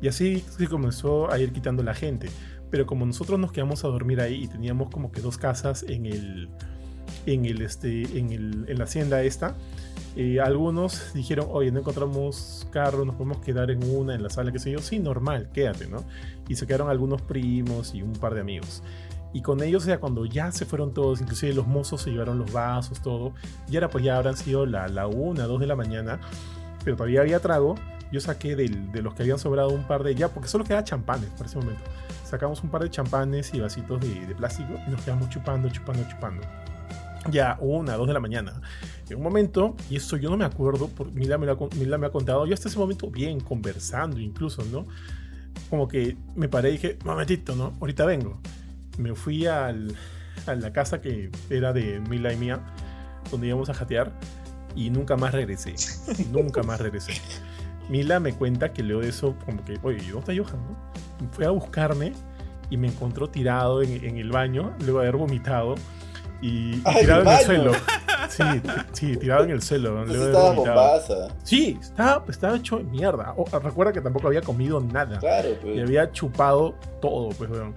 Y así se comenzó a ir quitando la gente. Pero como nosotros nos quedamos a dormir ahí y teníamos como que dos casas en el. En, el, este, en, el, en la hacienda esta, eh, algunos dijeron, oye, no encontramos carro, nos podemos quedar en una, en la sala, que sé yo, sí, normal, quédate, ¿no? Y se quedaron algunos primos y un par de amigos. Y con ellos, o sea, cuando ya se fueron todos, inclusive los mozos se llevaron los vasos, todo, y ahora pues ya habrán sido la, la una, dos de la mañana, pero todavía había trago. Yo saqué del, de los que habían sobrado un par de ya, porque solo quedaba champanes para ese momento. Sacamos un par de champanes y vasitos de, de plástico y nos quedamos chupando, chupando, chupando. Ya una, dos de la mañana. En un momento, y esto yo no me acuerdo, porque Mila me, lo, Mila me ha contado, yo hasta ese momento bien, conversando incluso, ¿no? Como que me paré y dije, momentito, ¿no? Ahorita vengo me fui al, a la casa que era de Mila y mía, donde íbamos a jatear, y nunca más regresé. (laughs) nunca más regresé. Mila me cuenta que luego de eso, como que, oye, ¿dónde está Johan? No? Fue a buscarme y me encontró tirado en, el baño, luego de haber vomitado. Y, tirado en el suelo. (laughs) Sí, sí, tirado en el suelo. Luego estaba bombaza. Sí, estaba, estaba hecho mierda. recuerda que tampoco había comido nada. Claro, pues. Y había chupado todo, pues, weón.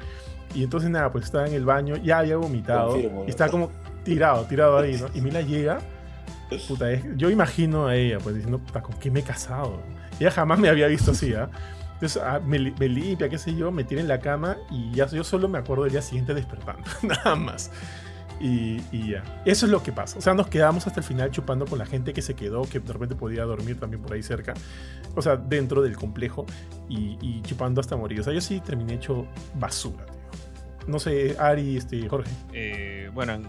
Y entonces nada, pues estaba en el baño, ya había vomitado. y estaba como tirado, tirado ahí, ¿no? Y (laughs) Mila llega. Puta, yo imagino a ella, pues diciendo, puta, ¿con qué me he casado? Ella jamás me había visto así, ¿ah? Entonces ah, me, limpia, qué sé yo, me tira en la cama y ya yo solo me acuerdo del día siguiente despertando, (laughs) nada más. Y, y, ya. Eso es lo que pasa. O sea, nos quedamos hasta el final chupando con la gente que se quedó, que de repente podía dormir también por ahí cerca. O sea, dentro del complejo y, y chupando hasta morir. O sea, yo sí terminé hecho basura, tío. No sé, Ari, este, Jorge. Eh, bueno,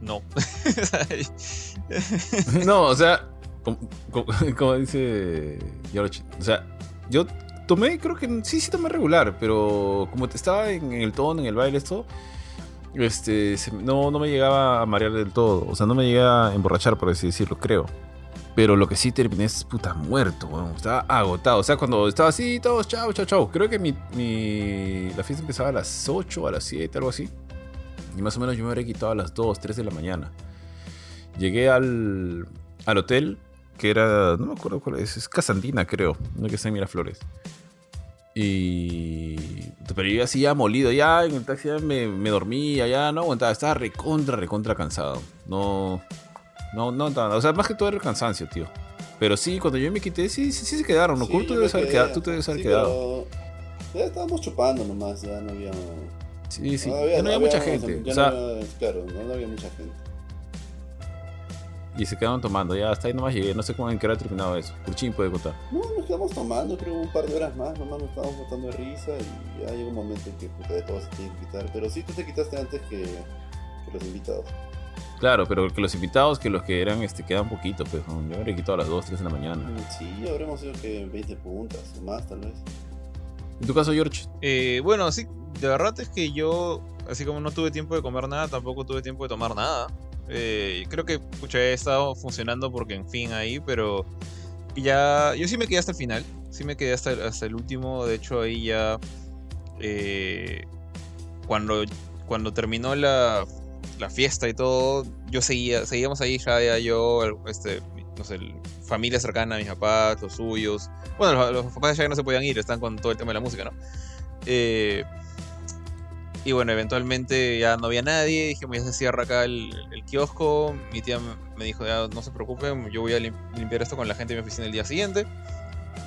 no. (laughs) (laughs) no, o sea, (laughs) como, dice George, o sea, yo tomé, creo que sí, sí tomé regular, pero como estaba en el tono, en el baile, esto, este, no, no me llegaba a marear del todo, o sea, no me llegaba a emborrachar, por así decirlo, creo. Pero lo que sí terminé es puta muerto, estaba agotado. O sea, cuando estaba así, todos, chao, chao, chao. Creo que mi, mi, la fiesta empezaba a las 8, a las 7, algo así. Y más o menos yo me habría quitado a las 2, 3 de la mañana. Llegué al, al hotel, que era, no me acuerdo cuál es, es Casandina, creo, no que está en Miraflores. Y. Pero yo así ya molido, ya en el taxi ya me, me dormía, ya no aguantaba, estaba recontra, recontra cansado. No. No, no, no, o sea, más que todo era el cansancio, tío. Pero sí, cuando yo me quité, sí, sí, sí se quedaron, ¿no? Sí, tú, debes haber quedado, tú te debes haber quedado. Ya estábamos chupando nomás, ya no había. Sí, sí, no había, ya no había, mucha gente. o sea, claro, no había mucha gente. Y se quedaron tomando, ya hasta ahí nomás llegué, no sé cómo en qué hora terminado eso. Curchín puede contar. No, nos quedamos tomando, creo un par de horas más, nomás nos estábamos botando de risa y ya llegó un momento en que puta de todo se tiene que quitar. Pero sí tú te quitaste antes que, que los invitados. Claro, pero que los invitados, que los que eran, este, quedan poquito, pues yo me habría quitado a las 2, 3 de la mañana. Mm, sí, habremos sido que 20 puntas o más, tal vez. ¿En tu caso, George? Eh, bueno, sí, de verdad es que yo, así como no tuve tiempo de comer nada, tampoco tuve tiempo de tomar nada. Eh, creo que pucha, he estado funcionando porque en fin ahí, pero ya yo sí me quedé hasta el final, sí me quedé hasta, hasta el último, de hecho ahí ya eh, cuando, cuando terminó la, la fiesta y todo, yo seguía, seguíamos ahí, ya, yo, este, no sé, familia cercana, mis papás, los suyos. Bueno, los, papás ya no se podían ir, están con todo el tema de la música, ¿no? Eh, y bueno, eventualmente ya no había nadie, dijimos ya se cierra acá el, kiosco, mi tía me dijo, ya no se preocupen, yo voy a limpiar esto con la gente de mi oficina el día siguiente,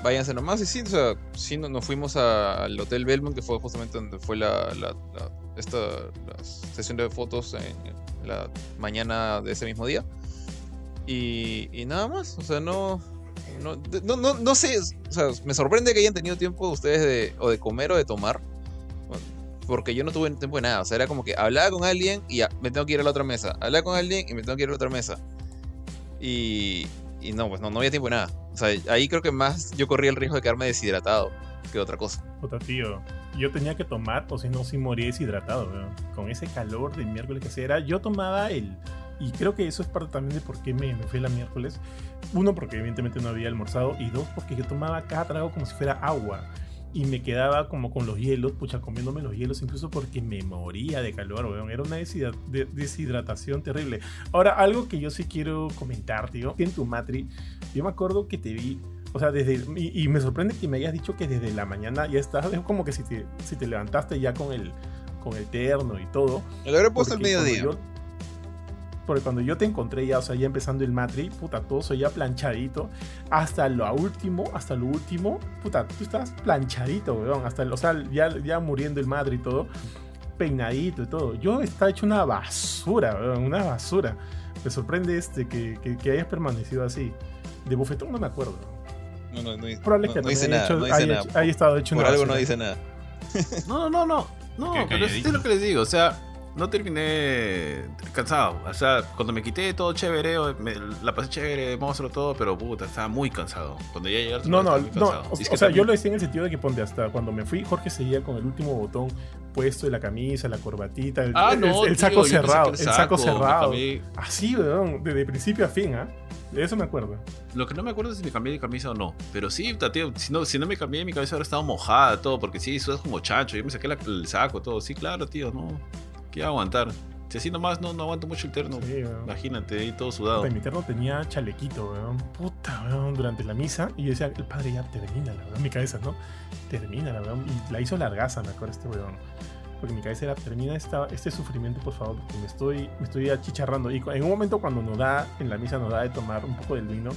váyanse nomás, y sí, o sea, sí nos fuimos al Hotel Belmont, que fue justamente donde fue la esta la sesión de fotos en la mañana de ese mismo día. Y, y nada más, o sea, no, no, no, no, sé, o sea, me sorprende que hayan tenido tiempo ustedes de, o de comer o de tomar. Porque yo no tuve tiempo de nada. O sea, era como que hablaba con alguien y me tengo que ir a la otra mesa. Hablaba con alguien y me tengo que ir a la otra mesa. Y, y no, pues no, no había tiempo de nada. O sea, ahí creo que más yo corría el riesgo de quedarme deshidratado que otra cosa. Otra tío, yo tenía que tomar, o si no, si moría deshidratado, con ese calor del miércoles que se era. Yo tomaba el, y creo que eso es parte también de por qué me, me fui la miércoles. Uno, porque evidentemente no había almorzado, y dos, porque yo tomaba cada trago como si fuera agua. Y me quedaba como con los hielos, pucha, comiéndome los hielos, incluso porque me moría de calor, weón. Era una deshidratación terrible. Ahora, algo que yo sí quiero comentar, tío, en tu matri, yo me acuerdo que te vi o sea, desde. Y, me sorprende que me hayas dicho que desde la mañana ya estás. Es como que si te, si te levantaste ya con el, con el terno y todo. lo habré puesto el mediodía. Porque cuando yo te encontré ya, o sea, ya empezando el matri, puta, todo soy ya planchadito. Hasta lo último, hasta lo último, puta, tú estás planchadito, weón. Hasta, o sea, ya, ya muriendo el matri y todo, peinadito y todo. Yo estaba hecho una basura, weón, una basura. Me sorprende este que, que, que hayas permanecido así. De bufetón no me acuerdo. No, no, no, Probable que no dice nada. no dice nada. estado hecho Por algo no dice nada. No, no, no. No, pero es lo que les digo. O sea, no terminé cansado. O sea, cuando me quité todo chévere, me, la pasé chévere, monstruo todo, pero puta, estaba muy cansado. Cuando ya llegué No, no, no. O, sea, yo lo decía en el sentido de que ponte hasta cuando me fui, Jorge seguía con el último botón puesto de la camisa, la corbatita, el, ah, saco cerrado. El saco, cerrado. Así, weón, desde principio a fin, ¿ah? De eso me acuerdo. Lo que no me acuerdo es si me cambié de camisa o no. Pero sí, tío, si no, si no me cambié, mi cabeza ahora estaba mojada, todo, porque sí, sudas como chancho. Yo me saqué el saco, todo. Sí, claro, tío, no. ¿Qué aguantar? Si así nomás no, no aguanto mucho el terno. Imagínate, ahí todo sudado. mi terno tenía chalequito, weón. Puta, weón, durante la misa. Y yo decía, el padre ya termina, la verdad, mi cabeza, ¿no? Termina, la weón. Y la hizo largaza, me acuerdo, este weón. Porque mi cabeza era, termina esta, este sufrimiento, por favor, porque me estoy, me estoy achicharrando. Y en un momento cuando nos da, en la misa nos da de tomar un poco del vino,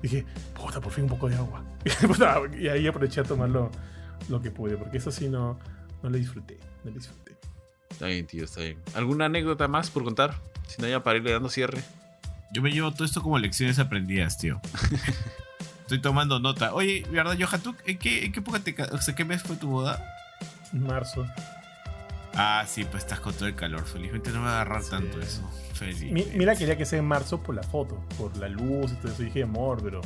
dije, puta, por fin un poco de agua. (laughs) y ahí aproveché a tomar lo, lo que pude, porque eso sí no, no lo disfruté, no lo disfruté. Está bien, tío, está bien. ¿Alguna anécdota más por contar? Si no, ya para irle dando cierre. Yo me llevo todo esto como lecciones aprendidas, tío. (laughs) Estoy tomando nota. Oye, ¿verdad, Johan? ¿Tú en qué, en qué época te O sea, ¿qué mes fue tu boda? Marzo. Ah, sí, pues estás con todo el calor. Felizmente no me va a agarrar tanto eso. Feliz. mira, quería que sea en marzo por la foto, por la luz y todo eso. dije, amor, pero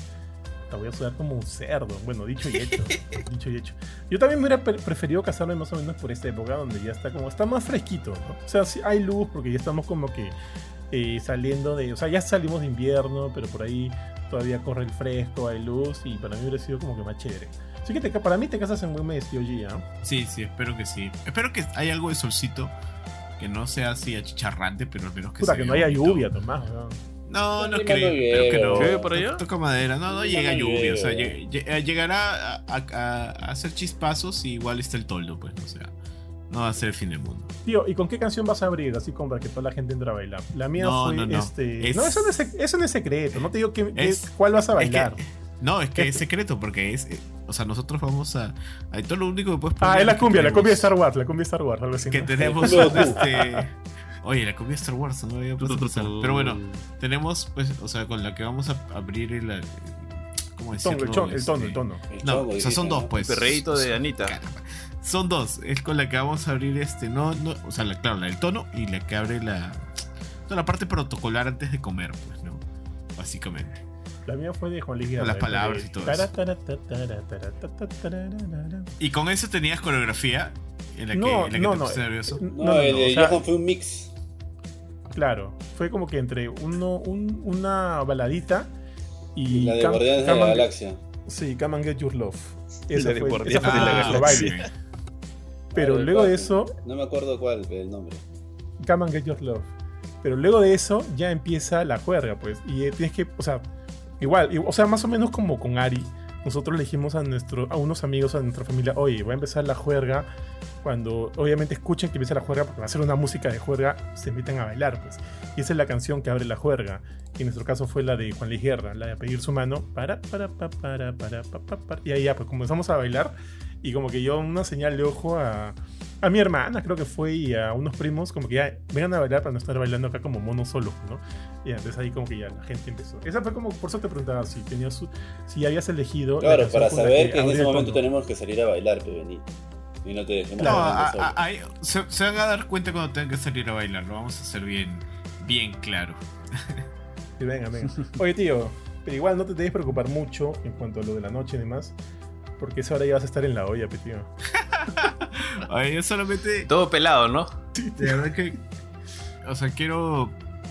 te voy a sudar como un cerdo. Bueno, dicho y hecho. (laughs) dicho y hecho. Yo también me hubiera preferido casarme más o menos por esta época donde ya está como, está más fresquito, O sea, sí hay luz porque ya estamos como que eh, saliendo de, o sea, ya salimos de invierno, pero por ahí todavía corre el fresco, hay luz y para mí hubiera sido como que más chévere. Así que para mí te casas en buen mes, tío G, ¿no? Sí, sí, espero que sí. Espero que haya algo de solcito que no sea así achicharrante, pero al menos que Puta, que no haya lluvia, Tomás, ¿no? No, no creo. Creo que no. ¿Llueve por allá? Toca madera. No, no llega lluvia. O sea, eh, llegará a, hacer chispazos y igual está el toldo, pues. O sea, no va a ser el fin del mundo. Tío, ¿y con qué canción vas a abrir? Así como para que toda la gente entre a bailar. La mía fue este. No, eso no, es, eso no es secreto. No te digo que, cuál vas a bailar. no, es que es secreto porque es. Eh, o sea, nosotros vamos a. Ahí todo lo único que puedes poner. Ah, es la cumbia, la cumbia de Star Wars, la cumbia de Star Wars, algo así. Que tenemos (laughs) este. Oye, la comida Star Wars, no había puesto Pero bueno, tenemos, pues, o sea, con la que vamos a abrir el. ¿Cómo decirlo? El tono, el tono, el tono. No, o sea, son dos, pues. El perreíto de Anita. Son dos. Es con la que vamos a abrir este. No, no, o sea, la, claro, la del tono y la que abre la. Toda la parte protocolar antes de comer, pues, ¿no? Básicamente. La mía fue de Juan Luis Con las palabras y todo eso. ¿Y con eso tenías coreografía? En la que, no, en la que no, te no, nervioso. No, no, el de Johan fue un mix. Claro, fue como que entre uno, un, una baladita y. La de Guardianes de la Galaxia. Sí, Come and Get Your Love. Esa fue, esa fue ah, la baile. Pero luego de eso. No me acuerdo cuál, el nombre. Come and Get Your Love. Pero luego de eso ya empieza la juerga, pues. Y eh, tienes que, o sea, igual, o sea, más o menos como con Ari, nosotros le dijimos a, nuestro, a unos amigos, a nuestra familia, oye, voy a empezar la juerga cuando obviamente escuchen que empieza la juerga, porque va a ser una música de juerga, se invitan a bailar, pues. Y esa es la canción que abre la juerga. Y en nuestro caso fue la de Juan Luis Guerra, la de pedir su mano, para, para, para, para, para, para, para. Y ahí ya, pues comenzamos a bailar. Y como que yo una señal de ojo a, a mi hermana, creo que fue, y a unos primos, como que ya vengan a bailar para no estar bailando acá como mono solo, ¿no? Y entonces ahí como que ya la gente empezó. Esa fue como, por eso te preguntaba si tenías si habías elegido. Claro, para saber que, en ese momento tenemos que salir a bailar, venir. Y no te dejemos no, se, se, van a dar cuenta cuando tengan que salir a bailar, lo vamos a hacer bien, bien claro. Sí, venga, venga. Oye, tío, pero igual no te debes preocupar mucho en cuanto a lo de la noche y demás. Porque esa hora ya vas a estar en la olla, tío. (laughs) Oye, yo solamente. Todo pelado, ¿no? Sí, de verdad que. O sea, quiero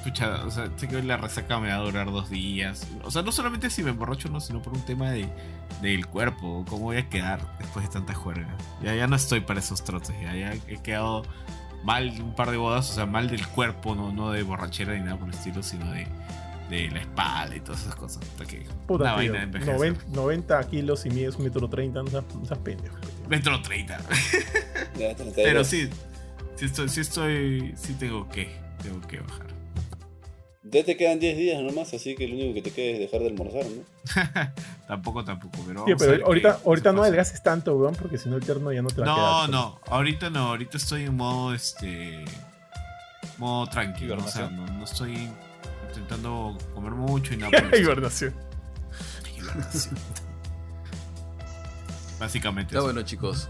o sea, sé que la resaca me va a durar dos días. O sea, no solamente si me emborracho, no, sino por un tema de, del cuerpo. ¿Cómo voy a quedar después de tanta juerga? Ya, ya no estoy para esos trotes. Ya, ya he quedado mal un par de bodas, o sea, mal del cuerpo, no, no de borrachera ni nada por el estilo, sino de, de la espalda y todas esas cosas. Porque Puta, una vaina de 90, 90, kilos y mides un metro treinta, no seas pendejo. Metro treinta. Pero sí, sí estoy, sí estoy, sí tengo que, tengo que bajar. Ya te quedan 10 días nomás, así que lo único que te queda es dejar de almorzar, ¿no? (laughs) tampoco, tampoco, pero. pero ahorita, ahorita no adelgaces tanto, weón, porque si no el terno ya no te va no, a quedar. No, no, ahorita no, ahorita estoy en modo este. modo tranquilo, o sea, no, no, estoy intentando comer mucho y nada. (laughs) Hibernación. Hibernación. Básicamente. Está bueno, chicos.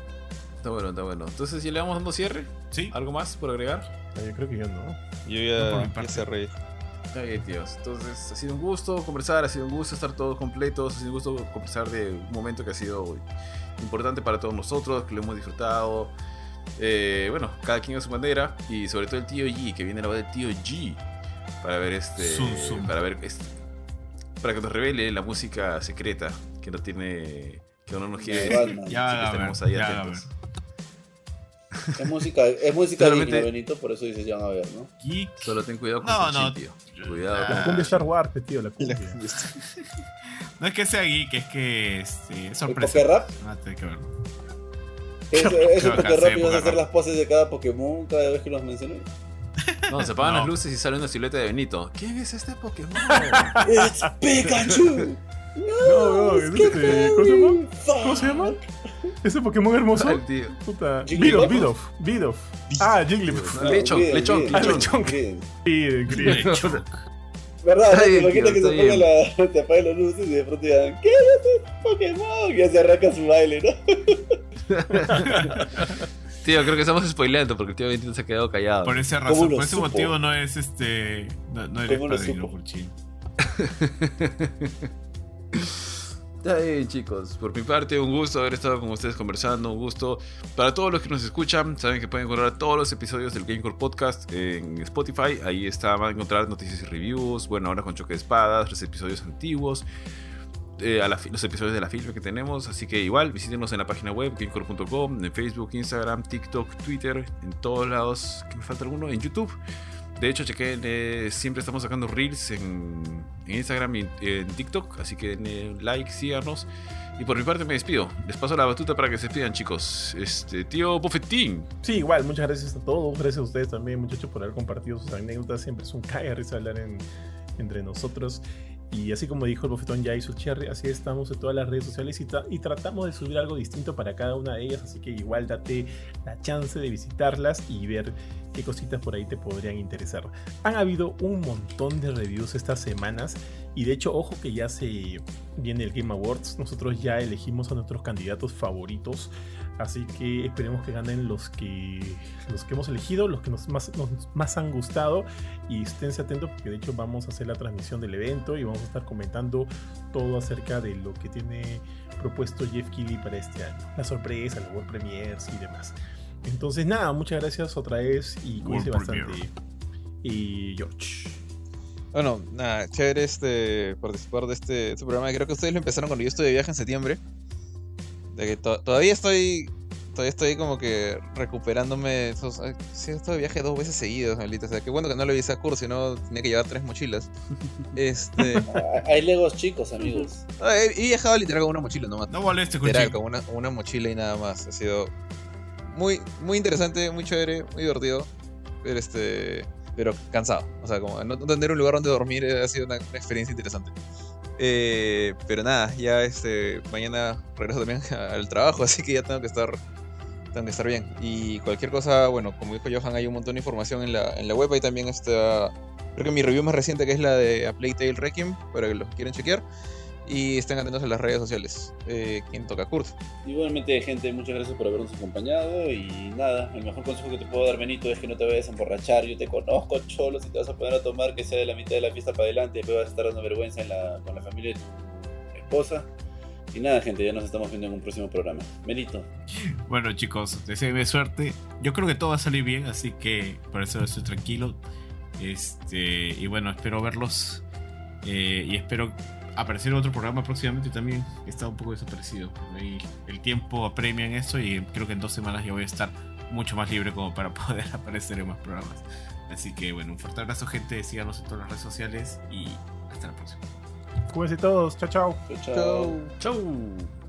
Está bueno, está bueno. Entonces, ¿ya le vamos dando cierre? Sí. ¿Algo más por agregar? yo creo que yo no. Yo ya, no, ya cerré. Ay, tíos. Entonces, ha sido un gusto conversar, ha sido un gusto estar todos completos, ha sido un gusto conversar de un momento que ha sido importante para todos nosotros, que lo hemos disfrutado. Eh, bueno, cada quien a su manera y sobre todo el tío G, que viene la voz del tío G para ver este, para ver este, para que nos revele la música secreta que no tiene. que no nos quiere Ya, decir. Ya, ahí ya, a atentos. (laughs) Es música, es música Solamente- digna, Benito, por eso dices ya van a ver, ¿no? Geek. Solo ten cuidado con No, tu no. tío. Cuidado con La cumbia Star Wars, pues, tío, la cumbia. (laughs) No es que sea geek, es que este, es ¿El sorpresa. Poké Rap? Ah, tiene que verlo. ¿Es, es el Acá, Poké sí, Rap y vas a hacer Rap. las poses de cada Pokémon cada vez que los mencioné? (laughs) No, se apagan No. las luces y sale una silueta de Benito. ¿Quién es este Pokémon? ¡Es Pikachu! No, no, es ¡Qué este, ¿cómo se llama? ¿Cómo se llama? Ese Pokémon hermoso. Al tío. Puta. Bidoff, Bidoff, Bidoff. Ah, Jigglypuff. No, lechón, Griden, lechón, griden, lechón. lechón, griden. Griden, griden. Lechón. (laughs) ¿Verdad? Está ¿no? bien, Imagina tío, que se bien. la. te apague las luces y de pronto digan, ¿qué es este Pokémon? Y ya se arranca su baile, ¿no? (laughs) Tío, creo que estamos spoileando porque el tío Benito se ha quedado callado. Por esa ¿Cómo razón, por ese supo? motivo no es este. No, no eres ¿Cómo lo padrino supo? (laughs) bien, chicos. Por mi parte, un gusto haber estado con ustedes conversando. Un gusto para todos los que nos escuchan. Saben que pueden encontrar todos los episodios del Gamecore Podcast en Spotify. Ahí está, van a encontrar noticias y reviews. Bueno, ahora con choque de espadas, los episodios antiguos. eh, a la los episodios de la filme que tenemos. Así que igual, visítenos en la página web, gamecore.com, en Facebook, Instagram, TikTok, Twitter, en todos lados. ¿Que me falta alguno? En YouTube. De hecho, chequen, eh, siempre estamos sacando reels en, Instagram y en TikTok. Así que denle like, síganos. Y por mi parte me despido. Les paso la batuta para que se despidan, chicos. Este, tío Bofetín. Sí, igual, muchas gracias a todos. Gracias a ustedes también, muchachos, por haber compartido sus anécdotas. Siempre es un cae risa hablar en- entre nosotros. Y así como dijo el bofetón ya hizo Cherry, así estamos en todas las redes sociales y, y tratamos de subir algo distinto para cada una de ellas. Así que igual date la chance de visitarlas y ver qué cositas por ahí te podrían interesar. Han habido un montón de reviews estas semanas y de hecho, ojo que ya se viene el Game Awards. Nosotros ya elegimos a nuestros candidatos favoritos. Así que esperemos que ganen los que, los que hemos elegido, los que nos más, nos más han gustado. Y esténse atentos porque de hecho vamos a hacer la transmisión del evento y vamos a estar comentando todo acerca de lo que tiene propuesto Jeff Keighley para este año. La sorpresa, los World Premiers y demás. Entonces nada, muchas gracias otra vez y cuídense bastante. Y George. Bueno, nada, chévere este, participar de este, este programa. Creo que ustedes lo empezaron cuando yo estuve de viaje en septiembre. De que to- todavía estoy. Todavía estoy como que recuperándome. de Esos, sí, de viaje dos veces seguidos, maldita. O sea, qué bueno que no lo hice a curso, si no tenía que llevar tres mochilas. (laughs) Este. (laughs) Hay legos chicos, amigos. he, he viajado literal con una mochila nomás. No moleste, Literal, con una, una mochila y nada más. Ha sido muy, muy interesante, muy chévere, muy divertido. Pero este. Pero cansado. O sea, como no tener un lugar donde dormir ha sido una, una experiencia interesante. Eh, pero nada, ya este. Mañana regreso también (laughs) al trabajo, así que ya tengo que estar. Tengo que estar bien. Y cualquier cosa, bueno, como dijo Johan, hay un montón de información en la, en la web. Ahí también está. Creo que mi review más reciente, que es la de A Playtale Requiem, para que los quieren chequear. Y estén atentos a las redes sociales. Eh, ¿Quién toca Kurt? Igualmente, gente, muchas gracias por habernos acompañado. Y nada, el mejor consejo que te puedo dar, Benito, es que no te vayas a emborrachar. Yo te conozco, cholo. Si te vas a poner a tomar, que sea de la mitad de la fiesta para adelante. Después vas a estar dando vergüenza en la- con la familia de tu esposa. Y nada, gente, ya nos estamos viendo en un próximo programa. Benito, Bueno, chicos, deseenme suerte. Yo creo que todo va a salir bien, así que por eso estoy tranquilo. Este, y bueno, espero verlos. eh, y espero aparecer en otro programa próximamente también. He estado un poco desaparecido. El tiempo apremia en eso y creo que en dos semanas ya voy a estar mucho más libre como para (laughs) poder aparecer en más programas. Así que bueno, un fuerte abrazo gente, síganos en todas las redes sociales y hasta la próxima. Cuídense todos, chao chao. chao. chao. Chau.